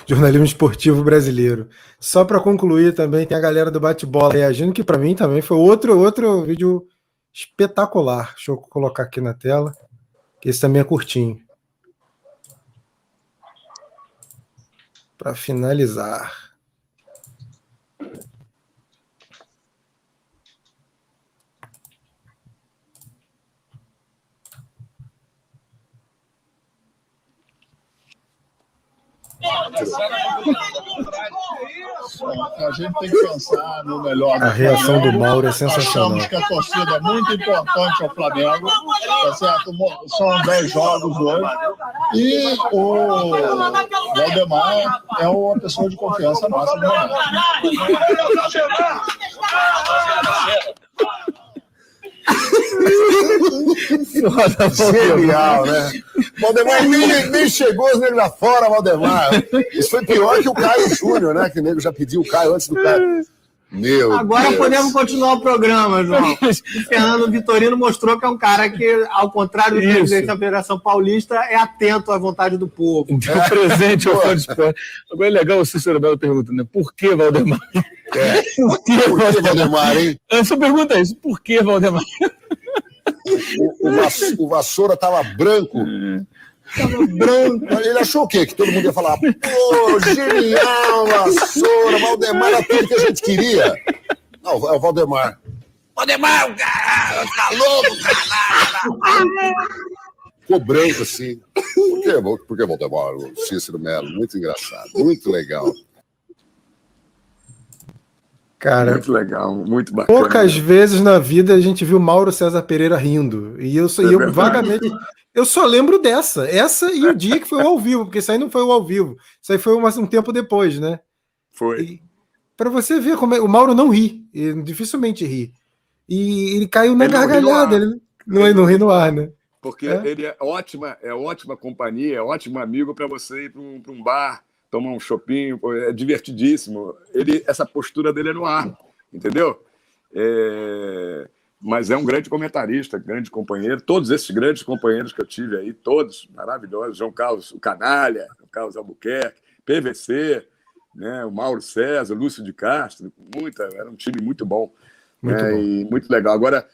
jornalismo esportivo brasileiro. Só para concluir também, tem a galera do bate-bola reagindo, que para mim também foi outro, outro vídeo espetacular. Deixa eu colocar aqui na tela, esse também é curtinho. Para finalizar. A gente tem que pensar no melhor. A reação do Mauro é sensacional. Achamos que a torcida é muito importante ao Flamengo, tá certo? São 10 jogos hoje. E o Valdemar é uma pessoa de confiança nossa. Né? Genial, né? Valdemar nem, nem chegou os negros lá fora, Valdemar. Isso foi pior que o Caio Júnior, né? Que o nego já pediu o Caio antes do Caio. Meu Agora Deus. podemos continuar o programa, João. O Fernando Vitorino mostrou que é um cara que, ao contrário do Isso. presidente da Federação Paulista, é atento à vontade do povo. Deu presente ao fã de esporte. Agora é legal o Cícero Belo pergunta, né? Por que Valdemar? É. Por que Por que Valdemar, hein? A sua pergunta é isso. Por que Valdemar? O, o, Vass- o Vassoura tava branco. Tava branco. Ele achou o quê? Que todo mundo ia falar, pô, genial, Vassoura, Valdemar era tudo que a gente queria. Não, é o Valdemar. Valdemar, cara, tá louco, caralho. Ficou branco assim. Por que, por que Valdemar? O Cícero Melo, muito engraçado, muito legal. Cara, Muito legal, muito bacana. poucas vezes na vida a gente viu Mauro César Pereira rindo. E eu, só- É eu vagamente. Eu só lembro dessa. Essa e o dia que foi o ao vivo, porque isso aí não foi o ao vivo. Isso aí foi uma- um tempo depois, né? Foi. Para você ver como é, o Mauro não ri, ele dificilmente ri. E ele caiu na Ele gargalhada, ar. ele não, não ri no ar, né? Porque É. ele é ótima, é ótima companhia, é ótimo amigo para você ir para um, um bar, tomar um chopinho, é divertidíssimo. Ele, essa postura dele é no ar, entendeu? É, Mas é um grande comentarista, grande companheiro. Todos esses grandes companheiros que eu tive aí, todos maravilhosos. João Carlos, o Canalha, o Carlos Albuquerque, PVC, né? o Mauro César, Lúcio de Castro, muita, era um time muito bom. Muito né? bom. E muito legal. Agora,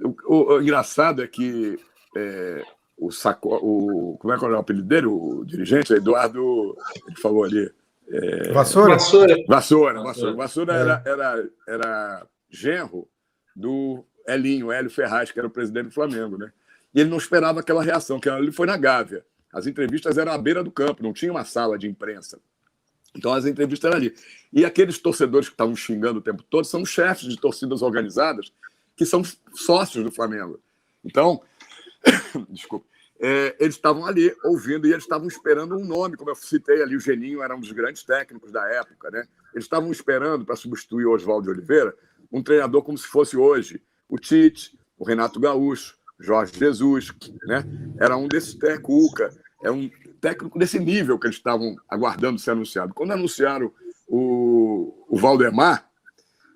o, o- o engraçado é que é, o Saco, o como é que é o apelido dele, o dirigente, Eduardo, ele falou ali. é, Vassoura? Vassoura. Vassoura, Vassoura. Vassoura É. era, era, era genro do Elinho, Hélio Ferraz, que era o presidente do Flamengo, né? E ele não esperava aquela reação, que ele foi na Gávea. As entrevistas eram à beira do campo, não tinha uma sala de imprensa. Então as entrevistas eram ali. E aqueles torcedores que estavam xingando o tempo todo são chefes de torcidas organizadas que são sócios do Flamengo. Então, desculpa, é, eles estavam ali ouvindo e eles estavam esperando um nome, como eu citei ali, o Geninho era um dos grandes técnicos da época, né? Eles estavam esperando para substituir o Oswaldo Oliveira um treinador como se fosse hoje o Tite, o Renato Gaúcho, Jorge Jesus, né? Era um desses Tecuca, é um técnico desse nível que eles estavam aguardando ser anunciado. Quando anunciaram o, o Valdemar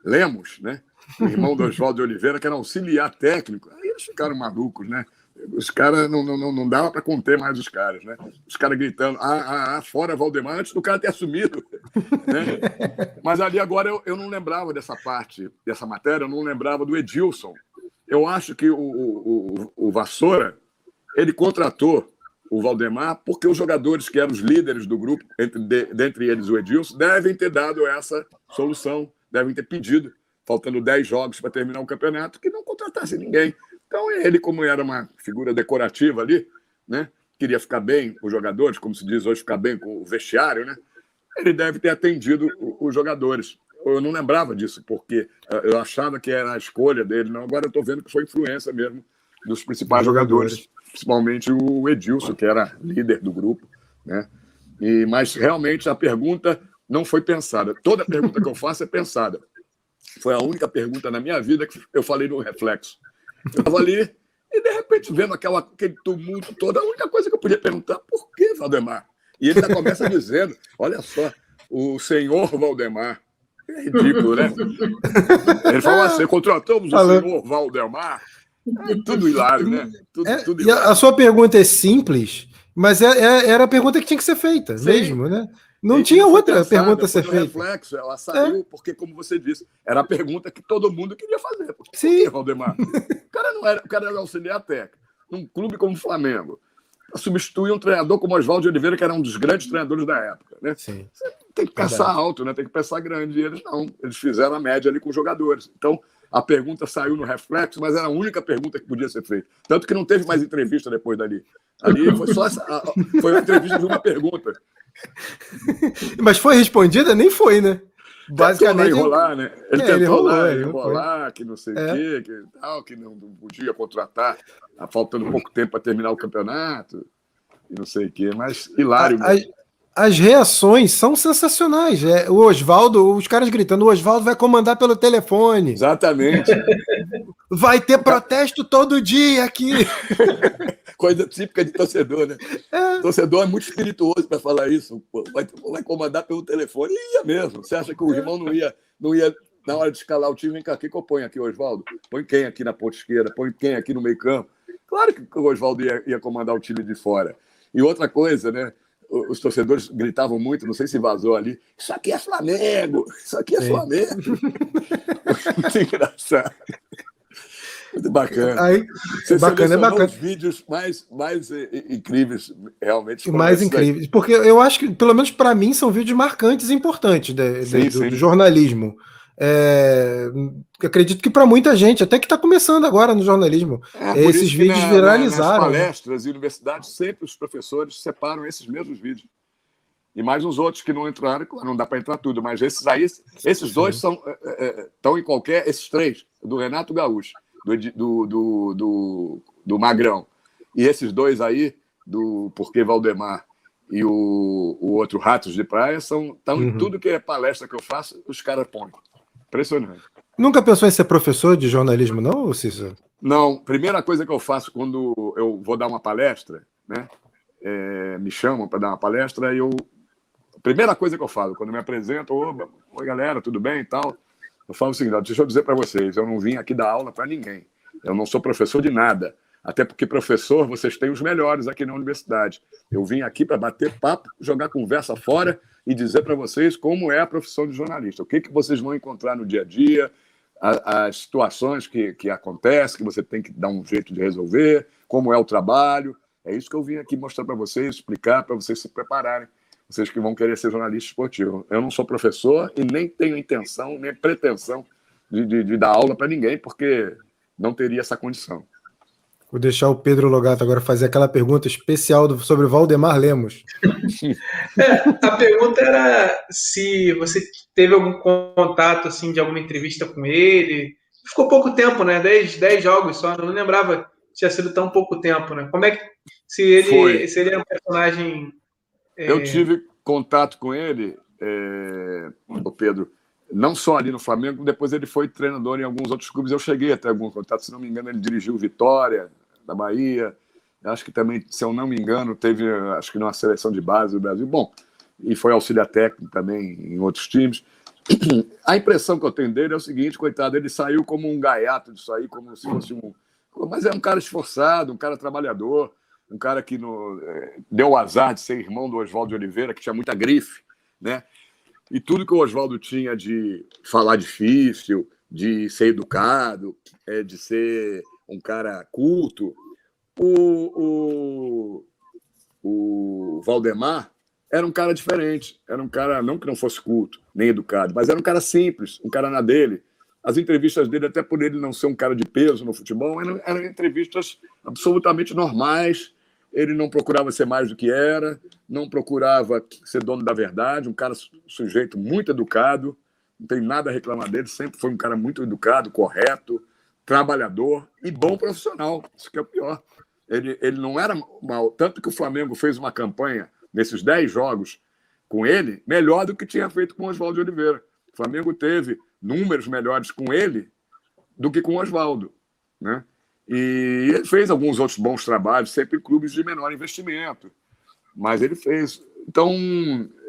Lemos, né? O irmão do Oswaldo Oliveira, que era auxiliar técnico, aí eles ficaram malucos, né? Os caras não, não, não- dava para conter mais os caras, né? Os caras gritando, ah, ah, ah, fora Valdemar, antes do cara ter assumido. né? Mas ali agora eu, eu não lembrava dessa parte, dessa matéria, eu não lembrava do Edilson. Eu acho que o, o, o, o Vassoura, ele contratou o Valdemar porque os jogadores que eram os líderes do grupo, entre, de- dentre eles o Edilson, devem ter dado essa solução, devem ter pedido, faltando 10 jogos para terminar o campeonato, que não contratasse ninguém. Então ele, como era uma figura decorativa ali, né, queria ficar bem com os jogadores, como se diz hoje, ficar bem com o vestiário, né, ele deve ter atendido os jogadores. Eu não lembrava disso, porque eh, eu achava que era a escolha dele. Não, agora eu estou vendo que foi influência mesmo dos principais jogadores, principalmente o Edilson, que era líder do grupo. Né? E, mas realmente a pergunta não foi pensada. Toda pergunta que eu faço é pensada. Foi a única pergunta na minha vida que eu falei no reflexo. Eu estava ali e, de repente, vendo aquela, aquele tumulto todo, a única coisa que eu podia perguntar, por que Valdemar? E ele já começa dizendo, olha só, o senhor Valdemar. É ridículo, né? Ele falou assim, contratamos o senhor Valdemar. É tudo hilário, né? Tudo, É, tudo e a, a sua pergunta é simples, mas é- é- era a pergunta que tinha que ser feita, Sim. mesmo, né? Não E tinha outra pergunta a ser feita. reflexo, ela saiu porque, como você disse, era a pergunta que todo mundo queria fazer. Por que, Sim. Valdemar? O cara não era, o cara era auxiliar técnico. Num clube como o Flamengo, substituir um treinador como Oswaldo Oliveira, que era um dos grandes treinadores da época. Né? Sim. Você tem que pensar Verdade. alto, né? tem que pensar grande. E eles não, eles fizeram a média ali com os jogadores. Então, a pergunta saiu no reflexo, mas era a única pergunta que podia ser feita. Tanto que não teve mais entrevista depois dali. Ali foi só essa, foi uma entrevista de uma pergunta. Mas foi respondida? Nem foi, né? Basicamente. Tentou enrolar, né? Ele é, tentou ele enrolou, lá, enrolar, que não sei o é. quê, que, tal, que não podia contratar, tá faltando pouco tempo para terminar o campeonato, e não sei o quê, mas hilário. A, as reações são sensacionais. É, o Oswaldo, os caras gritando: o Oswaldo vai comandar pelo telefone. Exatamente. Vai ter protesto todo dia aqui. Coisa típica de torcedor, né? É. Torcedor é muito espirituoso para falar isso. Vai, vai comandar pelo telefone. E ia mesmo. Você acha que o irmão não ia, não ia na hora de escalar o time? Vem cá, o que eu ponho aqui, Oswaldo? Põe quem aqui na ponta esquerda? Põe quem aqui no meio campo? Claro que o Oswaldo ia, ia comandar o time de fora. E outra coisa, né? Os torcedores gritavam muito, não sei se vazou ali, isso aqui é Flamengo, isso aqui é Sim. Flamengo. muito engraçado. Muito bacana. Aí, Você bacana, é bacana. os vídeos mais, mais incríveis, realmente. Mais incríveis. Porque eu acho que, pelo menos para mim, são vídeos marcantes e importantes de, sim, de, do, do, jornalismo. É, acredito que para muita gente, até que está começando agora no jornalismo, é, esses vídeos na, viralizaram. Nas né? palestras e universidades, sempre os professores separam esses mesmos vídeos. E mais uns outros que não entraram, claro, não dá para entrar tudo, mas esses aí, esses dois são, estão é, é, em qualquer, esses três, do Renato Gaúcho, do, do, do, do, do Magrão, e esses dois aí, do Porquê Valdemar e o, o outro Ratos de Praia, são, estão uhum. em tudo que é palestra que eu faço, os caras põem. Impressionante. Nunca pensou em ser professor de jornalismo, não, Cícero? Não. Primeira coisa que eu faço quando eu vou dar uma palestra, né? É, me chamam para dar uma palestra e eu. Primeira coisa que eu falo, quando me apresento, oi galera, tudo bem e tal. Eu falo o seguinte: deixa eu dizer para vocês, eu não vim aqui dar aula para ninguém. Eu não sou professor de nada. Até porque professor, vocês têm os melhores aqui na universidade. Eu vim aqui para bater papo, jogar conversa fora e dizer para vocês como é a profissão de jornalista. O que, que vocês vão encontrar no dia a dia, as situações que, que acontecem, que você tem que dar um jeito de resolver, como é o trabalho. É isso que eu vim aqui mostrar para vocês, explicar para vocês se prepararem. Vocês que vão querer ser jornalista esportivo. Eu não sou professor e nem tenho intenção, nem pretensão de, de, de dar aula para ninguém, porque não teria essa condição. Vou deixar o Pedro Logato agora fazer aquela pergunta especial do, sobre o Valdemar Lemos. É, a pergunta era se você teve algum contato assim de alguma entrevista com ele. Ficou pouco tempo, né? 10, 10 jogos só, não lembrava que tinha sido tão pouco tempo, né? Como é que se ele, Foi. se ele é um personagem. É... Eu tive contato com ele, é... o Pedro, não só ali no Flamengo, depois ele foi treinador em alguns outros clubes. Eu cheguei até algum contato, se não me engano, ele dirigiu Vitória, da Bahia. Acho que também, se eu não me engano, teve, acho que numa seleção de base do Brasil. Bom, e foi auxiliar técnico também em outros times. A impressão que eu tenho dele é o seguinte, coitado, ele saiu como um gaiato disso aí, como se fosse um. Mas é um cara esforçado, um cara trabalhador, um cara que no... É, deu o azar de ser irmão do Oswaldo Oliveira, que tinha muita grife, né? E tudo que o Oswaldo tinha de falar difícil, de ser educado, é, de ser um cara culto, o, o, o Valdemar era um cara diferente. Era um cara, não que não fosse culto, nem educado, mas era um cara simples, um cara na dele. As entrevistas dele, até por ele não ser um cara de peso no futebol, eram, eram entrevistas absolutamente normais, ele não procurava ser mais do que era, não procurava ser dono da verdade, um cara sujeito muito educado, não tem nada a reclamar dele, sempre foi um cara muito educado, correto, trabalhador e bom profissional. Isso que é o pior. Ele, ele não era mal, tanto que o Flamengo fez uma campanha nesses 10 jogos com ele, melhor do que tinha feito com o Oswaldo Oliveira. O Flamengo teve números melhores com ele do que com o Oswaldo, né? E ele fez alguns outros bons trabalhos, sempre em clubes de menor investimento. Mas ele fez. Então,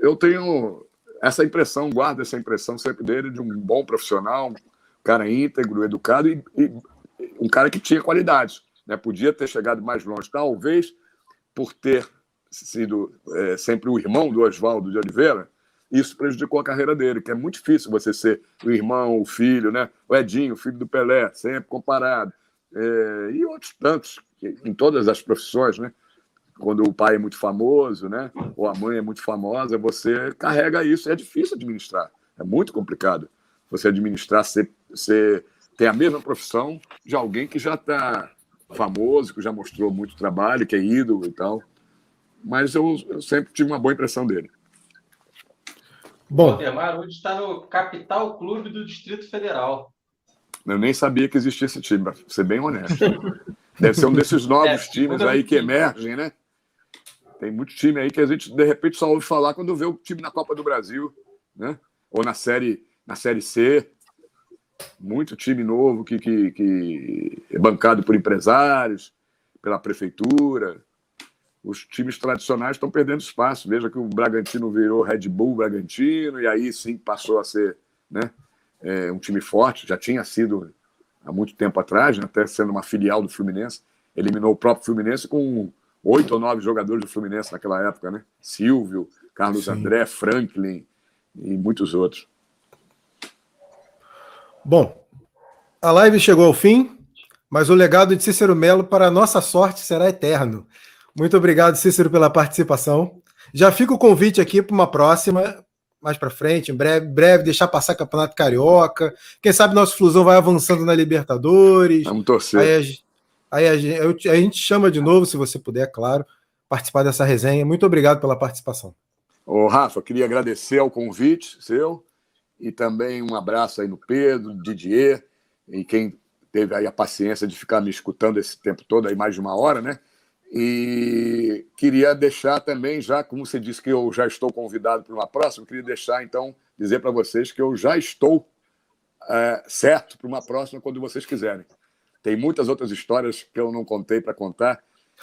eu tenho essa impressão, guardo essa impressão sempre dele de um bom profissional, cara íntegro, educado e, e um cara que tinha qualidades. Né? Podia ter chegado mais longe, talvez por ter sido é, sempre o irmão do Oswaldo de Oliveira, isso prejudicou a carreira dele, que é muito difícil você ser o irmão, o filho, né? O Edinho, o filho do Pelé, sempre comparado é, e outros tantos, em todas as profissões, né? Quando o pai é muito famoso, né? Ou a mãe é muito famosa, você carrega isso. É difícil administrar, é muito complicado você administrar, ser, ser tem a mesma profissão de alguém que já está famoso, que já mostrou muito trabalho, que é ídolo e tal. Mas eu, eu sempre tive uma boa impressão dele. Bom. O Valdemar hoje está no Capital Clube do Distrito Federal. Eu nem sabia que existia esse time, para ser bem honesto. Deve ser um desses novos é, times aí que emergem, né? Tem muito time aí que a gente, de repente, só ouve falar quando vê o time na Copa do Brasil, né? Ou na Série, na série C. Muito time novo que, que, que é bancado por empresários, pela prefeitura. Os times tradicionais estão perdendo espaço. Veja que o Bragantino virou Red Bull Bragantino, e aí sim passou a ser né, é, um time forte. Já tinha sido há muito tempo atrás, né, até sendo uma filial do Fluminense. Eliminou o próprio Fluminense com oito ou nove jogadores do Fluminense naquela época, né? Silvio, Carlos Sim. André, Franklin e muitos outros. Bom, a live chegou ao fim, mas o legado de Cícero Melo, para nossa sorte, será eterno. Muito obrigado, Cícero, pela participação. Já fica o convite aqui para uma próxima, mais para frente, em breve, breve, deixar passar Campeonato Carioca. Quem sabe nosso Flusão vai avançando na Libertadores. Vamos torcer. Aí Aí a gente, a gente chama de novo, se você puder, claro, participar dessa resenha. Muito obrigado pela participação. Ô, Rafa, queria agradecer ao convite seu e também um abraço aí no Pedro, Didier e quem teve aí a paciência de ficar me escutando esse tempo todo, aí mais de uma hora, né? E queria deixar também, já como você disse que eu já estou convidado para uma próxima, queria deixar então dizer para vocês que eu já estou é, certo para uma próxima quando vocês quiserem. Tem muitas outras histórias que eu não contei para contar.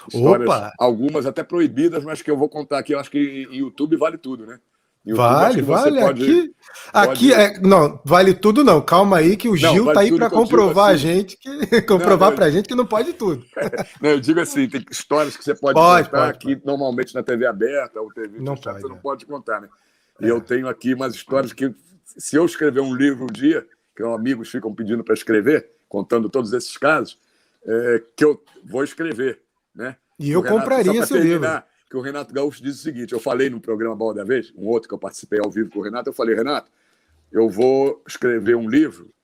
Histórias, Opa. algumas até proibidas, mas que eu vou contar aqui. Eu acho que YouTube vale tudo, né? YouTube, vale, vale. Pode, aqui, pode... aqui é, não, vale tudo não. Calma aí que o Gil não, vale tá aí para comprovar assim. a gente que comprovar para a gente que não pode tudo. não, eu digo assim, tem histórias que você pode, pode contar pode, normalmente na TV aberta ou TV não pode, você é. não pode contar, né? E é. eu tenho aqui umas histórias que se eu escrever um livro um dia, que amigos ficam pedindo para escrever, contando todos esses casos, é, que eu vou escrever. Né? E eu compraria esse livro. Que o Renato Gaúcho diz o seguinte: eu falei no programa Bola da Vez, um outro que eu participei ao vivo com o Renato, eu falei, Renato, eu vou escrever um livro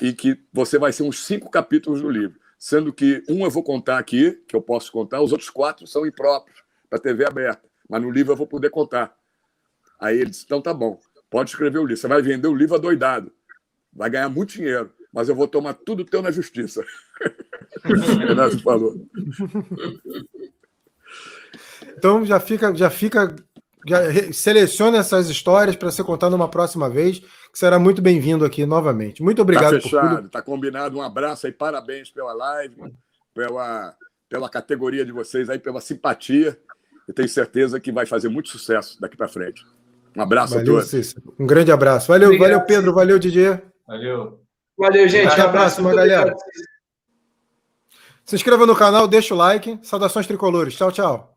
e que você vai ser uns cinco capítulos do livro, sendo que um eu vou contar aqui, que eu posso contar, os outros quatro são impróprios, para TV aberta, mas no livro eu vou poder contar. Aí ele disse: então tá bom, pode escrever o livro, você vai vender o livro adoidado, vai ganhar muito dinheiro mas eu vou tomar tudo teu na justiça. Renato falou. Então já fica, já fica, já seleciona essas histórias para ser contado uma próxima vez, que será muito bem-vindo aqui novamente. Muito obrigado. Tá fechado, tá combinado. Um abraço aí, parabéns pela live, pela, pela categoria de vocês aí, pela simpatia. Eu tenho certeza que vai fazer muito sucesso daqui para frente. Um abraço valeu, a todos. Cícero. Um grande abraço. Valeu, Obrigado. valeu, Pedro. Valeu, Didier. Valeu. Valeu, gente. Até a próxima, galera. Se inscreva no canal, deixa o like. Saudações tricolores. Tchau, tchau.